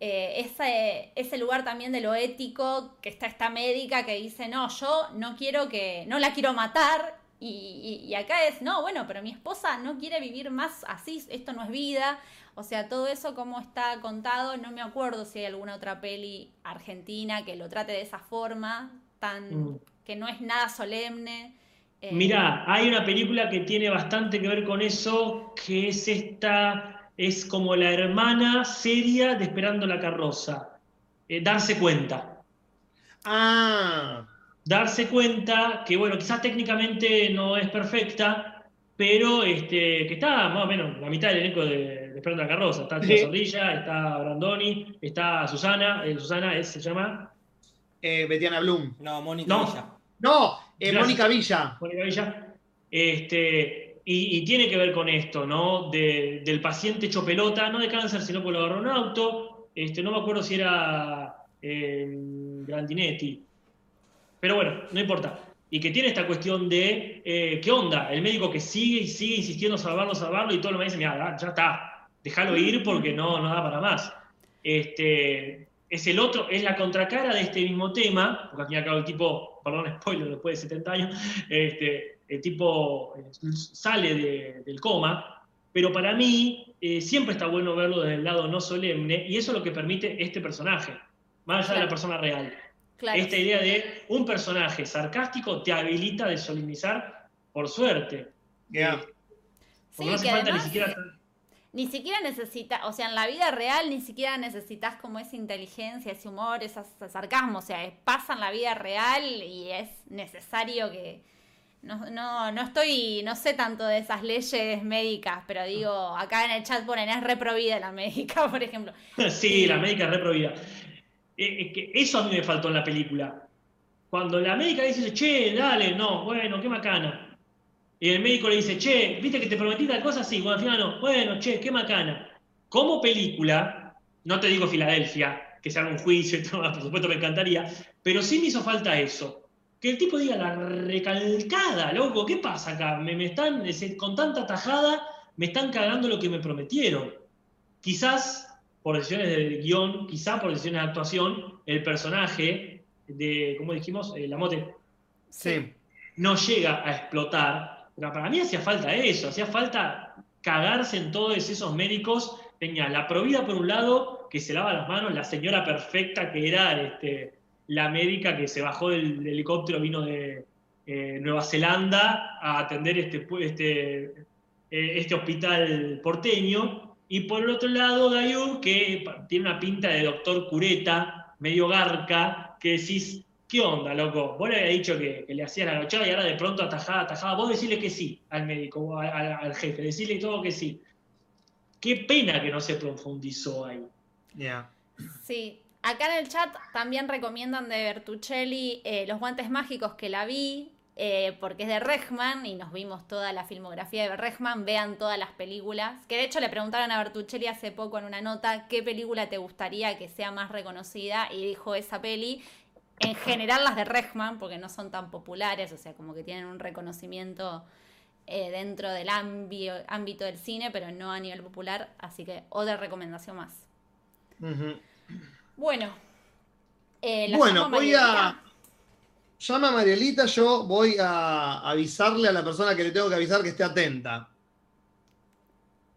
eh, ese, ese lugar también de lo ético, que está esta médica que dice, no, yo no quiero que, no la quiero matar, y, y- y acá es, no, bueno, pero mi esposa no quiere vivir más así, esto no es vida, o sea, todo eso como está contado, no me acuerdo si hay alguna otra peli argentina que lo trate de esa forma, tan, Mm. que no es nada solemne. Eh, Mira, hay una película que tiene bastante que ver con eso, que es esta, es como la hermana seria de Esperando la carroza. Eh, darse cuenta. Ah, darse cuenta que, bueno, quizás técnicamente no es perfecta, pero este, que está más o menos la mitad del elenco de, de Esperando la Carroza. Está Tía Sí. Zorrilla, está Brandoni, está Susana, eh, Susana es- se llama Eh, Betiana Bloom. No, Mónica No. Villa. No, eh. Mónica Villa. Mónica Villa. Este, y, y tiene que ver con esto, ¿no? De- del paciente hecho pelota, no de cáncer, sino por lo agarró un auto. Este, no me acuerdo si era eh, Grandinetti. Pero bueno, no importa. Y que tiene esta cuestión de, eh, ¿qué onda? El médico que sigue y sigue insistiendo salvarlo, salvarlo, y todo lo me dice, mira, ya está, déjalo ir porque no, no da para más. Este, es el otro, es la contracara de este mismo tema, porque al fin y al cabo el tipo, perdón, spoiler, después de 70 años, este, el tipo eh, sale de- del coma, pero para mí eh, siempre está bueno verlo desde el lado no solemne, y eso es lo que permite este personaje, más allá de la persona real. Claro. Esta idea de un personaje sarcástico te habilita de solemnizar por suerte. Yeah. Eh, Sí, porque no hace que falta además ni siquiera. Ni siquiera necesitas, o sea, en la vida real ni siquiera necesitas como esa inteligencia, ese humor, ese sarcasmo, o sea, pasa en la vida real y es necesario que... No, no, no estoy, no sé tanto de esas leyes médicas, pero digo, acá en el chat ponen, es reprovida la médica, por ejemplo. Sí, la médica es reprovida. Eh, es que eso a mí me faltó en la película. Cuando la médica dice, che, dale, no, bueno, qué macana. Y el médico le dice, che, viste que te prometí tal cosa, sí, bueno, al final no, bueno, che, qué macana. Como película, no te digo Filadelfia, que se haga un juicio y todo, por supuesto me encantaría, pero sí me hizo falta eso. Que el tipo diga la recalcada, loco, ¿qué pasa acá? Me, me están, con tanta tajada, me están cagando lo que me prometieron. Quizás por decisiones del guion, quizás por decisiones de actuación, el personaje de, ¿cómo dijimos? Eh, la mote, Sí. no llega a explotar. Para mí hacía falta eso, hacía falta cagarse en todos esos médicos. Tenía la provida por un lado, que se lava las manos, la señora perfecta que era este, la médica que se bajó del, helicóptero, vino de eh, Nueva Zelanda a atender este, este, eh, este hospital porteño. Y por el otro lado, Dayu, que tiene una pinta de doctor cureta, medio garca, que decís, ¿qué onda, loco? Vos le habías dicho que, que le hacías la nochada y ahora de pronto atajada, atajada. Vos decirle que sí al médico, al, al- al jefe, decirle todo que sí. Qué pena que no se profundizó ahí. Yeah. Sí, acá en el chat también recomiendan de Bertuccelli eh, Los Guantes Mágicos que la vi, eh, porque es de Rechman y nos vimos toda la filmografía de Rechman, vean todas las películas, que de hecho le preguntaron a Bertuccelli hace poco en una nota qué película te gustaría que sea más reconocida y dijo esa peli. En general las de Rechman, porque no son tan populares, o sea, como que tienen un reconocimiento eh, dentro del ámbito, ámbito del cine, pero no a nivel popular, así que otra recomendación más. Ujú. Bueno. eh, la Bueno, llamo voy a. Llama a Marielita, yo voy a avisarle a la persona que le tengo que avisar que esté atenta.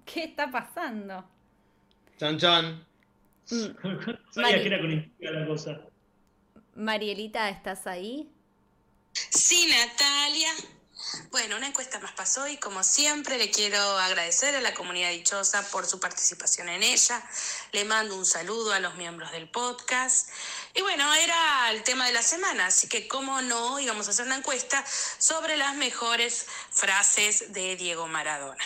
¿Qué está pasando? Chan chan. Mm, Sabía Mari. que era con intriga la cosa. Marielita, ¿estás ahí? Sí, Natalia. Bueno, una encuesta más pasó y como siempre le quiero agradecer a la comunidad dichosa por su participación en ella. Le mando un saludo a los miembros del podcast. Y bueno, era el tema de la semana, así que cómo no íbamos a hacer una encuesta sobre las mejores frases de Diego Maradona.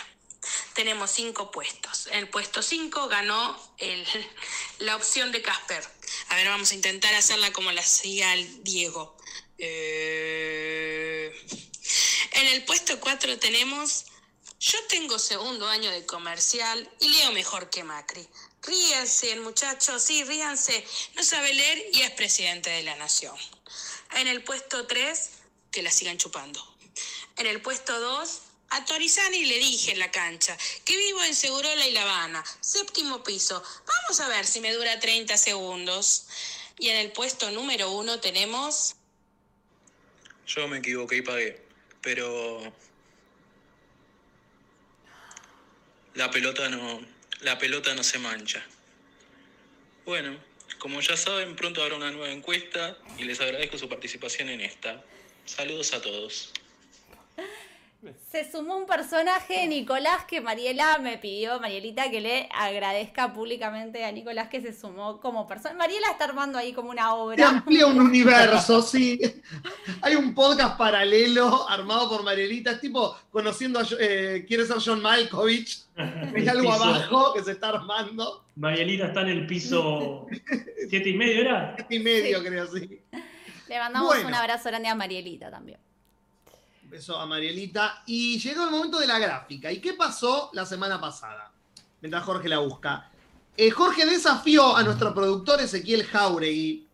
Tenemos cinco puestos. En el puesto cinco ganó la opción de Casper. A ver, vamos a intentar hacerla como la hacía el Diego. Eh, En el puesto 4 tenemos, yo tengo segundo año de comercial y leo mejor que Macri. Ríanse, muchachos, sí, ríanse. No sabe leer y es presidente de la nación. En el puesto 3, que la sigan chupando. En el puesto 2, a Torizani le dije en la cancha que vivo en Segurola y La Habana, séptimo piso. Vamos a ver si me dura 30 segundos. Y en el puesto número 1 tenemos... Yo me equivoqué y pagué, pero la pelota no, la pelota no se mancha. Bueno, como ya saben, pronto habrá una nueva encuesta y les agradezco su participación en esta. Saludos a todos. Se sumó un personaje, Nicolás, que Mariela me pidió, Marielita, que le agradezca públicamente a Nicolás que se sumó como persona. Mariela está armando ahí como una Se obra. amplía un universo, sí. Hay un podcast paralelo armado por Marielita. Es tipo conociendo a. eh, quiere ser John Malkovich. Hay algo piso. abajo que se está armando. Marielita está en el piso siete y medio, ¿era? Siete y medio, creo, sí. Le mandamos Bueno. un abrazo grande a Marielita también. Beso a Marielita. Y llegó el momento de la gráfica. ¿Y qué pasó la semana pasada? Mientras Jorge la busca. Eh, Jorge desafió a nuestro productor Ezequiel Jauregui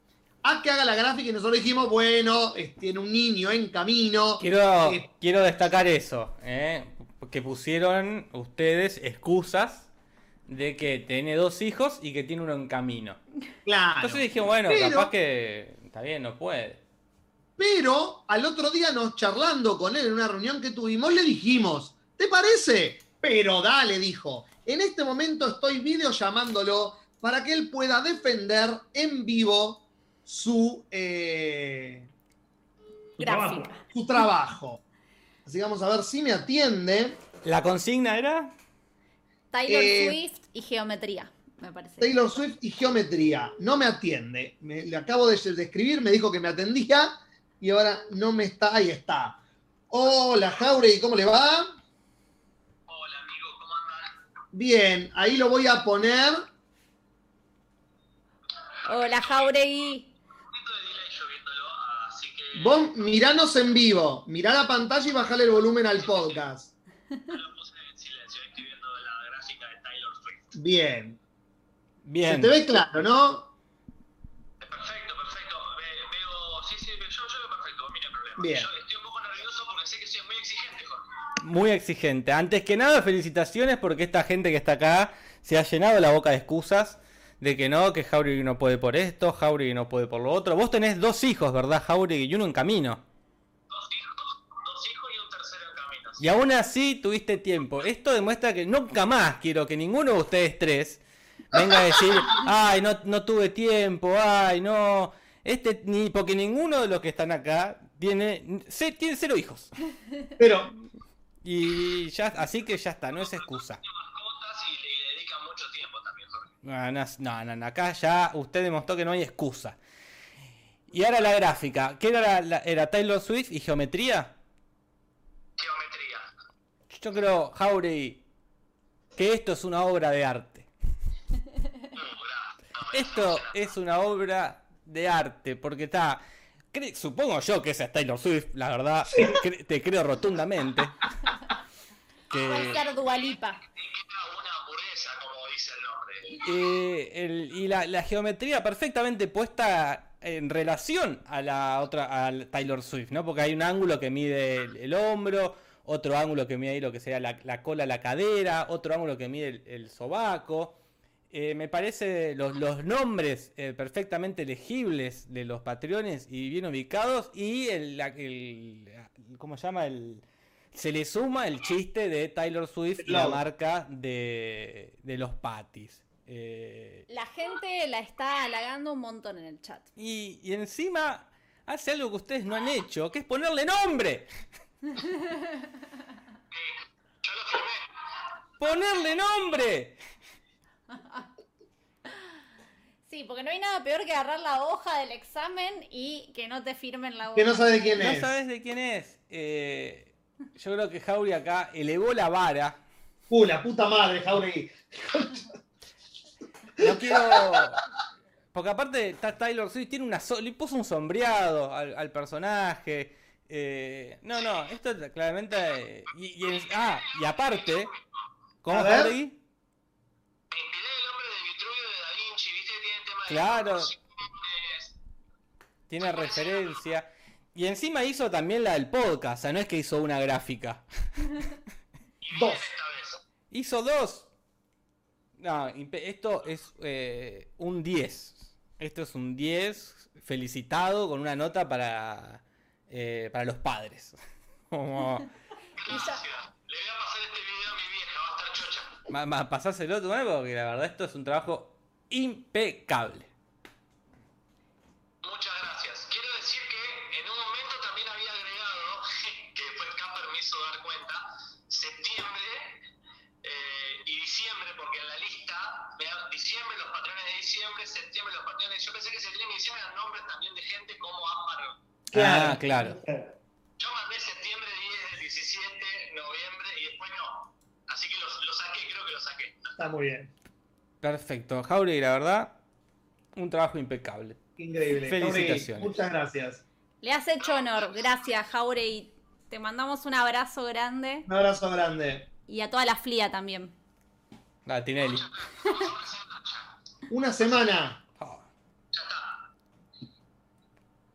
a que haga la gráfica y nosotros dijimos, bueno, tiene un niño en camino. Quiero, Eh, quiero destacar eso, ¿eh? que pusieron ustedes excusas de que tiene dos hijos y que tiene uno en camino. claro. Entonces dije, bueno, Pero- capaz que está bien, no puede. Pero al otro día nos charlando con él en una reunión que tuvimos, le dijimos, ¿te parece? Pero dale, dijo. En este momento estoy video llamándolo para que él pueda defender en vivo su, eh, Su trabajo. Su trabajo. Así que vamos a ver si me atiende. ¿La consigna era? Taylor Eh, Swift y geometría, me parece. Taylor Swift y geometría. No me atiende. Me- le acabo de, de escribir, me dijo que me atendía y ahora no me está. Ahí está. Hola, Jauregui, ¿cómo le va? Hola amigo, ¿cómo andan? Bien, ahí lo voy a poner. Hola, Jauregui. Un poquito de delay yo viéndolo, así que Vos miranos en vivo, mirá la pantalla y bajale el volumen al podcast. lo puse en silencio, estoy viendo la gráfica de Taylor Swift. Bien. Se Bien. te ve claro, ¿no? Bien. Yo estoy un poco nervioso porque sé que soy muy exigente, Jorge. Muy exigente. Antes que nada, felicitaciones porque esta gente que está acá se ha llenado la boca de excusas de que no, que Jauregui no puede por esto, Jauregui no puede por lo otro. Vos tenés dos hijos, ¿verdad, Jauregui? Y uno en camino. Dos hijos, dos hijos y un tercero en camino. Y aún así tuviste tiempo. Esto demuestra que nunca más quiero que ninguno de ustedes tres venga a decir, ay, no, no tuve tiempo, ay, no. Este, ni, porque ninguno de los que están acá tiene, se- tiene cero hijos. Pero, Y ya, así que ya está, no es excusa. mascotas y le dedican mucho tiempo también, Jorge. No, no, no, acá ya usted demostró que no hay excusa. Y ahora la gráfica. ¿Qué era, la- la- era Taylor Swift y geometría? Geometría. Yo creo, Jauregui, que esto es una obra de arte. Esto es una obra de arte, porque está... supongo yo que esa es Taylor Swift, la verdad, te, cre- te creo rotundamente. Ser Dualipa. Eh, el- y la, la geometría perfectamente puesta en relación a la otra, a Taylor Swift, ¿no? Porque hay un ángulo que mide el, el hombro, otro ángulo que mide ahí lo que sería la, la cola, la cadera, otro ángulo que mide el, el sobaco. Eh, me parece los, los nombres eh, perfectamente legibles de los patrones y bien ubicados y el, la- el- ¿cómo se llama? El, se le suma el chiste de Taylor Swift y la marca de, de los patis. Eh, La gente la está halagando un montón en el chat. y, y encima hace algo que ustedes no han hecho, que es ponerle nombre. Yo lo firmé. ¡Ponerle nombre! Sí, porque no hay nada peor que agarrar la hoja del examen y que no te firmen la hoja. que no sabes de quién No es. sabes de quién es. Eh, yo creo que Jauri acá elevó la vara. Uh, la puta madre, Jauregui. No quiero. Porque aparte está Taylor Swift, tiene una so- le puso un sombreado al, al personaje. Eh, no, no, esto es claramente. eh, y, y en- ah, y aparte, ¿cómo A ver. Jauregui? Inspiré el nombre de Vitruvio de Da Vinci, ¿viste? Tiene el tema de Claro. Tiene referencia. Y encima hizo también la del podcast, o sea, no es que hizo una gráfica. Dos. Hizo dos. No, esto es eh, un 10. Esto es un 10 felicitado con una nota para, eh, para los padres. Como, ya- Le voy a pasar este video más pasáselo tu mano porque la verdad esto es un trabajo impecable. Muchas gracias. Quiero decir que en un momento también había agregado, que después Camper me hizo dar cuenta, septiembre eh, y diciembre, porque en la lista, diciembre los patrones de diciembre, septiembre los patrones. Yo pensé que septiembre y diciembre eran nombres también de gente como Ásparo. Claro, ah, claro. Eh, Está muy bien. Perfecto. Jauregui, la verdad, un trabajo impecable. Increíble. Felicitaciones. Jauregui, Muchas gracias. Le has hecho honor. Gracias, Jauregui. Te mandamos un abrazo grande. Un abrazo grande. Y a toda la flia también. Ah, Tinelli. Una semana. Oh.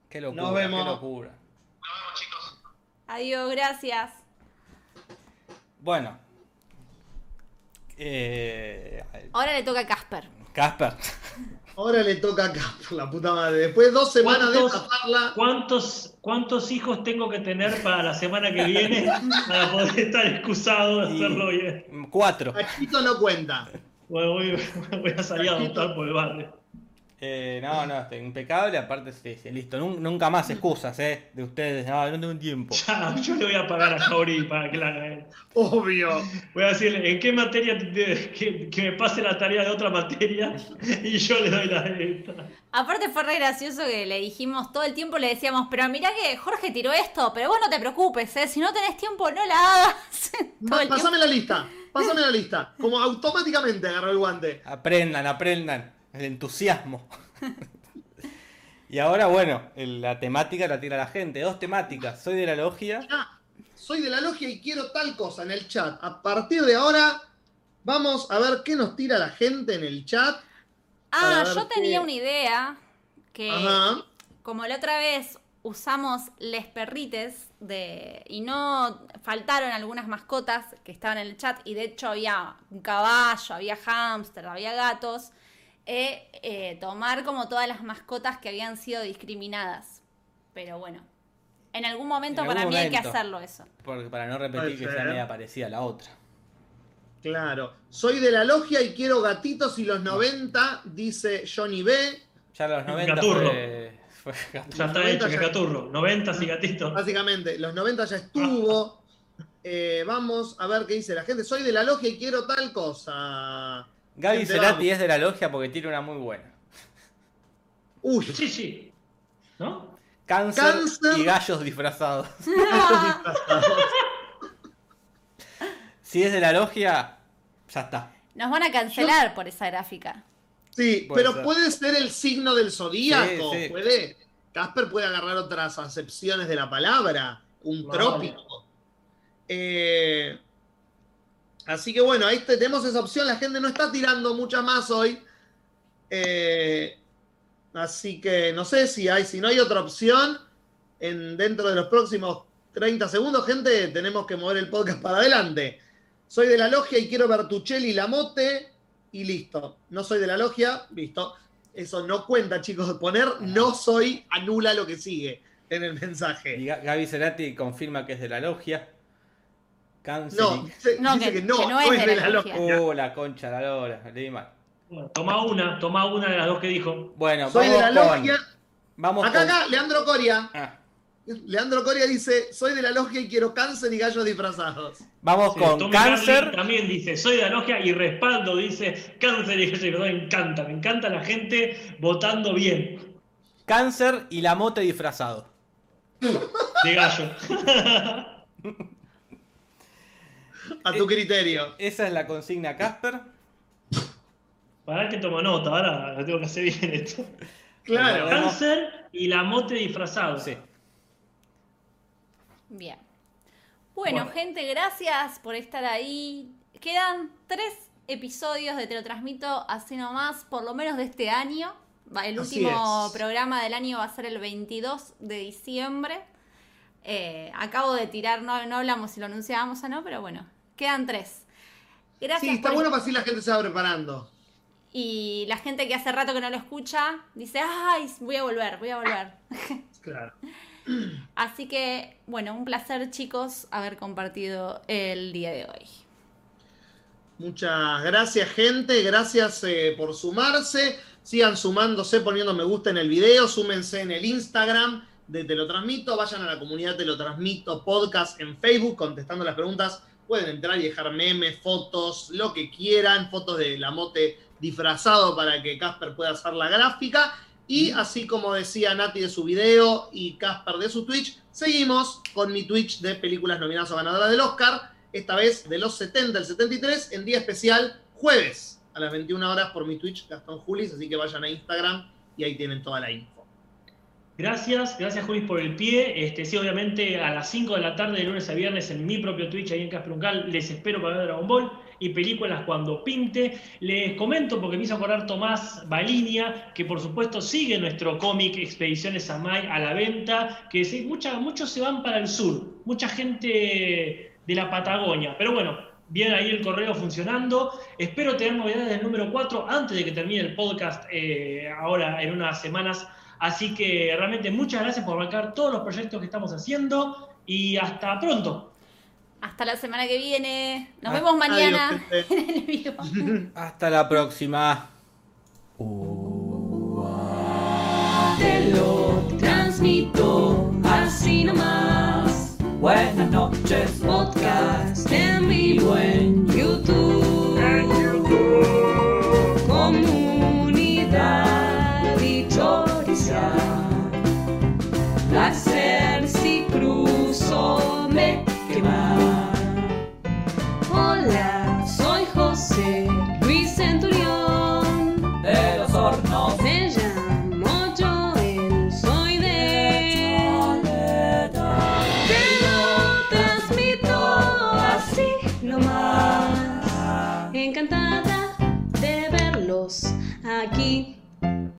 Qué locura, Nos vemos. qué locura. Nos vemos, chicos. Adiós, gracias. Bueno. Eh, Ahora le toca a Casper. Casper. Ahora le toca acá, por la puta madre. Después de dos semanas de ¿Cuántos- taparla. ¿Cuántos, ¿Cuántos hijos tengo que tener para la semana que viene para poder estar excusado de Y- hacerlo bien? Cuatro. Pachito no cuenta. Bueno, voy, voy a salir a adoptar por el barrio. Eh, no, no, está impecable. Aparte, sí, sí, listo. Nun- Nunca más excusas, ¿eh? De ustedes. No, no tengo tiempo. Ya, yo le voy a pagar a Jauri para que la haga. Obvio. Voy a decirle, ¿en qué materia te- te- que, que me pase la tarea de otra materia? Y yo le doy la de esta. Aparte fue re gracioso que le dijimos todo el tiempo, le decíamos, pero mirá que Jorge tiró esto, pero vos no te preocupes, ¿eh? si no tenés tiempo no la hagas. Todo el Pa- tiempo. Pásame la lista. Pásame la lista. Como automáticamente agarró el guante. Aprendan, aprendan. El entusiasmo. y ahora, bueno, el- la temática la tira la gente. Dos temáticas. Soy de la logia. Ah, soy de la logia y quiero tal cosa en el chat. A partir de ahora, vamos a ver qué nos tira la gente en el chat. Ah, yo tenía qué- una idea que Ajá. como la otra vez usamos les perrites de y no faltaron algunas mascotas que estaban en el chat y de hecho había un caballo, había hámster, había gatos, eh, eh, tomar como todas las mascotas que habían sido discriminadas. Pero bueno, en algún momento En para mí hay que hacerlo eso. Porque para no repetir que sea media parecida a la otra. Claro. Soy de la logia y quiero gatitos y los 90, dice Johnny B. Ya los 90 Gaturro. fue, fue gaturro. Ya está 90 hecho, que ya- gaturro. 90 y gatito. Básicamente, los 90 ya estuvo. Eh, vamos a ver qué dice la gente. Soy de la logia y quiero tal cosa. Gaby Cerati es de la logia porque tiene una muy buena. Uy, Sí, sí. ¿No? Cáncer, Cáncer. y gallos disfrazados. Si es de la logia, ya está. Nos van a cancelar por esa gráfica. Sí, Puede pero ser. puede ser el signo del zodíaco. Sí, sí. Puede. Casper puede agarrar otras acepciones de la palabra. Un No. trópico. Eh, así que bueno, ahí te- tenemos esa opción. La gente no está tirando mucha más hoy. Eh, así que no sé si hay, si no hay otra opción. En, dentro de los próximos 30 segundos, gente, tenemos que mover el podcast para adelante. Soy de la logia y quiero Bertuccelli y la mote. Y listo. No soy de la logia, listo. Eso no cuenta, chicos. Poner no soy anula lo que sigue en el Y mensaje. Ga- Gaby Cerati confirma que es de la logia. Cáncer No, y... dice, No, dice que- que, no, que no es de la logia. Uh, la concha, la lora. Leí mal. Bueno, toma una, toma una de las dos que dijo. Bueno, Soy de vamos la con... logia. Vamos Acá, con... acá, Leandro Coria. Ah, Leandro Coria dice: Soy de la logia y quiero cáncer y gallos disfrazados. vamos Sí, con Tommy cáncer. Carlin también dice, soy de la logia y respaldo, dice, cáncer y gallo. Me encanta, me encanta la gente votando bien. Cáncer y la mote disfrazado. De gallo. A tu criterio. Esa es la consigna Casper. Para que tomo nota, ahora lo tengo que hacer bien esto. Claro. Bueno. Cáncer y la mote disfrazado. Sí. Bien. Bueno, Bueno. gente, gracias por estar ahí. Quedan tres episodios de Te lo transmito así nomás, por lo menos de este año. Va, El último programa del año va a ser el 22 de diciembre. Eh, acabo de tirar, no, no hablamos si lo anunciábamos o no, pero bueno, quedan tres. Gracias Sí, está por bueno para así la gente se va preparando. Y la gente que hace rato que no lo escucha dice, ay, voy a volver, voy a volver. Claro. Así que, bueno, un placer chicos haber compartido el día de hoy. Muchas gracias, gente. Gracias eh, por sumarse. Sigan sumándose, poniendo me gusta en el video. Súmense en el Instagram de Te lo transmito. Vayan a la comunidad Te lo transmito podcast en Facebook contestando las preguntas. Pueden entrar y dejar memes, fotos, lo que quieran. Fotos de la mote disfrazado para que Casper pueda hacer la gráfica. Y así como decía Nati de su video y Casper de su Twitch, seguimos con mi Twitch de películas nominadas o ganadoras del Oscar, esta vez de los 70 al 73, en día especial jueves a las 21 horas por mi Twitch Gastón Julis, así que vayan a Instagram y ahí tienen toda la info. Gracias, gracias Julis por el pie. Este, sí, obviamente a las 5 de la tarde de lunes a viernes en mi propio Twitch ahí en Casper Uncal les espero para ver Dragon Ball y películas cuando pinte. Les comento porque me hizo acordar Tomás Balinia, que por supuesto sigue nuestro cómic Expediciones Samay a la venta, que sí, mucha, muchos se van para el sur, mucha gente de la Patagonia, pero bueno, bien ahí el correo funcionando. Espero tener novedades del número 4 antes de que termine el podcast eh, ahora en unas semanas. Así que realmente muchas gracias por marcar todos los proyectos que estamos haciendo y hasta pronto. Hasta la semana que viene. Nos ah, vemos mañana en el vivo. Hasta la próxima. Te lo transmito así nomás. Buenas noches, podcast en vivo en